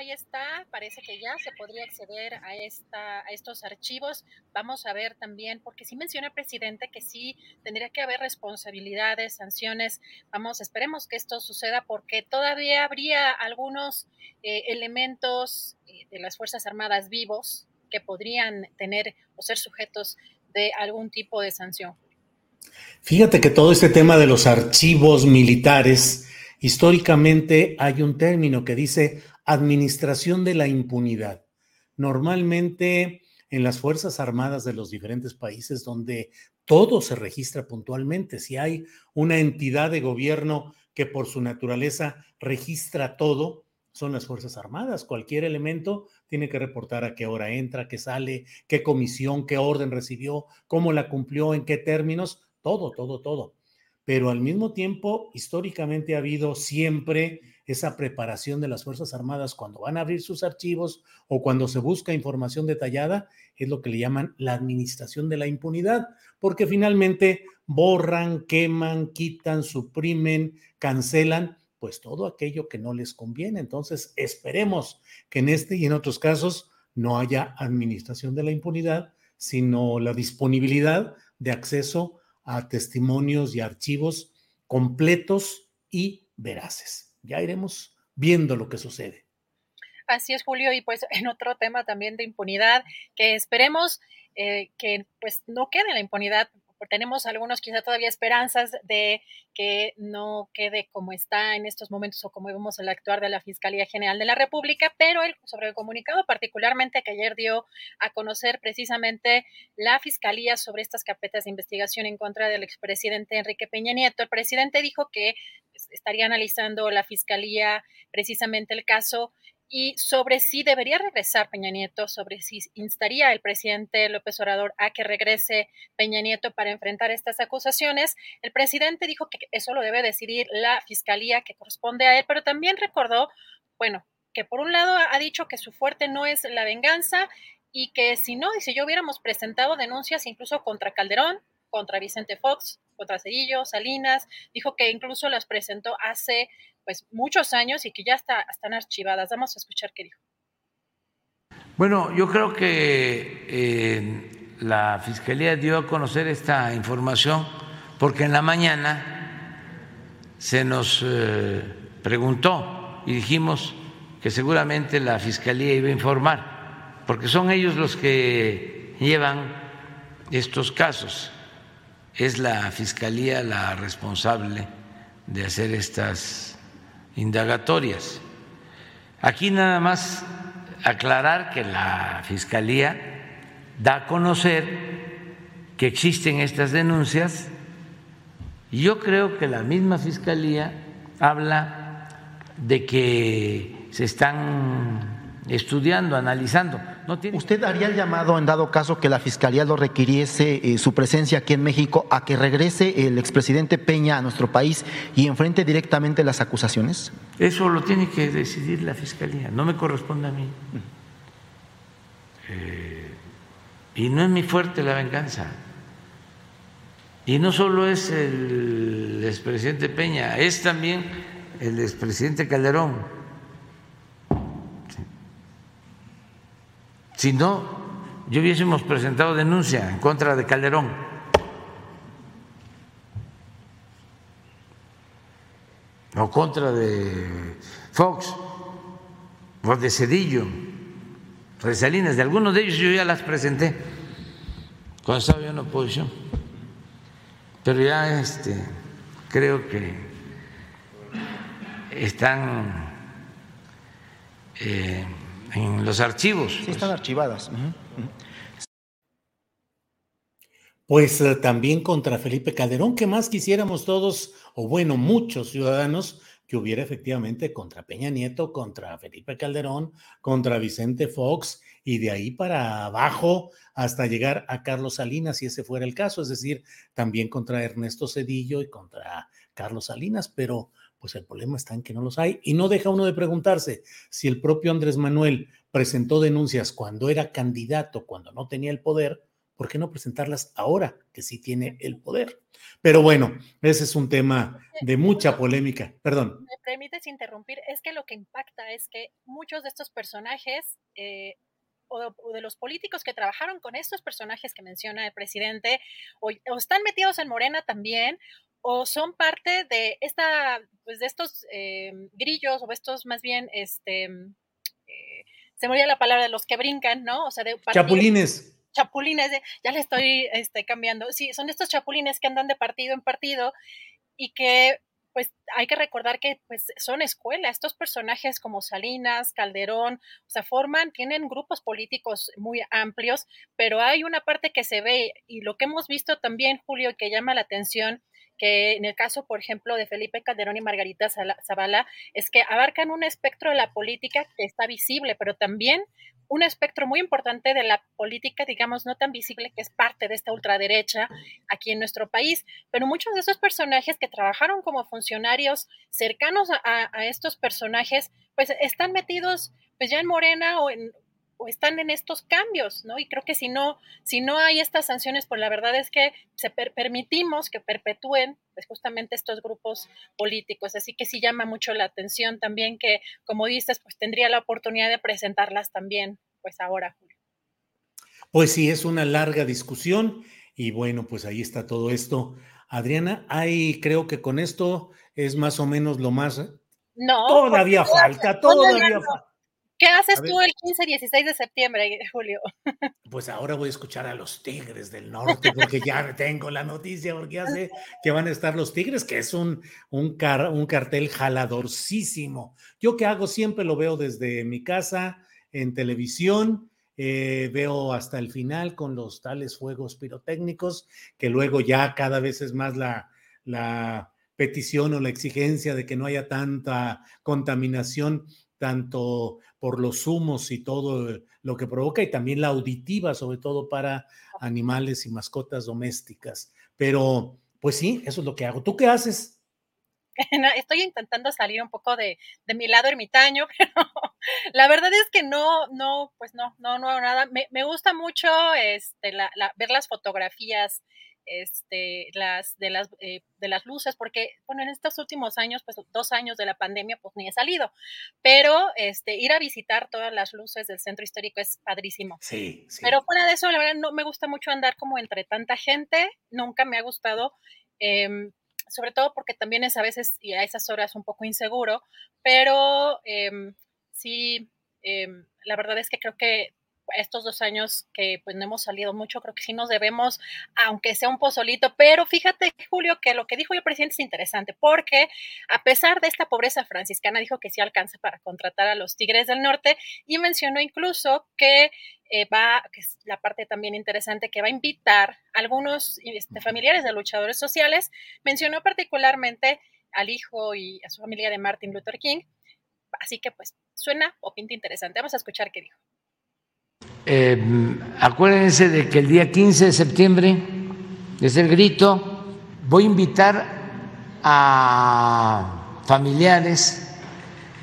ahí está, parece que ya se podría acceder a, esta, a estos archivos. Vamos a ver también, porque sí menciona el presidente que sí tendría que haber responsabilidades, sanciones. Vamos, esperemos que esto suceda porque todavía habría algunos eh, elementos eh, de las Fuerzas Armadas vivos que podrían tener o ser sujetos de algún tipo de sanción. Fíjate que todo este tema de los archivos militares, históricamente hay un término que dice administración de la impunidad. Normalmente en las Fuerzas Armadas de los diferentes países donde todo se registra puntualmente, si hay una entidad de gobierno que por su naturaleza registra todo, son las Fuerzas Armadas. Cualquier elemento tiene que reportar a qué hora entra, qué sale, qué comisión, qué orden recibió, cómo la cumplió, en qué términos, todo, todo, todo. Pero al mismo tiempo, históricamente ha habido siempre esa preparación de las Fuerzas Armadas cuando van a abrir sus archivos o cuando se busca información detallada, es lo que le llaman la administración de la impunidad, porque finalmente borran, queman, quitan, suprimen, cancelan, pues todo aquello que no les conviene. Entonces, esperemos que en este y en otros casos no haya administración de la impunidad, sino la disponibilidad de acceso a testimonios y archivos completos y veraces ya iremos viendo lo que sucede. Así es, Julio, y pues en otro tema también de impunidad, que esperemos eh, que pues no quede la impunidad tenemos algunos quizá todavía esperanzas de que no quede como está en estos momentos o como vemos el actuar de la Fiscalía General de la República, pero el, sobre el comunicado particularmente que ayer dio a conocer precisamente la Fiscalía sobre estas carpetas de investigación en contra del expresidente Enrique Peña Nieto, el presidente dijo que pues, estaría analizando la Fiscalía precisamente el caso y sobre si debería regresar Peña Nieto, sobre si instaría el presidente López Obrador a que regrese Peña Nieto para enfrentar estas acusaciones. El presidente dijo que eso lo debe decidir la fiscalía que corresponde a él, pero también recordó, bueno, que por un lado ha dicho que su fuerte no es la venganza y que si no, y si yo hubiéramos presentado denuncias incluso contra Calderón, contra Vicente Fox, contra Cedillo, Salinas, dijo que incluso las presentó hace pues muchos años y que ya está, están archivadas. Vamos a escuchar qué dijo. Bueno, yo creo que eh, la Fiscalía dio a conocer esta información porque en la mañana se nos eh, preguntó y dijimos que seguramente la Fiscalía iba a informar, porque son ellos los que llevan estos casos. Es la Fiscalía la responsable de hacer estas indagatorias. Aquí nada más aclarar que la Fiscalía da a conocer que existen estas denuncias y yo creo que la misma Fiscalía habla de que se están estudiando, analizando. ¿Usted haría el llamado, en dado caso que la Fiscalía lo requiriese, eh, su presencia aquí en México, a que regrese el expresidente Peña a nuestro país y enfrente directamente las acusaciones? Eso lo tiene que decidir la Fiscalía, no me corresponde a mí. Eh, y no es mi fuerte la venganza. Y no solo es el expresidente Peña, es también el expresidente Calderón Si no, yo hubiésemos presentado denuncia en contra de Calderón. O contra de Fox, o de Cedillo, o de Salinas. De algunos de ellos yo ya las presenté cuando estaba yo en oposición. Pero ya este, creo que están eh, en los archivos. Sí, están archivadas. Pues eh, también contra Felipe Calderón, que más quisiéramos todos, o bueno, muchos ciudadanos, que hubiera efectivamente contra Peña Nieto, contra Felipe Calderón, contra Vicente Fox y de ahí para abajo hasta llegar a Carlos Salinas, si ese fuera el caso, es decir, también contra Ernesto Cedillo y contra Carlos Salinas, pero pues el problema está en que no los hay y no deja uno de preguntarse si el propio Andrés Manuel presentó denuncias cuando era candidato, cuando no tenía el poder, ¿por qué no presentarlas ahora que sí tiene el poder? Pero bueno, ese es un tema de mucha polémica. Perdón. Me permites interrumpir, es que lo que impacta es que muchos de estos personajes eh, o, de los políticos que trabajaron con estos personajes que menciona el presidente, o, están metidos en Morena también, o son parte de esta, pues de estos eh, grillos, o estos más bien, este, eh, se me olvida la palabra de los que brincan, ¿no? O sea, de chapulines. Chapulines, ya le estoy este, cambiando. Sí, son estos chapulines que andan de partido en partido y que pues hay que recordar que pues son escuela, estos personajes como Salinas, Calderón, o sea, forman, tienen grupos políticos muy amplios, pero hay una parte que se ve y lo que hemos visto también, Julio, que llama la atención, que en el caso, por ejemplo, de Felipe Calderón y Margarita Zavala, es que abarcan un espectro de la política que está visible, pero también un espectro muy importante de la política, digamos, no tan visible, que es parte de esta ultraderecha aquí en nuestro país. Pero muchos de esos personajes que trabajaron como funcionarios cercanos a, estos personajes, pues están metidos pues ya en Morena o en o están en estos cambios, ¿no? Y creo que si no, si no hay estas sanciones, pues la verdad es que se permitimos que perpetúen pues justamente estos grupos políticos. Así que sí llama mucho la atención también que, como dices, pues tendría la oportunidad de presentarlas también, pues ahora, Julio. Pues sí, es una larga discusión y bueno, pues ahí está todo esto. Adriana, hay, creo que con esto es más o menos lo más... No. Todavía falta, todavía falta. ¿Qué haces tú el 15 16 de septiembre, Julio? Pues ahora voy a escuchar a los Tigres del Norte, porque ya tengo la noticia, porque ya sé que van a estar los Tigres, que es un, un, un cartel jaladorcísimo. Yo que hago siempre lo veo desde mi casa, en televisión, eh, veo hasta el final con los tales fuegos pirotécnicos, que luego ya cada vez es más la, la petición o la exigencia de que no haya tanta contaminación tanto por los humos y todo lo que provoca, y también la auditiva, sobre todo para animales y mascotas domésticas. Pero, pues sí, eso es lo que hago. ¿Tú qué haces? Estoy intentando salir un poco de, mi lado ermitaño, pero la verdad es que no, no, pues no, no, no hago nada. Me, me gusta mucho este, ver las fotografías este, las, de, las, eh, de las luces, porque, bueno, en estos últimos años, pues dos años de la pandemia, pues ni he salido, pero este, ir a visitar todas las luces del centro histórico es padrísimo. Sí, Pero fuera de eso, la verdad, no me gusta mucho andar como entre tanta gente, nunca me ha gustado. Em, sobre todo porque también es a veces y a esas horas un poco inseguro, pero em, sí, em, la verdad es que creo que estos dos años que pues no hemos salido mucho, creo que sí nos debemos, aunque sea un pozolito, pero fíjate, Julio, que lo que dijo el presidente es interesante, porque a pesar de esta pobreza franciscana, dijo que sí alcanza para contratar a los Tigres del Norte y mencionó incluso que eh, va, que es la parte también interesante, que va a invitar a algunos este, familiares de luchadores sociales, mencionó particularmente al hijo y a su familia de Martin Luther King, así que pues suena o pinta interesante. Vamos a escuchar qué dijo. Eh, acuérdense de que el día 15 de septiembre es el grito. Voy a invitar a familiares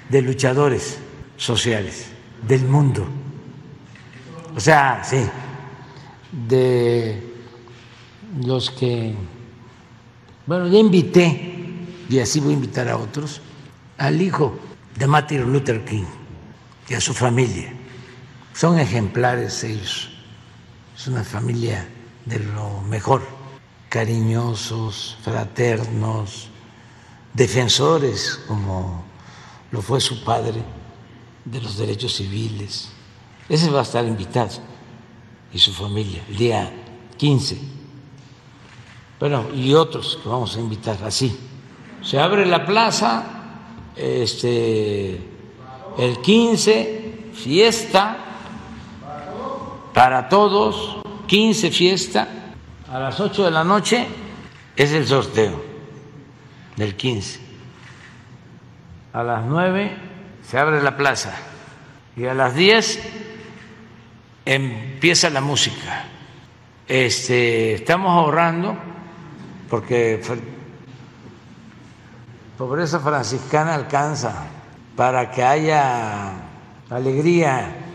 de luchadores sociales del mundo. O sea, sí, de los que, bueno, ya invité, y así voy a invitar a otros, al hijo de Martin Luther King y a su familia Son ejemplares ellos. Es una familia de lo mejor, cariñosos, fraternos, defensores, como lo fue su padre, de los derechos civiles. Ese va a estar invitado y su familia el día 15. Bueno, y otros que vamos a invitar así. Se abre la plaza este el 15 fiesta para todos, 15 fiesta a las 8 de la noche es el sorteo del 15. A las 9 se abre la plaza y a las 10 empieza la música. Este, estamos ahorrando porque pobreza franciscana alcanza para que haya alegría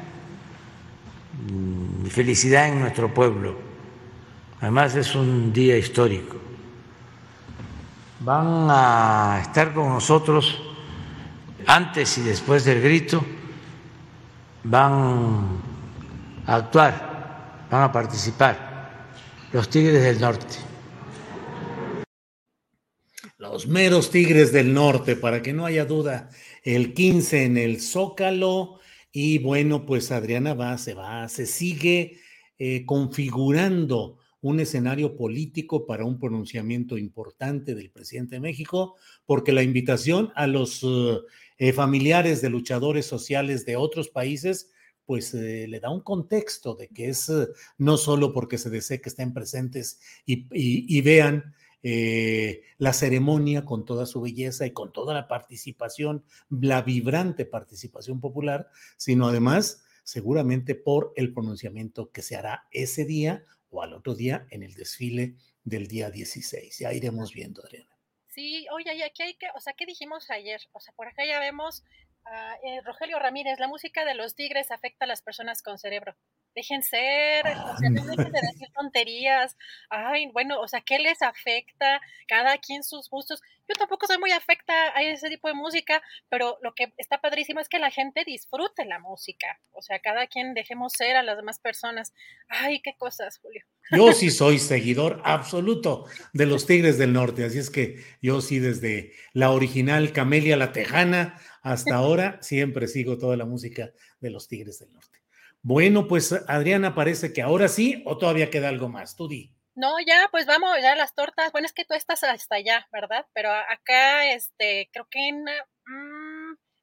felicidad en nuestro pueblo. Además es un día histórico. Van a estar con nosotros antes y después del grito, van a actuar, van a participar los Tigres del Norte. Los meros Tigres del Norte, para que no haya duda, el 15 en el Zócalo. Y bueno, pues Adriana va, se va, se sigue eh, configurando un escenario político para un pronunciamiento importante del presidente de México, porque la invitación a los eh, familiares de luchadores sociales de otros países pues eh, le da un contexto de que es eh, no solo porque se desee que estén presentes y, vean eh, la ceremonia con toda su belleza y con toda la participación, la vibrante participación popular, sino además seguramente por el pronunciamiento que se hará ese día o al otro día en el desfile del día 16. Ya iremos viendo, Adriana. Sí, oye, y aquí hay que, o sea, ¿qué dijimos ayer? O sea, por acá ya vemos Ah, eh, Rogelio Ramírez, la música de los tigres afecta a las personas con cerebro. Dejen ser, o sea, no dejen de decir tonterías. Ay, bueno, o sea, ¿qué les afecta? Cada quien sus gustos. Yo tampoco soy muy afecta a ese tipo de música, pero lo que está padrísimo es que la gente disfrute la música. O sea, cada quien dejemos ser a las demás personas. Ay, qué cosas, Julio. Yo sí soy seguidor absoluto de los Tigres del Norte, así es que yo sí desde la original Camelia la Tejana hasta ahora siempre sigo toda la música de los Tigres del Norte. Bueno, pues Adriana, parece que ahora sí o todavía queda algo más. Tú di. No, ya, pues vamos, ya las tortas. Bueno, es que tú estás hasta allá, ¿verdad? Pero acá, este, creo que en mm,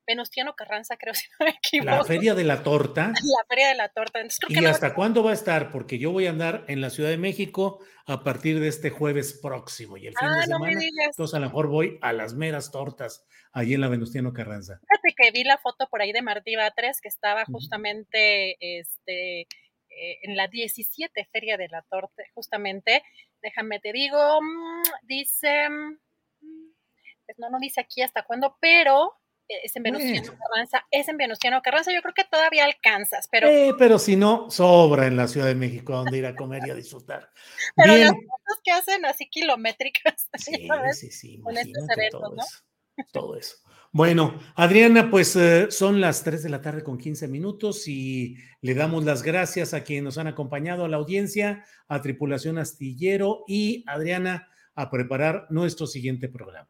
Venustiano Carranza, creo, si no me equivoco. La Feria de la Torta. La Feria de la Torta. ¿Y hasta cuándo va a estar? Porque yo voy a andar en la Ciudad de México a partir de este jueves próximo y el fin de ah, semana. entonces a lo mejor voy a las meras tortas allí en la Venustiano Carranza. Fíjate que vi la foto por ahí de Martí Batres que estaba justamente este, eh, en la 17 Feria de la Torta, justamente. Déjame te digo, mm, dice, mm, pues no, no dice aquí hasta cuándo, pero es en Venustiano Carranza, es en Venustiano Carranza, yo creo que todavía alcanzas, pero... Eh, pero si no, sobra en la Ciudad de México donde ir a comer y a disfrutar. pero las fotos que hacen así kilométricas, sí, sí, sí, con estos eventos, todo ¿no? Eso, todo eso. Bueno, Adriana, pues eh, son las 3 de la tarde con 15 minutos y le damos las gracias a quienes nos han acompañado a la audiencia, a Tripulación Astillero y Adriana a preparar nuestro siguiente programa.